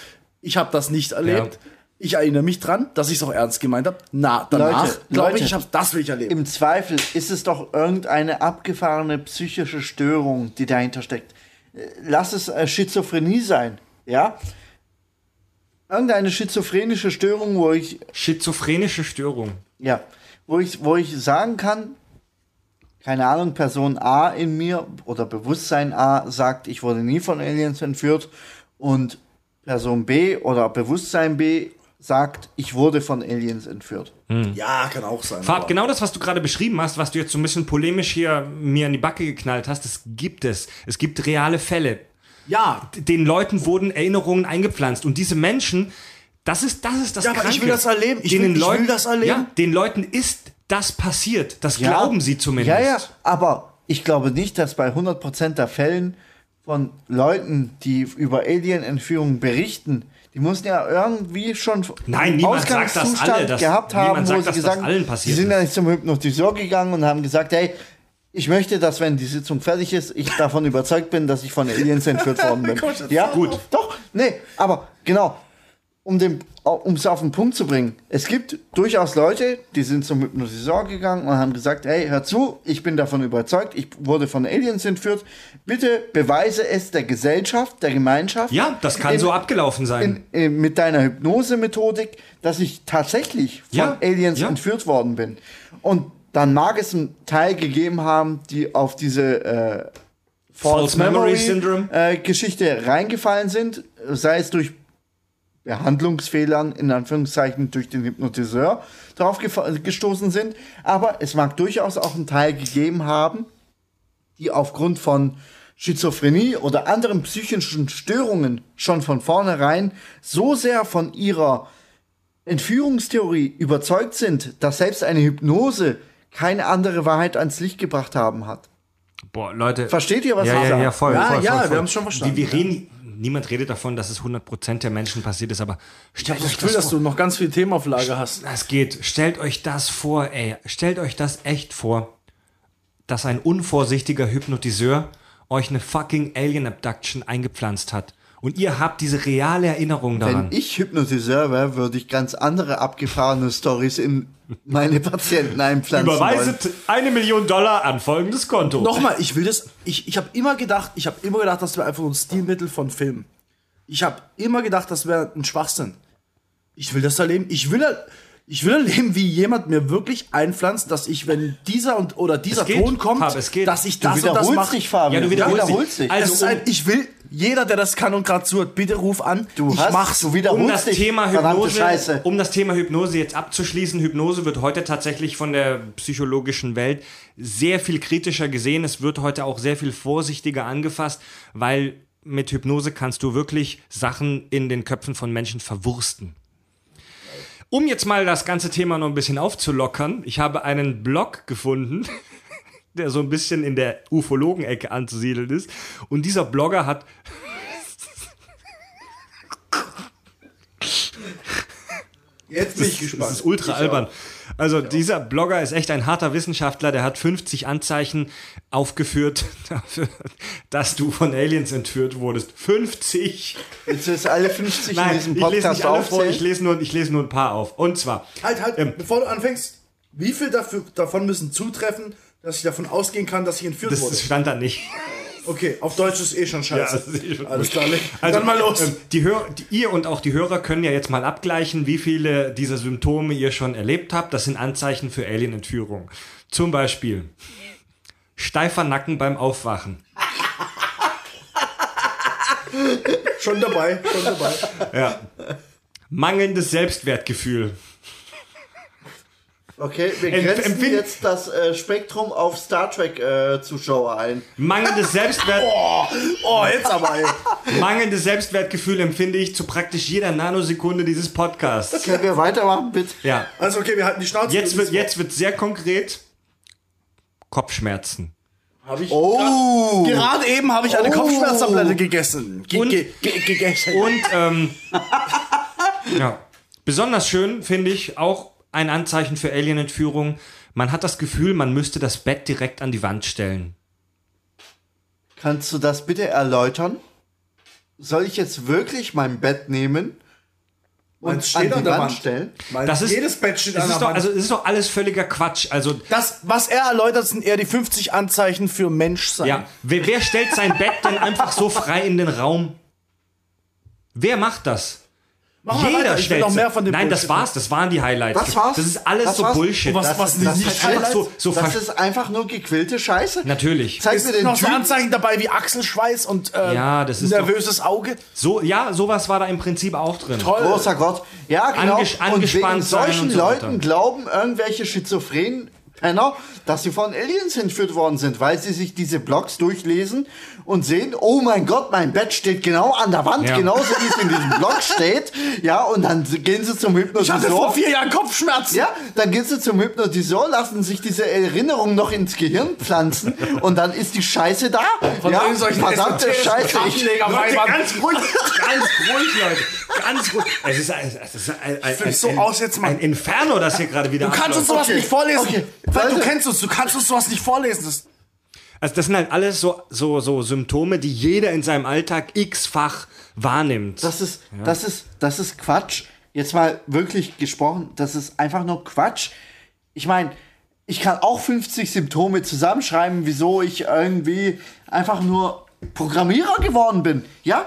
Speaker 3: ich habe das nicht erlebt.
Speaker 1: Ja.
Speaker 3: Ich erinnere mich dran, dass ich es auch ernst gemeint habe. Na, danach glaube ich, ich hab, das will ich erleben.
Speaker 2: Im Zweifel ist es doch irgendeine abgefahrene psychische Störung, die dahinter steckt. Äh, Lass es äh, Schizophrenie sein, ja? Irgendeine schizophrenische Störung, wo ich
Speaker 1: Schizophrenische Störung.
Speaker 2: Ja, wo ich, wo ich sagen kann, keine Ahnung, Person A in mir oder Bewusstsein A sagt, ich wurde nie von Aliens entführt und Person B oder Bewusstsein B sagt, ich wurde von Aliens entführt.
Speaker 3: Ja, kann auch sein.
Speaker 1: Farb, genau das, was du gerade beschrieben hast, was du jetzt so ein bisschen polemisch hier mir in die Backe geknallt hast, das gibt es. Es gibt reale Fälle.
Speaker 3: Ja.
Speaker 1: Den Leuten wurden Erinnerungen eingepflanzt. Und diese Menschen, das ist das, ist das
Speaker 3: Ja, aber ich
Speaker 1: Kranke.
Speaker 3: will das erleben. Ich will- ich will
Speaker 1: Leuten,
Speaker 3: das erleben.
Speaker 1: Ja, den Leuten ist das passiert. Das
Speaker 2: Ja.
Speaker 1: glauben sie zumindest.
Speaker 2: Ja, ja, aber ich glaube nicht, dass bei 100% der Fällen von Leuten, die über Alien-Entführungen berichten, die mussten ja irgendwie schon
Speaker 1: Nein,
Speaker 2: Ausgangszustand
Speaker 1: alle
Speaker 2: gehabt haben,
Speaker 1: sagt,
Speaker 2: wo sie gesagt die
Speaker 1: passiert
Speaker 2: sind ja nicht zum Hypnotiseur gegangen und haben gesagt, hey, ich möchte, dass wenn die Sitzung fertig ist, ich davon überzeugt bin, dass ich von Aliens entführt worden bin. ja, gut. Doch, nee, aber genau, um es auf den Punkt zu bringen. Es gibt durchaus Leute, die sind zum Hypnotiseur gegangen und haben gesagt, hey, hör zu, ich bin davon überzeugt, ich wurde von Aliens entführt. Bitte beweise es der Gesellschaft, der Gemeinschaft.
Speaker 1: Ja, das kann
Speaker 2: in-
Speaker 1: so abgelaufen sein.
Speaker 2: in, äh, mit deiner Hypnose-Methodik, dass ich tatsächlich von
Speaker 1: Ja,
Speaker 2: Aliens
Speaker 1: ja.
Speaker 2: entführt worden bin. Und dann mag es einen Teil gegeben haben, die auf diese äh,
Speaker 1: False Memory Syndrome.
Speaker 2: äh, Geschichte reingefallen sind, sei es durch Behandlungsfehlern, in Anführungszeichen durch den Hypnotiseur drauf gestoßen sind. Aber es mag durchaus auch einen Teil gegeben haben, die aufgrund von Schizophrenie oder anderen psychischen Störungen schon von vornherein so sehr von ihrer Entführungstheorie überzeugt sind, dass selbst eine Hypnose keine andere Wahrheit ans Licht gebracht haben hat.
Speaker 1: Boah, Leute.
Speaker 2: Versteht ihr, was
Speaker 1: ja,
Speaker 2: ich
Speaker 1: ja,
Speaker 2: sage?
Speaker 1: Ja, voll,
Speaker 3: Ja,
Speaker 1: voll,
Speaker 3: ja,
Speaker 1: voll,
Speaker 3: wir
Speaker 1: voll.
Speaker 3: haben's schon verstanden,
Speaker 1: Wir, wir reden, niemand redet davon, dass es 100% der Menschen passiert ist, aber stellt euch
Speaker 3: Ich will,
Speaker 1: das
Speaker 3: dass
Speaker 1: vor.
Speaker 3: du noch ganz viel Thema auf Lager hast.
Speaker 1: Das geht. Stellt euch das vor, ey. Stellt euch das echt vor, dass ein unvorsichtiger Hypnotiseur euch eine fucking Alien Abduction eingepflanzt hat. Und ihr habt diese reale Erinnerung daran.
Speaker 2: Wenn ich Hypnotiseur wäre, würde ich ganz andere abgefahrene Stories in meine Patienten einpflanzen wollen.
Speaker 1: Überweiset eine Million Dollar an folgendes Konto.
Speaker 3: Nochmal, ich will das. Ich, ich habe immer gedacht, ich habe immer gedacht, das wäre einfach ein Stilmittel von Filmen. Ich habe immer gedacht, das wäre ein Schwachsinn. Ich will das erleben. Ich will, ich will erleben, wie jemand mir wirklich einpflanzt, dass ich, wenn dieser und oder dieser
Speaker 1: Es geht,
Speaker 3: Ton kommt,
Speaker 1: Fab, es geht.
Speaker 3: dass ich
Speaker 2: Du
Speaker 3: das und das
Speaker 2: wiederholst
Speaker 3: mache.
Speaker 1: Ja, du wiederholst dich.
Speaker 2: dich.
Speaker 1: Also
Speaker 3: ist ein,
Speaker 1: um-
Speaker 3: ich will, jeder, der das kann und gerade zuhört, bitte ruf an.
Speaker 2: Du
Speaker 3: ich
Speaker 2: hast,
Speaker 3: mach's.
Speaker 2: du wiederholst
Speaker 1: um das
Speaker 2: dich,
Speaker 1: Thema Hypnose,
Speaker 2: Scheiße.
Speaker 1: um das Thema Hypnose jetzt abzuschließen, Hypnose wird heute tatsächlich von der psychologischen Welt sehr viel kritischer gesehen. Es wird heute auch sehr viel vorsichtiger angefasst, weil mit Hypnose kannst du wirklich Sachen in den Köpfen von Menschen verwursten. Um jetzt mal das ganze Thema noch ein bisschen aufzulockern, ich habe einen Blog gefunden, der so ein bisschen in der Ufologen-Ecke anzusiedeln ist. Und dieser Blogger hat
Speaker 3: Jetzt bin ich
Speaker 1: Das
Speaker 3: gespannt.
Speaker 1: ist ultra albern. Also dieser Blogger ist echt ein harter Wissenschaftler, der hat 50 Anzeichen aufgeführt dafür, dass du von Aliens entführt wurdest. 50!
Speaker 2: Jetzt ist alle 50 in
Speaker 1: Nein,
Speaker 2: diesem
Speaker 1: ich lese
Speaker 2: Podcast
Speaker 1: nicht
Speaker 2: aufzählen.
Speaker 1: ich lese, nur, ich lese nur ein paar auf. Und zwar,
Speaker 3: Halt, halt,
Speaker 1: Ähm,
Speaker 3: bevor du anfängst, wie viel dafür, davon müssen zutreffen, dass ich davon ausgehen kann, dass ich entführt wurde?
Speaker 1: das stand da nicht.
Speaker 3: Okay, auf Deutsch ist eh schon scheiße.
Speaker 1: Ja, das eh schon
Speaker 3: Alles klar,
Speaker 1: Also,
Speaker 3: dann mal los.
Speaker 1: ähm, die Hör die, ihr und auch die Hörer können ja jetzt mal abgleichen, wie viele dieser Symptome ihr schon erlebt habt. Das sind Anzeichen für Alien-Entführung. Zum Beispiel steifer Nacken beim Aufwachen.
Speaker 3: schon dabei, schon dabei.
Speaker 1: Ja. Mangelndes Selbstwertgefühl.
Speaker 2: Okay, wir grenzen
Speaker 1: empfind-
Speaker 2: jetzt das äh, Spektrum auf Star Trek-Zuschauer ein.
Speaker 1: Mangelndes, Selbstwert,
Speaker 3: Oh, jetzt aber, ey.
Speaker 1: mangelndes Selbstwertgefühl empfinde ich zu praktisch jeder Nanosekunde dieses Podcasts.
Speaker 2: Können wir weitermachen, bitte?
Speaker 1: Ja.
Speaker 3: Also, okay, wir halten die Schnauze.
Speaker 1: Jetzt wird, jetzt wird sehr konkret. Kopfschmerzen.
Speaker 3: Hab ich
Speaker 2: Oh!
Speaker 3: Gerade eben habe ich eine
Speaker 2: Oh.
Speaker 3: Kopfschmerztablette gegessen. Ge
Speaker 1: Und-
Speaker 3: ge ge gegessen.
Speaker 1: Und ähm, ja. besonders schön finde ich auch ein Anzeichen für Alien-Entführung. Man hat das Gefühl, man müsste das Bett direkt an die Wand stellen.
Speaker 2: Kannst du das bitte erläutern? Soll ich jetzt wirklich mein Bett nehmen und
Speaker 3: Meins
Speaker 2: an
Speaker 3: steht
Speaker 2: die
Speaker 3: an der
Speaker 2: Wand
Speaker 3: Wand.
Speaker 2: stellen?
Speaker 3: Mein,
Speaker 1: Das ist,
Speaker 3: jedes Bett steht an der
Speaker 1: ist doch,
Speaker 3: Wand.
Speaker 1: Also es ist doch alles völliger Quatsch. Also
Speaker 3: das, was er erläutert, sind eher die 50 Anzeichen für Menschsein.
Speaker 1: ja, wer, wer stellt sein Bett denn einfach so frei in den Raum? Wer macht das?
Speaker 3: Mach
Speaker 1: Jeder
Speaker 3: weiter, ich will
Speaker 1: stellt
Speaker 3: noch mehr von dem
Speaker 1: Nein, das
Speaker 3: Bullshit.
Speaker 1: war's, das waren die Highlights.
Speaker 2: Das war's?
Speaker 1: Das ist alles
Speaker 2: Das
Speaker 1: so
Speaker 2: war's?
Speaker 1: Bullshit.
Speaker 3: Was-
Speaker 2: Das,
Speaker 3: was
Speaker 2: ist, das,
Speaker 3: nicht
Speaker 2: ist
Speaker 1: einfach so- so
Speaker 2: das ist einfach nur gequillte Scheiße.
Speaker 1: Natürlich.
Speaker 2: Zeig
Speaker 3: Ist
Speaker 2: mir den
Speaker 3: noch so. Anzeichen dabei wie Achselschweiß und äh,
Speaker 1: Ja, das ist
Speaker 3: nervöses Auge.
Speaker 1: So, ja, sowas war da im Prinzip auch drin.
Speaker 3: Toll.
Speaker 2: Großer Gott. Ja, genau.
Speaker 1: Anges-
Speaker 2: und
Speaker 1: angespannt
Speaker 2: wegen
Speaker 1: sein
Speaker 2: solchen
Speaker 1: und so.
Speaker 2: Leuten glauben irgendwelche schizophrenen Penner, dass sie von Aliens entführt worden sind, weil sie sich diese Blogs durchlesen und sehen, oh mein Gott, mein Bett steht genau an der Wand,
Speaker 1: Ja.
Speaker 2: genauso wie es in diesem Blog steht. Ja, und dann gehen sie zum
Speaker 3: Ich hatte vor
Speaker 2: Hypnotisor.
Speaker 3: vier Jahren Kopfschmerzen.
Speaker 2: Ja, dann gehen sie zum Hypnotisor, lassen sich diese Erinnerung noch ins Gehirn pflanzen und dann ist die Scheiße da.
Speaker 3: Von
Speaker 2: ja, verdammte Scheiße. Ich,
Speaker 3: Kartenlegerweibern.
Speaker 1: ganz ruhig, ganz ruhig, Leute. Ganz ruhig. Es ist ein, es ist ein, ein, ein,
Speaker 3: so
Speaker 1: ein,
Speaker 3: aus jetzt, Mann.
Speaker 1: ein Inferno, das hier gerade wieder
Speaker 3: Du kannst uns
Speaker 1: abläuft.
Speaker 3: sowas
Speaker 2: Okay.
Speaker 3: nicht vorlesen.
Speaker 2: Okay.
Speaker 3: Weil du kennst uns, du kannst uns sowas nicht vorlesen. Das
Speaker 1: Also das sind halt alles so, so, so Symptome, die jeder in seinem Alltag x-fach wahrnimmt.
Speaker 2: Das ist, das ist, das ist Quatsch. Jetzt mal wirklich gesprochen, das ist einfach nur Quatsch. Ich meine, ich kann auch 50 Symptome zusammenschreiben, wieso ich irgendwie einfach nur Programmierer geworden bin. Ja?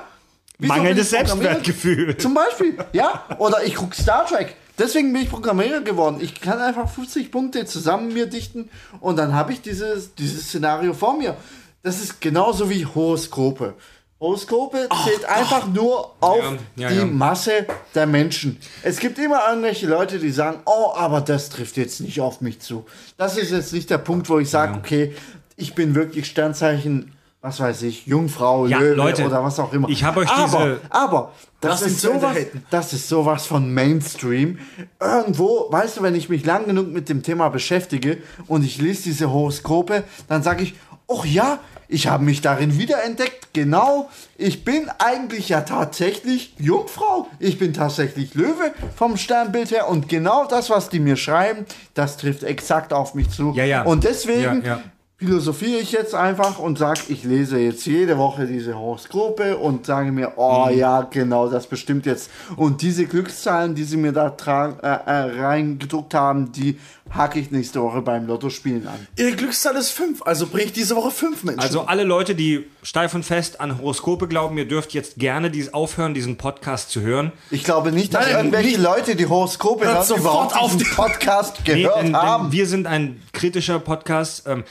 Speaker 1: Mangelndes? Selbstwertgefühl.
Speaker 2: Zum Beispiel, ja. Oder ich gucke Star Trek. Deswegen bin ich Programmierer geworden. Ich kann einfach 50 Punkte zusammen mir dichten und dann habe ich dieses, dieses Szenario vor mir. Das ist genauso wie Horoskope. Horoskope zählt einfach nur auf
Speaker 1: Ja, ja,
Speaker 2: die
Speaker 1: ja.
Speaker 2: Masse der Menschen. Es gibt immer irgendwelche Leute, die sagen, oh, aber das trifft jetzt nicht auf mich zu. Das ist jetzt nicht der Punkt, wo ich sage, okay, ich bin wirklich Sternzeichen, was weiß ich, Jungfrau,
Speaker 1: Ja,
Speaker 2: Löwe
Speaker 1: Leute,
Speaker 2: oder was auch immer.
Speaker 1: ich hab euch
Speaker 2: aber,
Speaker 1: diese-
Speaker 2: aber das
Speaker 3: ihn
Speaker 2: ist sowas, das ist sowas von Mainstream. Irgendwo, weißt du, wenn ich mich lang genug mit dem Thema beschäftige und ich lese diese Horoskope, dann sage ich, oh ja, ich habe mich darin wiederentdeckt. Genau, ich bin eigentlich ja tatsächlich Jungfrau. Ich bin tatsächlich Löwe vom Sternbild her und genau das, was die mir schreiben, das trifft exakt auf mich zu.
Speaker 1: Ja, ja.
Speaker 2: Und deswegen
Speaker 1: ja.
Speaker 2: Philosophiere ich jetzt einfach und sage, ich lese jetzt jede Woche diese Horoskope und sage mir, oh
Speaker 1: Mhm.
Speaker 2: ja, genau, das bestimmt jetzt. Und diese Glückszahlen, die sie mir da äh, äh, reingedruckt haben, die hacke ich nächste Woche beim Lottospielen an.
Speaker 3: Ihre Glückszahl ist 5, also bringe ich diese Woche 5 Menschen.
Speaker 1: Also alle Leute, die steif und fest an Horoskope glauben, ihr dürft jetzt gerne dies aufhören, diesen Podcast zu hören.
Speaker 2: Ich glaube nicht, dass
Speaker 3: Nein,
Speaker 2: irgendwelche
Speaker 3: nicht-
Speaker 2: Leute, die Horoskope hören,
Speaker 3: sofort
Speaker 2: überhaupt
Speaker 3: auf die-
Speaker 2: Podcast
Speaker 1: Nee,
Speaker 2: gehört
Speaker 1: denn, denn
Speaker 2: haben.
Speaker 1: wir sind ein kritischer Podcast. Ähm,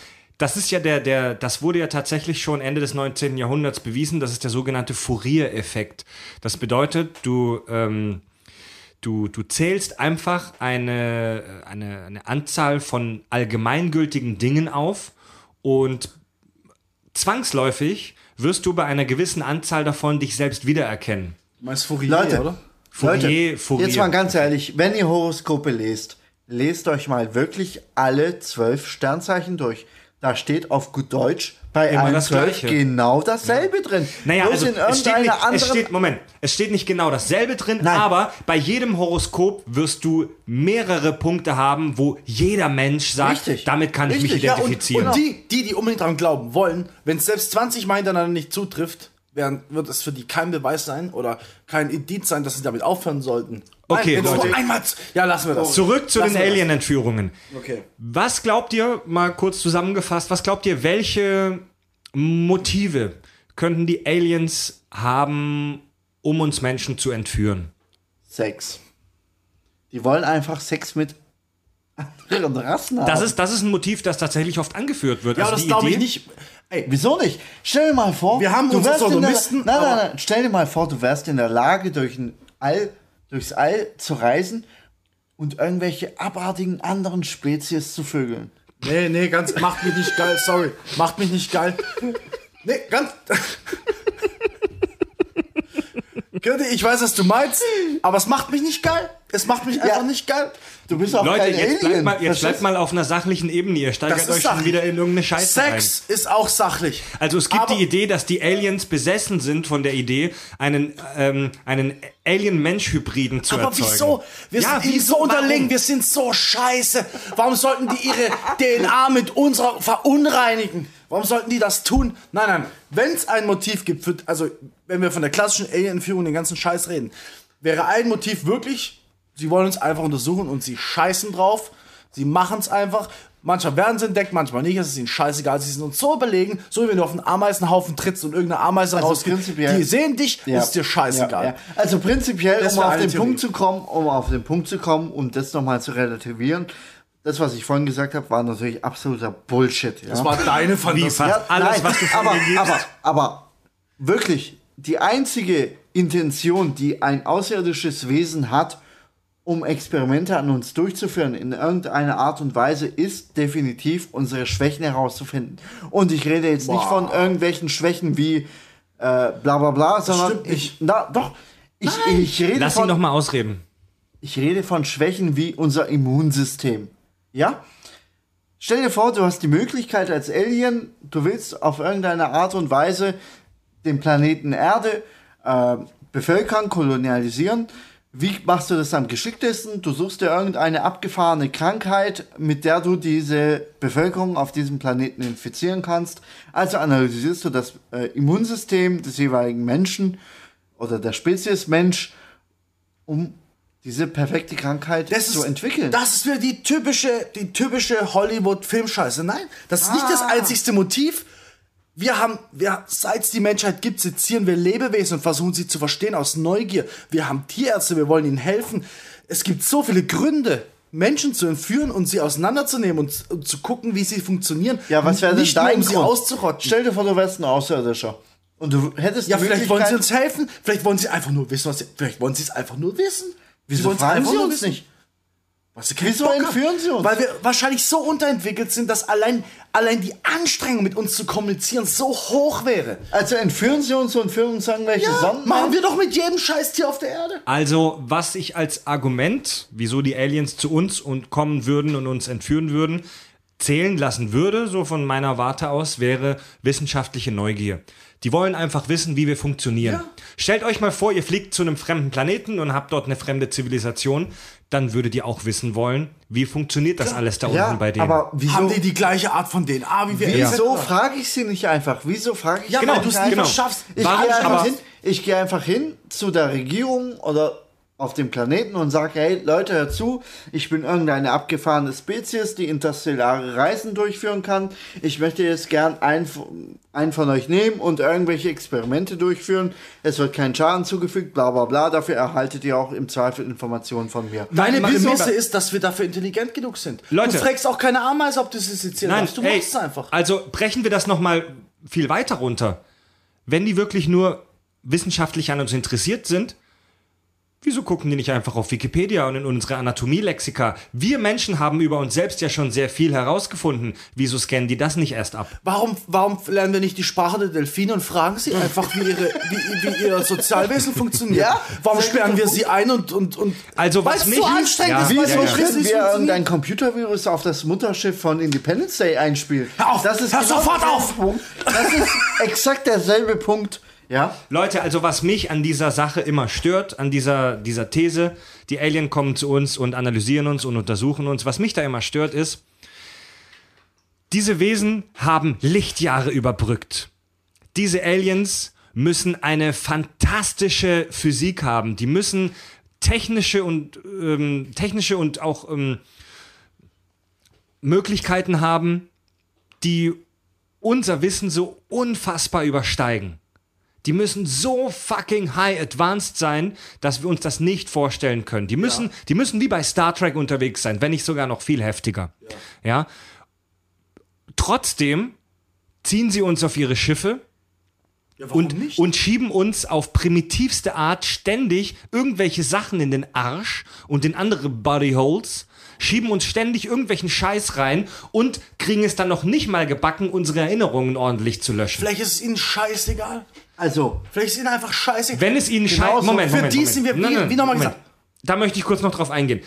Speaker 1: das ist ja der, der, das wurde ja tatsächlich schon Ende des 19. Jahrhunderts bewiesen. Das ist der sogenannte Fourier-Effekt. Das bedeutet, du, ähm, du, du zählst einfach eine, eine, eine Anzahl von allgemeingültigen Dingen auf und zwangsläufig wirst du bei einer gewissen Anzahl davon dich selbst wiedererkennen.
Speaker 3: Meinst Fourier,
Speaker 2: Leute,
Speaker 3: oder?
Speaker 1: Fourier,
Speaker 2: Leute,
Speaker 1: Fourier.
Speaker 2: jetzt mal ganz ehrlich, wenn ihr Horoskope lest, lest euch mal wirklich alle zwölf Sternzeichen durch. Da steht auf gut Deutsch bei
Speaker 1: Immer
Speaker 2: allen
Speaker 1: das
Speaker 2: zwölf
Speaker 1: Gleiche.
Speaker 2: genau dasselbe drin.
Speaker 1: Naja,
Speaker 2: Bloß
Speaker 1: also es steht, nicht, es steht, Moment, es steht nicht genau dasselbe drin,
Speaker 2: Nein.
Speaker 1: aber bei jedem Horoskop wirst du mehrere Punkte haben, wo jeder Mensch sagt,
Speaker 2: Richtig.
Speaker 1: damit kann ich mich
Speaker 2: Richtig, ja, und-
Speaker 1: identifizieren.
Speaker 3: Und die, die, die unbedingt daran glauben wollen, wenn es selbst 20 Mal hintereinander nicht zutrifft, werden, wird es für die kein Beweis sein oder kein Indiz sein, dass sie damit aufhören sollten.
Speaker 1: Okay,
Speaker 3: Nein,
Speaker 1: Leute.
Speaker 3: einmal. Ja, lassen wir das.
Speaker 1: Zurück zu
Speaker 3: Lassen
Speaker 1: den. Alien-Entführungen.
Speaker 3: Okay.
Speaker 1: Was glaubt ihr, mal kurz zusammengefasst, was glaubt ihr, welche Motive könnten die Aliens haben, um uns Menschen zu entführen?
Speaker 2: Sex. Die wollen einfach Sex mit anderen Rassen haben.
Speaker 1: Das ist, das ist ein Motiv, das tatsächlich oft angeführt wird.
Speaker 3: Ja,
Speaker 1: Also
Speaker 3: das glaube ich nicht. Ey,
Speaker 2: Wieso nicht? Stell dir mal vor,
Speaker 3: Wir haben
Speaker 2: du wärst in der, nein, nein, nein, stell dir mal vor, du wärst in der Lage, durch ein All, durchs All zu reisen und irgendwelche abartigen anderen Spezies zu vögeln.
Speaker 3: Nee, nee, ganz, macht mich nicht geil, sorry. Macht mich nicht geil. Nee, ganz. Ich weiß, was du meinst, aber es macht mich nicht geil. Es macht mich einfach nicht geil.
Speaker 2: Du bist auch
Speaker 1: Leute,
Speaker 2: kein
Speaker 1: jetzt
Speaker 2: Alien.
Speaker 1: bleibt mal, jetzt bleibt mal auf einer sachlichen Ebene. Ihr steigert euch schon
Speaker 3: sachlich.
Speaker 1: wieder in irgendeine Scheiße.
Speaker 3: Sex ist auch sachlich.
Speaker 1: Also es gibt
Speaker 3: Aber-
Speaker 1: die Idee, dass die Aliens besessen sind von der Idee, einen, ähm, einen Alien-Mensch-Hybriden zu
Speaker 3: Aber
Speaker 1: erzeugen.
Speaker 3: wieso? Wir
Speaker 1: Ja,
Speaker 3: sind
Speaker 1: wieso?
Speaker 3: so unterlegen, wir sind so scheiße. Warum sollten die ihre DNA mit unserer verunreinigen? Warum sollten die das tun? Nein, nein. Wenn es ein Motiv gibt, für, also wenn wir von der klassischen Alien-Entführung den ganzen Scheiß reden, wäre ein Motiv wirklich, sie wollen uns einfach untersuchen und sie scheißen drauf. Sie machen es einfach. Manchmal werden sie entdeckt, manchmal nicht. Es ist ihnen scheißegal. Sie sind uns so überlegen, so wie wenn du auf einen Ameisenhaufen trittst und irgendeine Ameise
Speaker 2: Also
Speaker 3: rausgeht. Die sehen dich,
Speaker 2: Ja.
Speaker 3: ist dir scheißegal.
Speaker 2: Ja, ja. Also prinzipiell,
Speaker 3: Das
Speaker 2: um auf den
Speaker 3: Theorie.
Speaker 2: Punkt zu kommen, um auf den Punkt zu kommen, um das nochmal zu relativieren, das, was ich vorhin gesagt habe, war natürlich absoluter Bullshit. Ja?
Speaker 3: Das war deine Fantasie.
Speaker 1: Fast alles,
Speaker 2: nein,
Speaker 1: was du von
Speaker 2: aber,
Speaker 1: gibst.
Speaker 2: aber, aber wirklich, die einzige Intention, die ein außerirdisches Wesen hat, um Experimente an uns durchzuführen in irgendeiner Art und Weise, ist definitiv unsere Schwächen herauszufinden. Und ich rede jetzt nicht von irgendwelchen Schwächen wie äh, bla bla bla, sondern
Speaker 3: stimmt
Speaker 2: ich, na, doch, ich, ich rede
Speaker 1: Lass ihn
Speaker 2: von
Speaker 1: doch mal ausreden.
Speaker 2: ich rede von Schwächen wie unser Immunsystem. Ja? Stell dir vor, du hast die Möglichkeit als Alien, du willst auf irgendeine Art und Weise den Planeten Erde äh, bevölkern, kolonialisieren. Wie machst du das am geschicktesten? Du suchst dir irgendeine abgefahrene Krankheit, mit der du diese Bevölkerung auf diesem Planeten infizieren kannst. Also analysierst du das äh, Immunsystem des jeweiligen Menschen oder der Spezies Mensch, um diese perfekte Krankheit
Speaker 3: Das
Speaker 2: zu
Speaker 3: ist,
Speaker 2: entwickeln.
Speaker 3: Das ist wieder die typische, die typische Hollywood-Filmscheiße. Nein, das ist nicht das
Speaker 2: Ah.
Speaker 3: einzigste Motiv. Wir haben, wir, seit es die Menschheit gibt, sezieren wir Lebewesen und versuchen sie zu verstehen aus Neugier. Wir haben Tierärzte, wir wollen ihnen helfen. Es gibt so viele Gründe, Menschen zu entführen und sie auseinanderzunehmen und, und zu gucken, wie sie funktionieren.
Speaker 2: ja, was wäre denn
Speaker 3: Nicht nur,
Speaker 2: dein
Speaker 3: um sie
Speaker 2: Grund?
Speaker 3: auszurotten.
Speaker 2: Stell dir vor, du wärst ein Außerirdischer. Und du hättest
Speaker 3: ja, vielleicht wollen sie uns helfen, vielleicht wollen sie einfach nur wissen, was sie, vielleicht wollen sie es einfach nur wissen.
Speaker 2: Wieso
Speaker 3: wollen's
Speaker 2: fragen sie
Speaker 3: nur
Speaker 2: uns nicht?
Speaker 3: Was
Speaker 2: Wieso
Speaker 3: Bock
Speaker 2: entführen sie uns?
Speaker 3: Weil wir wahrscheinlich so unterentwickelt sind, dass allein, allein die Anstrengung, mit uns zu kommunizieren, so hoch wäre.
Speaker 2: Also entführen sie uns und führen uns irgendwelche Sonden.
Speaker 3: machen wir doch mit jedem Scheißtier auf der Erde.
Speaker 1: Also, was ich als Argument, wieso die Aliens zu uns und kommen würden und uns entführen würden, zählen lassen würde, so von meiner Warte aus, wäre wissenschaftliche Neugier. Die wollen einfach wissen, wie wir funktionieren. Stellt euch mal vor, ihr fliegt zu einem fremden Planeten und habt dort eine fremde Zivilisation, dann würdet ihr auch wissen wollen, wie funktioniert das alles da
Speaker 2: Ja,
Speaker 1: unten bei denen.
Speaker 2: aber wieso,
Speaker 3: Haben die die gleiche Art von DNA wie wir?
Speaker 2: wieso
Speaker 3: etc.?
Speaker 2: frage ich sie nicht einfach? Wieso frage ich
Speaker 3: Ja,
Speaker 2: nicht
Speaker 3: du es nie
Speaker 2: einfach?
Speaker 3: schaffst.
Speaker 2: Ich gehe einfach,
Speaker 1: Aber-
Speaker 2: hin, ich gehe einfach hin zu der Regierung oder auf dem Planeten und sage, hey Leute, hört zu, ich bin irgendeine abgefahrene Spezies, die interstellare Reisen durchführen kann. Ich möchte jetzt gern einen, von- einen von euch nehmen und irgendwelche Experimente durchführen. Es wird kein Schaden zugefügt, bla bla bla. Dafür erhaltet ihr auch im Zweifel Informationen von mir.
Speaker 3: Deine
Speaker 1: Nein,
Speaker 3: Prämisse ist, dass wir dafür intelligent genug sind.
Speaker 1: Leute.
Speaker 3: du fragst auch keine Ameise, ob du sie sezieren
Speaker 1: Nein,
Speaker 3: darfst. Du
Speaker 1: ey,
Speaker 3: machst es einfach.
Speaker 1: Also brechen wir das nochmal viel weiter runter. Wenn die wirklich nur wissenschaftlich an uns interessiert sind, wieso gucken die nicht einfach auf Wikipedia und in unsere Anatomie-Lexika? Wir Menschen haben über uns selbst ja schon sehr viel herausgefunden. Wieso scannen die das nicht erst ab?
Speaker 3: Warum, warum lernen wir nicht die Sprache der Delfine und fragen sie einfach, wie, ihre, wie, wie ihr Sozialwesen funktioniert?
Speaker 2: Ja,
Speaker 3: warum sperren wir sie ein und, und, und
Speaker 1: Also, was mich-
Speaker 3: so anstrengend
Speaker 1: Ja.
Speaker 3: ist,
Speaker 2: Wieso
Speaker 1: ja, ja.
Speaker 2: können wir irgendein Computervirus auf das Mutterschiff von Independence Day einspielen?
Speaker 3: Hör auf!
Speaker 2: Das ist
Speaker 3: Hör
Speaker 2: genau
Speaker 3: sofort auf!
Speaker 2: Punkt. Das ist exakt derselbe Punkt. Ja?
Speaker 1: Leute, also was mich an dieser Sache immer stört, an dieser, dieser These, die Alien kommen zu uns und analysieren uns und untersuchen uns, was mich da immer stört ist, diese Wesen haben Lichtjahre überbrückt. Diese Aliens müssen eine fantastische Physik haben. Die müssen technische und ähm, technische und auch ähm, Möglichkeiten haben, die unser Wissen so unfassbar übersteigen. Die müssen so fucking high advanced sein, dass wir uns das nicht vorstellen können. Die müssen, die müssen wie bei Star Trek unterwegs sein, wenn nicht sogar noch viel heftiger. Ja. Trotzdem ziehen sie uns auf ihre Schiffe
Speaker 3: Ja,
Speaker 1: und,
Speaker 3: nicht?
Speaker 1: und schieben uns auf primitivste Art ständig irgendwelche Sachen in den Arsch und in andere Bodyholes, schieben uns ständig irgendwelchen Scheiß rein und kriegen es dann noch nicht mal gebacken, unsere Erinnerungen ordentlich zu löschen.
Speaker 3: Vielleicht ist es ihnen scheißegal.
Speaker 2: Also,
Speaker 3: Vielleicht ist ihnen einfach scheißegal.
Speaker 1: Wenn es ihnen
Speaker 2: Genau
Speaker 1: scheiße.
Speaker 2: so.
Speaker 1: Moment,
Speaker 3: Für
Speaker 1: Moment,
Speaker 3: die
Speaker 1: Moment.
Speaker 3: sind wir, wie- wie nochmal gesagt.
Speaker 1: Da möchte ich kurz noch drauf eingehen.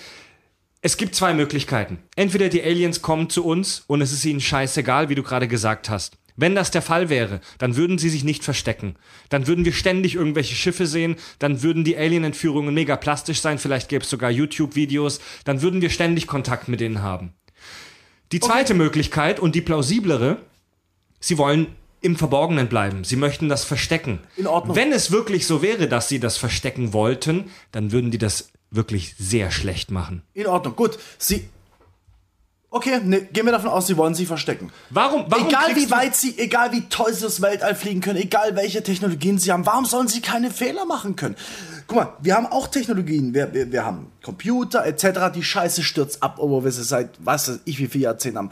Speaker 1: Es gibt zwei Möglichkeiten. Entweder die Aliens kommen zu uns und es ist ihnen scheißegal, wie du gerade gesagt hast. Wenn das der Fall wäre, dann würden sie sich nicht verstecken. Dann würden wir ständig irgendwelche Schiffe sehen, dann würden die Alien-Entführungen mega plastisch sein, vielleicht gäbe es sogar YouTube-Videos, dann würden wir ständig Kontakt mit ihnen haben. Die zweite Möglichkeit und die plausiblere, sie wollen im Verborgenen bleiben. Sie möchten das verstecken.
Speaker 3: In Ordnung.
Speaker 1: Wenn es wirklich so wäre, dass sie das verstecken wollten, dann würden die das wirklich sehr schlecht machen.
Speaker 3: In Ordnung, gut. Sie. Okay, ne, gehen wir davon aus, sie wollen sie verstecken.
Speaker 1: Warum? warum
Speaker 3: egal wie weit sie, egal wie toll sie das Weltall fliegen können, egal welche Technologien sie haben, warum sollen sie keine Fehler machen können? Guck mal, wir haben auch Technologien, wir, wir, wir haben Computer etc., die Scheiße stürzt ab, obwohl wir sie seit, was weiß ich, wie viele Jahrzehnten haben.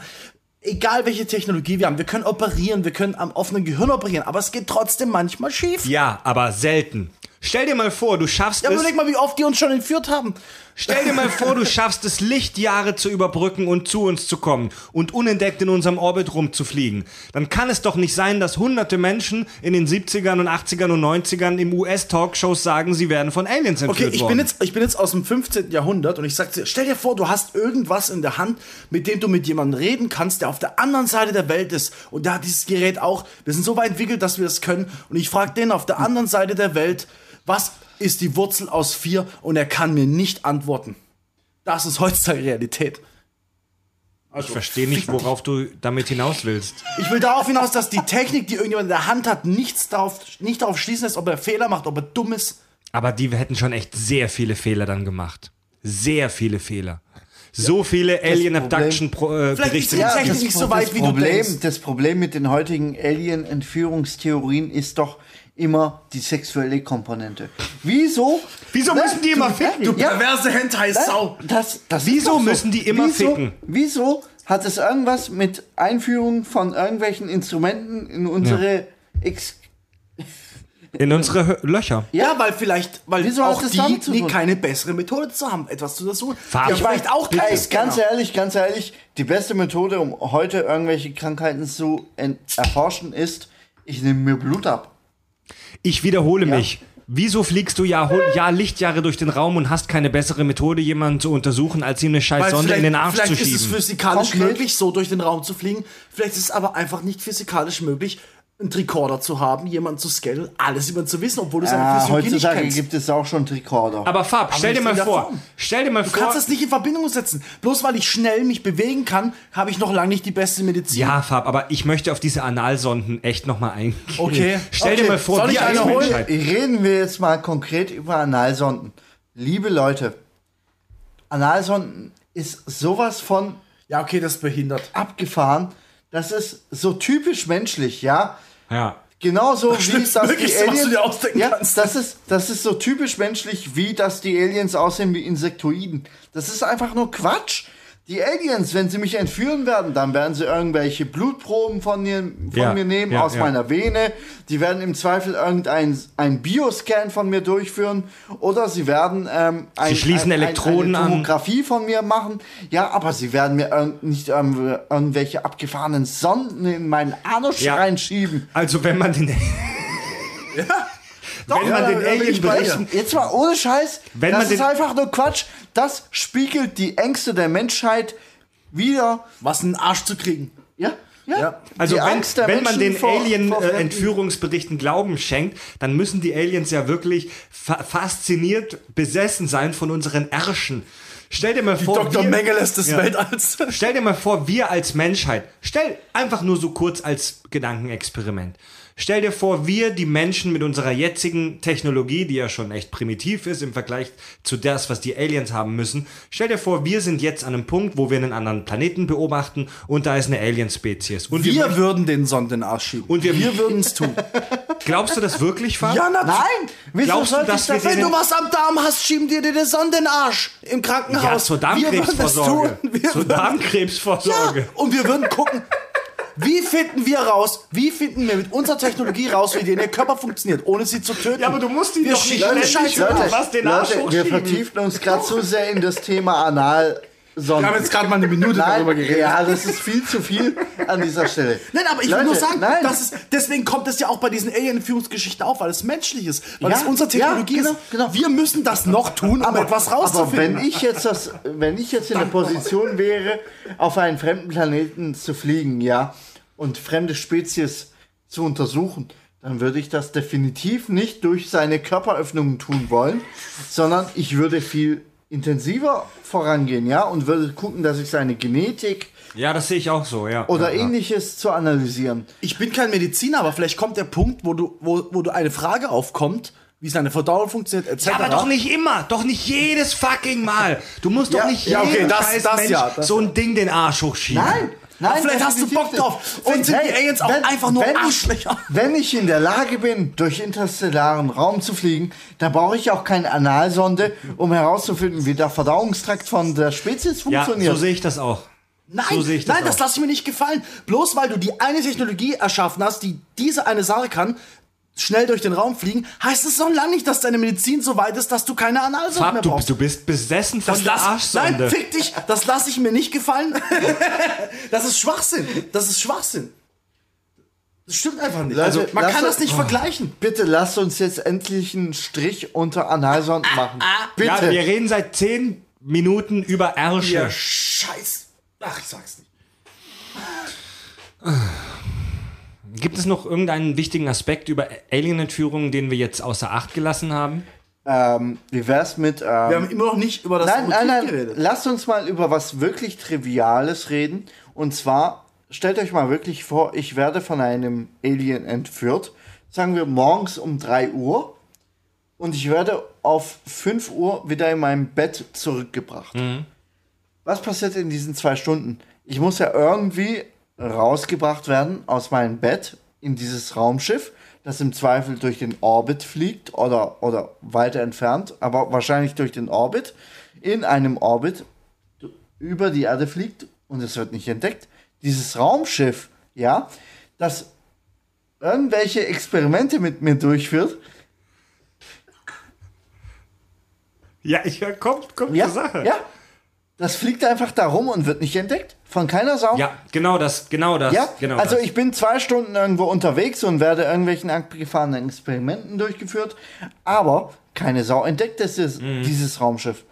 Speaker 3: Egal welche Technologie wir haben, wir können operieren, wir können am offenen Gehirn operieren, aber es geht trotzdem manchmal schief.
Speaker 1: Ja, aber selten. Stell dir mal vor, du schaffst
Speaker 3: Ja,
Speaker 1: es.
Speaker 3: überleg mal, wie oft die uns schon entführt haben.
Speaker 1: Stell dir mal vor, du schaffst es, Lichtjahre zu überbrücken und zu uns zu kommen und unentdeckt in unserem Orbit rumzufliegen. Dann kann es doch nicht sein, dass hunderte Menschen in den 70ern und 80ern und 90ern im US-Talkshows sagen, sie werden von Aliens entführt
Speaker 3: Okay, ich
Speaker 1: worden.
Speaker 3: bin, jetzt, ich bin jetzt aus dem 15. Jahrhundert und ich sag dir, stell dir vor, du hast irgendwas in der Hand, mit dem du mit jemandem reden kannst, der auf der anderen Seite der Welt ist. Und der hat dieses Gerät auch. Wir sind so weit entwickelt, dass wir das können. Und ich frage den auf der anderen Seite der Welt, was ist die Wurzel aus 4? Und er kann mir nicht antworten. Das ist heutzutage Realität.
Speaker 1: ich verstehe nicht, worauf du damit hinaus willst.
Speaker 3: Ich will darauf hinaus, dass die Technik, die irgendjemand in der Hand hat, nichts darauf, nicht darauf schließen lässt, ob er Fehler macht, ob er dumm ist.
Speaker 1: Aber die hätten schon echt sehr viele Fehler dann gemacht. Sehr viele Fehler. So viele Alien
Speaker 2: Problem-
Speaker 1: Abduction Pro- äh,
Speaker 3: Vielleicht ist
Speaker 1: Berichte.
Speaker 3: die
Speaker 2: Ja,
Speaker 3: nicht so weit,
Speaker 2: das
Speaker 3: wie du
Speaker 2: Problem,
Speaker 3: denkst.
Speaker 2: Das Problem mit den heutigen Alien-Entführungstheorien ist doch immer die sexuelle Komponente. Wieso?
Speaker 1: Wieso müssen die immer ficken?
Speaker 3: Du
Speaker 2: Ja.
Speaker 3: perverse Hentai-Sau.
Speaker 2: Das, das
Speaker 1: Wieso
Speaker 2: so.
Speaker 1: müssen die immer
Speaker 2: wieso,
Speaker 1: ficken?
Speaker 2: Wieso hat es irgendwas mit Einführung von irgendwelchen Instrumenten in unsere Ex
Speaker 1: In unsere Löcher.
Speaker 3: Ja, weil vielleicht, weil
Speaker 2: Wieso hat
Speaker 3: auch die, die keine bessere Methode zu haben, etwas zu untersuchen.
Speaker 1: Farbe.
Speaker 3: Ja, vielleicht auch keine
Speaker 2: ganz
Speaker 3: Scanner.
Speaker 2: ehrlich, ganz ehrlich, die beste Methode, um heute irgendwelche Krankheiten zu erforschen, ist, ich nehme mir Blut ab.
Speaker 1: Ich wiederhole mich. Wieso fliegst du Jahr, Jahr Lichtjahre durch den Raum und hast keine bessere Methode, jemanden zu untersuchen, als ihm eine scheiß
Speaker 3: Weil
Speaker 1: Sonde in den Arsch
Speaker 3: vielleicht
Speaker 1: zu
Speaker 3: ist es
Speaker 1: schieben?
Speaker 3: physikalisch
Speaker 2: Konkret?
Speaker 3: möglich, so durch den Raum zu fliegen. Vielleicht ist es aber einfach nicht physikalisch möglich, einen Tricorder zu haben, jemanden zu scannen, alles über ihn zu wissen, obwohl du seine
Speaker 2: Ah,
Speaker 3: Physiologie nicht
Speaker 2: heutzutage
Speaker 3: kennst.
Speaker 2: gibt es auch schon Tricorder.
Speaker 1: Aber Fab, stell dir
Speaker 3: nicht
Speaker 1: mal vor, stell dir mal
Speaker 3: Du
Speaker 1: vor,
Speaker 3: kannst das nicht in Verbindung setzen. Bloß weil ich schnell mich bewegen kann, habe ich noch lange nicht die beste Medizin.
Speaker 1: ja, Fab, aber ich möchte auf diese Analsonden echt nochmal eingehen.
Speaker 3: Okay.
Speaker 1: Stell dir
Speaker 2: Okay,
Speaker 1: mal vor,
Speaker 3: soll ich eine holen?
Speaker 2: Reden wir jetzt mal konkret über Analsonden. Liebe Leute, Analsonden ist sowas von
Speaker 3: Ja, okay, das behindert.
Speaker 2: abgefahren. Das ist so typisch menschlich, ja.
Speaker 1: Ja.
Speaker 2: Genauso wie das die Aliens. ja,
Speaker 3: kannst.
Speaker 2: das ist, das ist so typisch menschlich, wie dass die Aliens aussehen wie Insektoiden. Das ist einfach nur Quatsch. Die Aliens, wenn sie mich entführen werden, dann werden sie irgendwelche Blutproben von mir, von
Speaker 1: Ja,
Speaker 2: mir nehmen,
Speaker 1: ja,
Speaker 2: aus
Speaker 1: ja.
Speaker 2: meiner Vene. Die werden im Zweifel irgendein ein Bioscan von mir durchführen. Oder sie werden ähm, ein,
Speaker 1: schließen
Speaker 2: ein,
Speaker 1: Elektroden
Speaker 2: ein,
Speaker 1: an.
Speaker 2: eine Tomographie von mir machen. Ja, aber sie werden mir irgend, nicht irgendw- irgendwelche abgefahrenen Sonden in meinen Anus
Speaker 1: Ja.
Speaker 2: reinschieben.
Speaker 1: Also wenn man den, wenn man
Speaker 2: Ja,
Speaker 1: den
Speaker 2: bin
Speaker 1: Alien berichten,
Speaker 2: Jetzt mal ohne Scheiß.
Speaker 1: Wenn
Speaker 2: das ist einfach nur Quatsch. Das spiegelt die Ängste der Menschheit wieder.
Speaker 3: Was in den Arsch zu kriegen.
Speaker 2: Ja, ja.
Speaker 3: Ja.
Speaker 1: Also
Speaker 2: die
Speaker 1: wenn, wenn man den. Alien-Entführungsberichten Glauben schenkt, dann müssen die Aliens ja wirklich fa fasziniert besessen sein von unseren Ärschen. Stell dir mal vor,
Speaker 3: Dr.
Speaker 1: wir-
Speaker 3: Mengeles des
Speaker 1: Ja.
Speaker 3: Weltalls.
Speaker 1: Stell dir mal vor, wir als Menschheit, stell einfach nur so kurz als Gedankenexperiment. Stell dir vor, wir, die Menschen mit unserer jetzigen Technologie, die ja schon echt primitiv ist im Vergleich zu das, was die Aliens haben müssen. Stell dir vor, wir sind jetzt an einem Punkt, wo wir einen anderen Planeten beobachten und da ist eine Alien-Spezies. Und wir,
Speaker 3: Wir würden den Sonnen in den Arsch schieben.
Speaker 1: Und wir-
Speaker 3: wir würden es tun.
Speaker 1: glaubst du das wirklich, Fab?
Speaker 3: ja, natürlich.
Speaker 2: Nein, wieso
Speaker 1: Glaubst du, dass wir
Speaker 2: das
Speaker 1: den-
Speaker 3: Wenn du was am Darm hast, schieben dir den Sonnen in den Arsch. Im Krankenhaus.
Speaker 1: Ja, zur
Speaker 3: Wir würden das
Speaker 1: Darmkrebsvorsorge.
Speaker 3: tun. Wir
Speaker 1: Zur Darmkrebsvorsorge.
Speaker 3: Ja, und wir würden gucken, wie finden wir raus, wie finden wir mit unserer Technologie raus, wie der Körper funktioniert, ohne sie zu töten.
Speaker 1: Ja, aber du musst ihn
Speaker 3: Wir
Speaker 1: doch nicht Leute,
Speaker 3: raus.
Speaker 1: was den Arsch
Speaker 2: Leute, wir vertiefen uns gerade zu sehr in das Thema Analsonden.
Speaker 3: Wir haben jetzt gerade mal eine Minute darüber
Speaker 2: Nein,
Speaker 3: geredet.
Speaker 2: ja, das ist viel zu viel an dieser Stelle.
Speaker 3: Nein, aber ich
Speaker 2: Leute,
Speaker 3: will nur sagen,
Speaker 2: nein.
Speaker 3: dass es, deswegen kommt es ja auch bei diesen Alien-Entführungsgeschichten auf, weil es menschlich ist, weil
Speaker 2: Ja,
Speaker 3: es unsere Technologie
Speaker 2: ja, genau,
Speaker 3: ist.
Speaker 2: genau.
Speaker 3: Wir müssen das noch tun, um etwas
Speaker 2: Aber
Speaker 3: rauszufinden.
Speaker 2: wenn ich jetzt das, wenn ich jetzt in der Position wäre, auf einen fremden Planeten zu fliegen, ja, und fremde Spezies zu untersuchen, dann würde ich das definitiv nicht durch seine Körperöffnungen tun wollen, sondern ich würde viel intensiver vorangehen, ja, und würde gucken, dass ich seine Genetik
Speaker 1: Ja, das sehe ich auch so, ja.
Speaker 2: oder
Speaker 1: ja, ja.
Speaker 2: ähnliches zu analysieren.
Speaker 3: ich bin kein Mediziner, aber vielleicht kommt der Punkt, wo du, wo, wo du eine Frage aufkommt, wie seine Verdauung funktioniert, etc.
Speaker 1: Ja, aber doch nicht immer, doch nicht jedes fucking Mal. Du musst
Speaker 2: Ja,
Speaker 1: doch nicht
Speaker 3: ja, okay,
Speaker 1: jedem
Speaker 3: das-
Speaker 1: scheiß
Speaker 3: das
Speaker 1: Mensch
Speaker 3: ja, das
Speaker 1: so ein Ding den Arsch hochschieben.
Speaker 2: Nein, nein,
Speaker 3: vielleicht hast du Bock drauf. Vielleicht sind die Aliens auch einfach nur
Speaker 2: wenn
Speaker 3: Arschlöcher.
Speaker 2: Ich, wenn ich in der Lage bin, durch interstellaren Raum zu fliegen, dann brauche ich auch keine Analsonde, um herauszufinden, wie der Verdauungstrakt von der Spezies
Speaker 1: Ja,
Speaker 2: funktioniert.
Speaker 1: so sehe ich das auch.
Speaker 3: Nein,
Speaker 1: So das
Speaker 3: nein, das lasse ich mir nicht gefallen. Bloß weil du die eine Technologie erschaffen hast, die diese eine Sache kann, schnell durch den Raum fliegen, heißt es noch lange nicht, dass deine Medizin so weit ist, dass du keine Analsonde
Speaker 1: Fab,
Speaker 3: mehr
Speaker 1: du,
Speaker 3: brauchst.
Speaker 1: du bist besessen von
Speaker 3: Das
Speaker 1: der
Speaker 3: lass,
Speaker 1: Arschsonde.
Speaker 3: nein, fick dich, das lasse ich mir nicht gefallen. das ist Schwachsinn. Das ist Schwachsinn. Das stimmt einfach nicht.
Speaker 2: Also,
Speaker 3: man
Speaker 2: lass
Speaker 3: kann
Speaker 2: uns-
Speaker 3: das nicht vergleichen.
Speaker 2: Bitte lasst uns jetzt endlich einen Strich unter Analsonden machen. Bitte.
Speaker 1: ja, wir reden seit zehn Minuten über Ärsche.
Speaker 3: Ja, Scheiß. Ach, ich sag's nicht.
Speaker 1: Gibt es noch irgendeinen wichtigen Aspekt über Alien-Entführungen, den wir jetzt außer Acht gelassen haben?
Speaker 2: ähm, wie wär's mit. Ähm,
Speaker 3: Wir haben immer noch nicht über das
Speaker 2: nein,
Speaker 3: Motiv
Speaker 2: nein, nein.
Speaker 3: geredet.
Speaker 2: Lasst uns mal über was wirklich Triviales reden. Und zwar, stellt euch mal wirklich vor, ich werde von einem Alien entführt. Sagen wir morgens um 3 Uhr. Und ich werde auf 5 Uhr wieder in meinem Bett zurückgebracht. Was passiert in diesen zwei Stunden? Ich muss ja irgendwie rausgebracht werden aus meinem Bett in dieses Raumschiff, das im Zweifel durch den Orbit fliegt oder, oder weiter entfernt, aber wahrscheinlich durch den Orbit, in einem Orbit über die Erde fliegt und es wird nicht entdeckt. Dieses Raumschiff, ja, das irgendwelche Experimente mit mir durchführt,
Speaker 1: Ja, ich kommt, kommt
Speaker 2: ja,
Speaker 1: zur Sache.
Speaker 2: ja, das fliegt einfach da rum und wird nicht entdeckt. Von keiner Sau.
Speaker 1: Ja, genau das, genau das.
Speaker 2: Ja,
Speaker 1: genau
Speaker 2: also
Speaker 1: das.
Speaker 2: ich bin zwei Stunden irgendwo unterwegs und werde irgendwelchen abgefahrenen Experimenten durchgeführt, aber keine Sau entdeckt dieses,
Speaker 1: Mhm.
Speaker 2: dieses Raumschiff.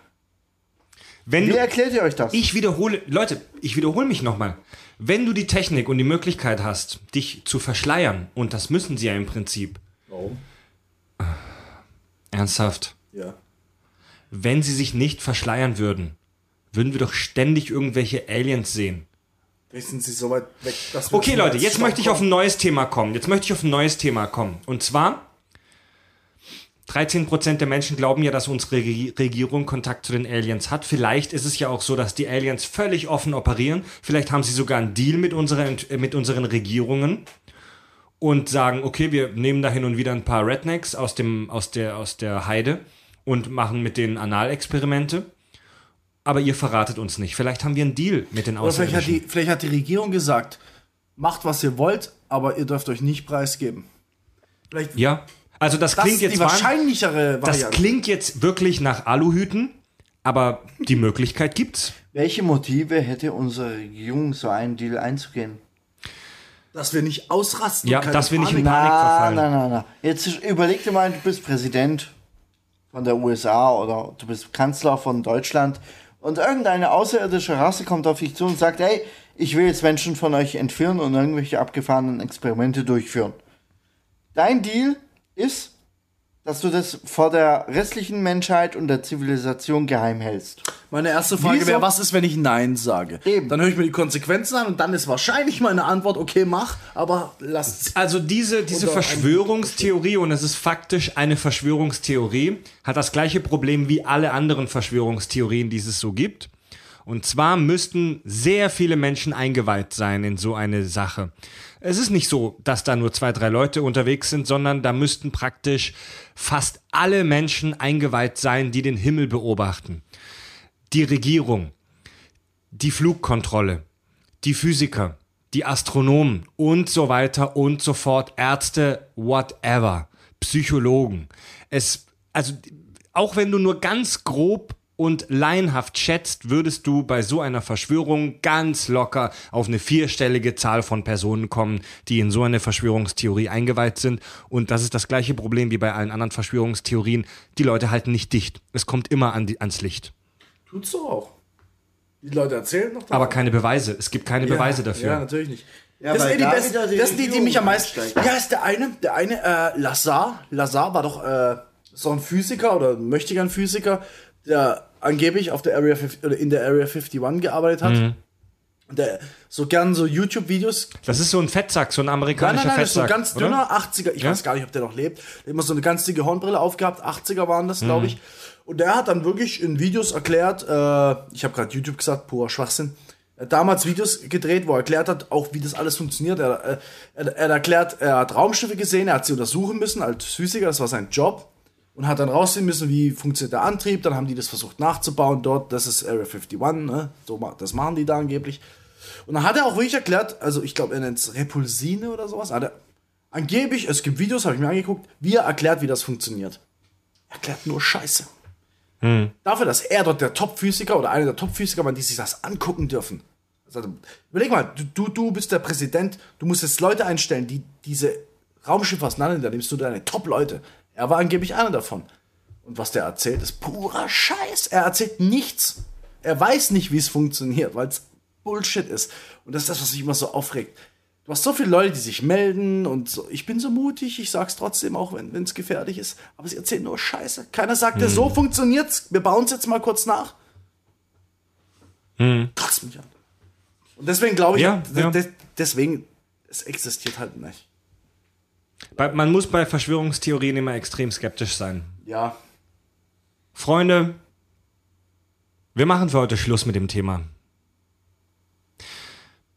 Speaker 1: Wenn
Speaker 2: Wie
Speaker 1: du,
Speaker 2: erklärt ihr euch das?
Speaker 1: ich wiederhole, Leute, ich wiederhole mich nochmal. Wenn du die Technik und die Möglichkeit hast, dich zu verschleiern, und das müssen sie ja im Prinzip,
Speaker 3: Warum?
Speaker 1: ernsthaft,
Speaker 3: Ja.
Speaker 1: wenn sie sich nicht verschleiern würden, würden wir doch ständig irgendwelche Aliens sehen.
Speaker 3: Vielleicht sind sie so weit weg, dass wir
Speaker 1: Okay, Leute, jetzt möchte ich auf ein neues Thema kommen. Jetzt möchte ich auf ein neues Thema kommen. Und zwar, 13% der Menschen glauben ja, dass unsere Regi- Regierung Kontakt zu den Aliens hat. Vielleicht ist es ja auch so, dass die Aliens völlig offen operieren. Vielleicht haben sie sogar einen Deal mit, unseren, äh, mit unseren Regierungen und sagen, okay, wir nehmen da hin und wieder ein paar Rednecks aus, dem, aus, der, aus der Heide und machen mit denen Analexperimente. Aber ihr verratet uns nicht. Vielleicht haben wir einen Deal mit den
Speaker 3: Oder vielleicht hat, die, vielleicht hat die Regierung gesagt, macht was ihr wollt, aber ihr dürft euch nicht preisgeben. Vielleicht
Speaker 1: Ja, also das
Speaker 3: das
Speaker 1: klingt
Speaker 3: ist
Speaker 1: jetzt
Speaker 3: wahrscheinlichere
Speaker 1: Das
Speaker 3: Variante.
Speaker 1: klingt jetzt wirklich nach Aluhüten, aber die Möglichkeit gibt's.
Speaker 2: Welche Motive hätte unsere Regierung, so einen Deal einzugehen?
Speaker 3: dass wir nicht ausrasten.
Speaker 1: Ja, dass wir nicht in
Speaker 3: Panik-
Speaker 2: Na,
Speaker 1: verfallen.
Speaker 2: na, na, na. Jetzt überleg dir mal, du bist Präsident von der USA oder du bist Kanzler von Deutschland und irgendeine außerirdische Rasse kommt auf dich zu und sagt, hey, ich will jetzt Menschen von euch entführen und irgendwelche abgefahrenen Experimente durchführen. Dein Deal ist, dass du das vor der restlichen Menschheit und der Zivilisation geheim hältst.
Speaker 3: Meine erste Frage wäre, was ist, wenn ich Nein sage?
Speaker 2: Eben.
Speaker 3: Dann höre ich mir die Konsequenzen an und dann ist wahrscheinlich meine Antwort, okay, mach, aber lass
Speaker 1: Also diese, diese Verschwörungstheorie, und es ist faktisch eine Verschwörungstheorie, hat das gleiche Problem wie alle anderen Verschwörungstheorien, die es so gibt. Und zwar müssten sehr viele Menschen eingeweiht sein in so eine Sache. Es ist nicht so, dass da nur zwei, drei Leute unterwegs sind, sondern da müssten praktisch fast alle Menschen eingeweiht sein, die den Himmel beobachten. Die Regierung, die Flugkontrolle, die Physiker, die Astronomen und so weiter und so fort, Ärzte, whatever, Psychologen. Es, also, auch wenn du nur ganz grob und laienhaft schätzt, würdest du bei so einer Verschwörung ganz locker auf eine vierstellige Zahl von Personen kommen, die in so eine Verschwörungstheorie eingeweiht sind. Und das ist das gleiche Problem wie bei allen anderen Verschwörungstheorien. Die Leute halten nicht dicht. Es kommt immer an die, ans Licht.
Speaker 3: Tut's doch auch. Die Leute erzählen noch davon.
Speaker 1: Aber keine Beweise. Es gibt keine Beweise dafür.
Speaker 3: Ja, natürlich nicht.
Speaker 2: Ja,
Speaker 3: das sind die,
Speaker 2: da
Speaker 3: besten,
Speaker 2: wieder die
Speaker 3: das sind die, die mich am meisten. Ja, ist der eine, der eine, äh, Lazar. Lazar war doch äh, so ein Physiker oder möchte gern Physiker, der angeblich auf der Area 50, oder in der Area 51 gearbeitet hat.
Speaker 2: Mhm.
Speaker 3: Der so gern so YouTube-Videos
Speaker 1: Das ist so ein Fettsack, so ein
Speaker 3: Nein,
Speaker 1: amerikanischer
Speaker 3: nein, nein, das ist so ein
Speaker 1: Fettsack.
Speaker 3: ganz
Speaker 1: oder?
Speaker 3: dünner 80er. Ich
Speaker 1: Ja?
Speaker 3: weiß gar nicht, ob der noch lebt. Der hat immer so eine ganz dicke Hornbrille aufgehabt. 80er waren das,
Speaker 1: Mhm.
Speaker 3: glaube ich. Und der hat dann wirklich in Videos erklärt, äh, ich habe gerade YouTube gesagt, purer Schwachsinn. Er hat damals Videos gedreht, wo er erklärt hat, auch wie das alles funktioniert. Er, äh, er, er hat erklärt, er hat Raumschiffe gesehen, er hat sie untersuchen müssen als Physiker, das war sein Job. Und hat dann rausfinden müssen, wie funktioniert der Antrieb. Dann haben die das versucht nachzubauen dort. Das ist Area 51, ne? So, das machen die da angeblich. Und dann hat er auch wirklich erklärt, also ich glaube, er nennt es Repulsine oder sowas. Hat er, Angeblich, es gibt Videos, habe ich mir angeguckt, wie er erklärt, wie das funktioniert. Er erklärt nur Scheiße. Dafür, dass er dort der Top-Physiker oder einer der Top-Physiker war, die sich das angucken dürfen. Also, überleg mal, du, du, du bist der Präsident, du musst jetzt Leute einstellen, die diese Raumschiffe auseinander, da nimmst du deine Top-Leute. Er war angeblich einer davon. Und was der erzählt, ist purer Scheiß. Er erzählt nichts. Er weiß nicht, wie es funktioniert, weil es Bullshit ist. Und das ist das, was mich immer so aufregt. Du hast so viele Leute, die sich melden und so. Ich bin so mutig, ich sag's trotzdem, auch wenn es gefährlich ist. Aber sie erzählen nur Scheiße. Keiner sagt, dir, so funktioniert's. Wir bauen es jetzt mal kurz nach. Kotzt mich an. Und deswegen glaube ich,
Speaker 1: Ja, ja.
Speaker 3: de- deswegen, es existiert halt nicht.
Speaker 1: Man muss bei Verschwörungstheorien immer extrem skeptisch sein.
Speaker 3: Ja.
Speaker 1: Freunde, wir machen für heute Schluss mit dem Thema.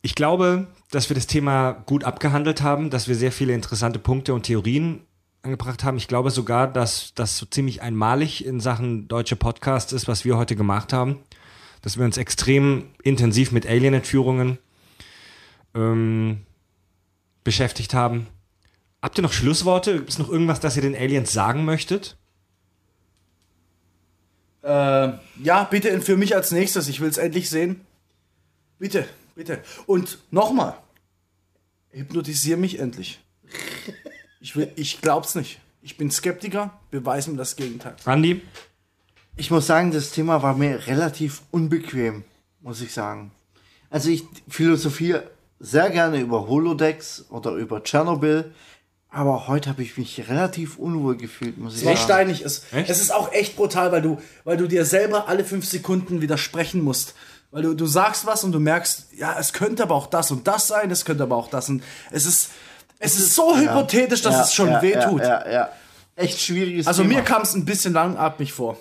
Speaker 1: Ich glaube, dass wir das Thema gut abgehandelt haben, dass wir sehr viele interessante Punkte und Theorien angebracht haben. Ich glaube sogar, dass das so ziemlich einmalig in Sachen deutsche Podcast ist, was wir heute gemacht haben. Dass wir uns extrem intensiv mit Alien-Entführungen ähm, beschäftigt haben. Habt ihr noch Schlussworte? Gibt es noch irgendwas, das ihr den Aliens sagen möchtet?
Speaker 3: Äh, ja, bitte entführ mich als nächstes. Ich will es endlich sehen. Bitte, bitte. Und nochmal. Hypnotisier mich endlich. Ich, will, ich glaub's nicht. Ich bin Skeptiker. Beweis mir das Gegenteil.
Speaker 1: Andi?
Speaker 2: Ich muss sagen, das Thema war mir relativ unbequem, muss ich sagen. Also ich philosophiere sehr gerne über Holodecks oder über Tschernobyl, aber heute habe ich mich relativ unwohl gefühlt, muss ich
Speaker 3: Sehr
Speaker 2: sagen.
Speaker 3: steinig ist.
Speaker 1: Echt?
Speaker 3: Es ist auch echt brutal, weil du, weil du dir selber alle fünf Sekunden widersprechen musst. Weil du, du sagst was und du merkst, ja, es könnte aber auch das und das sein, es könnte aber auch das und es ist, es ist so hypothetisch, dass
Speaker 2: Ja,
Speaker 3: es schon
Speaker 2: ja,
Speaker 3: weh tut.
Speaker 2: Ja, ja, ja. Echt schwieriges
Speaker 3: Also
Speaker 2: Thema.
Speaker 3: mir kam es ein bisschen langatmig vor.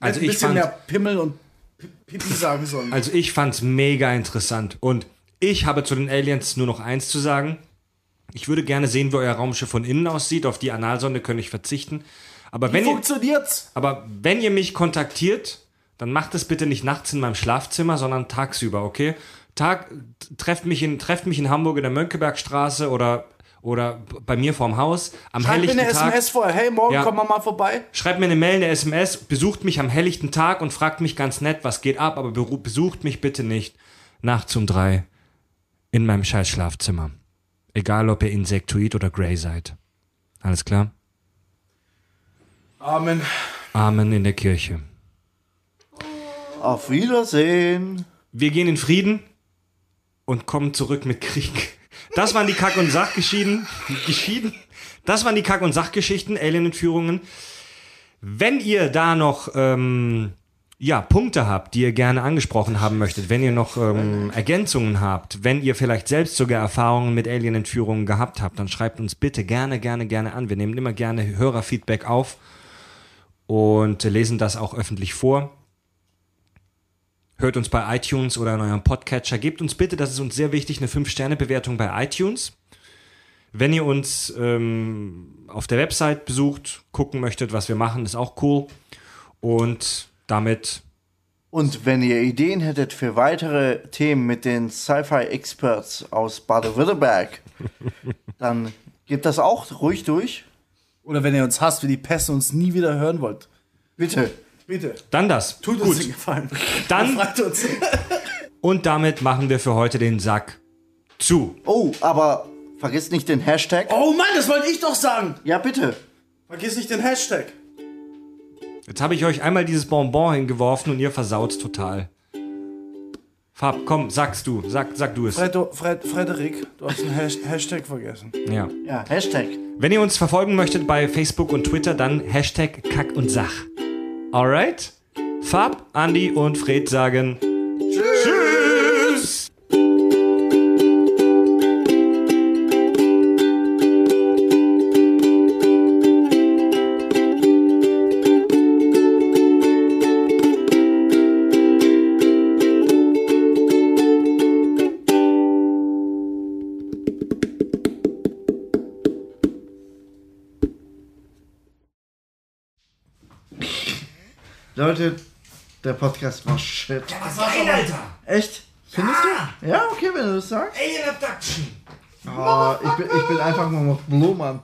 Speaker 1: Also
Speaker 3: ein
Speaker 1: ich
Speaker 3: bisschen
Speaker 1: fand,
Speaker 3: mehr Pimmel und Pi- Pipi sagen sollen.
Speaker 1: also ich fand's mega interessant. Und ich habe zu den Aliens nur noch eins zu sagen. Ich würde gerne sehen, wie euer Raumschiff von innen aussieht. Auf die Analsonde könnte ich verzichten. Aber wenn, ihr,
Speaker 3: funktioniert's?
Speaker 1: aber wenn ihr mich kontaktiert, dann macht es bitte nicht nachts in meinem Schlafzimmer, sondern tagsüber, okay? Tag, trefft mich in, trefft mich in Hamburg in der Mönckebergstraße oder, oder bei mir vorm Haus am
Speaker 3: Schreib mir eine
Speaker 1: Tag.
Speaker 3: SMS vorher. Hey, morgen
Speaker 1: Ja.
Speaker 3: kommen wir mal vorbei.
Speaker 1: Schreibt mir eine Mail, eine SMS, besucht mich am helllichten Tag und fragt mich ganz nett, was geht ab, aber besucht mich bitte nicht nachts um drei in meinem scheiß Schlafzimmer. Egal, ob ihr Insektoid oder Grey seid. Alles klar?
Speaker 3: Amen.
Speaker 1: Amen in der Kirche.
Speaker 2: Auf Wiedersehen.
Speaker 1: Wir gehen in Frieden und kommen zurück mit Krieg. Das waren die Kack- und Sachgeschieden. Geschieden. Das waren die Kack- und Sachgeschichten, Alien-Entführungen. Wenn ihr da noch ähm, ja, Punkte habt, die ihr gerne angesprochen haben möchtet, wenn ihr noch ähm, Ergänzungen habt, wenn ihr vielleicht selbst sogar Erfahrungen mit Alien-Entführungen gehabt habt, dann schreibt uns bitte gerne, gerne, gerne an. Wir nehmen immer gerne Hörerfeedback auf und lesen das auch öffentlich vor. Hört uns bei iTunes oder in eurem Podcatcher. Gebt uns bitte, das ist uns sehr wichtig, eine 5-Sterne-Bewertung bei iTunes. Wenn ihr uns ähm, auf der Website besucht, gucken möchtet, was wir machen, ist auch cool. Und damit,
Speaker 2: Und wenn ihr Ideen hättet für weitere Themen mit den Sci-Fi-Experts aus Baden-Württemberg, dann gebt das auch ruhig durch.
Speaker 3: Oder wenn ihr uns hasst wie die und uns nie wieder hören wollt.
Speaker 2: Bitte.
Speaker 3: Bitte.
Speaker 1: dann das.
Speaker 3: Tut uns den Gefallen.
Speaker 1: Dann-
Speaker 3: Fragt uns.
Speaker 1: Und damit machen wir für heute den Sack zu.
Speaker 2: Oh, aber vergesst nicht den Hashtag.
Speaker 3: Oh Mann, das wollte ich doch sagen.
Speaker 2: Ja, bitte.
Speaker 3: Vergiss nicht den Hashtag.
Speaker 1: Jetzt habe ich euch einmal dieses Bonbon hingeworfen und ihr versaut's total. Fab, komm, sagst du, sag, sag du es.
Speaker 3: Fred, Fred, Frederik, du hast den Hash Hashtag vergessen.
Speaker 1: Ja.
Speaker 2: Ja, Hashtag.
Speaker 1: Wenn ihr uns verfolgen möchtet bei Facebook und Twitter, dann Hashtag Kack und Sach. Alright? Fab, Andi und Fred sagen
Speaker 2: Leute, der Podcast war shit.
Speaker 1: Das war geil, Alter.
Speaker 2: Echt? Findest du? Ja, okay, wenn du das sagst.
Speaker 1: Alien Abduction.
Speaker 2: Oh, ich, bin, ich bin einfach nur noch Blue, Mann.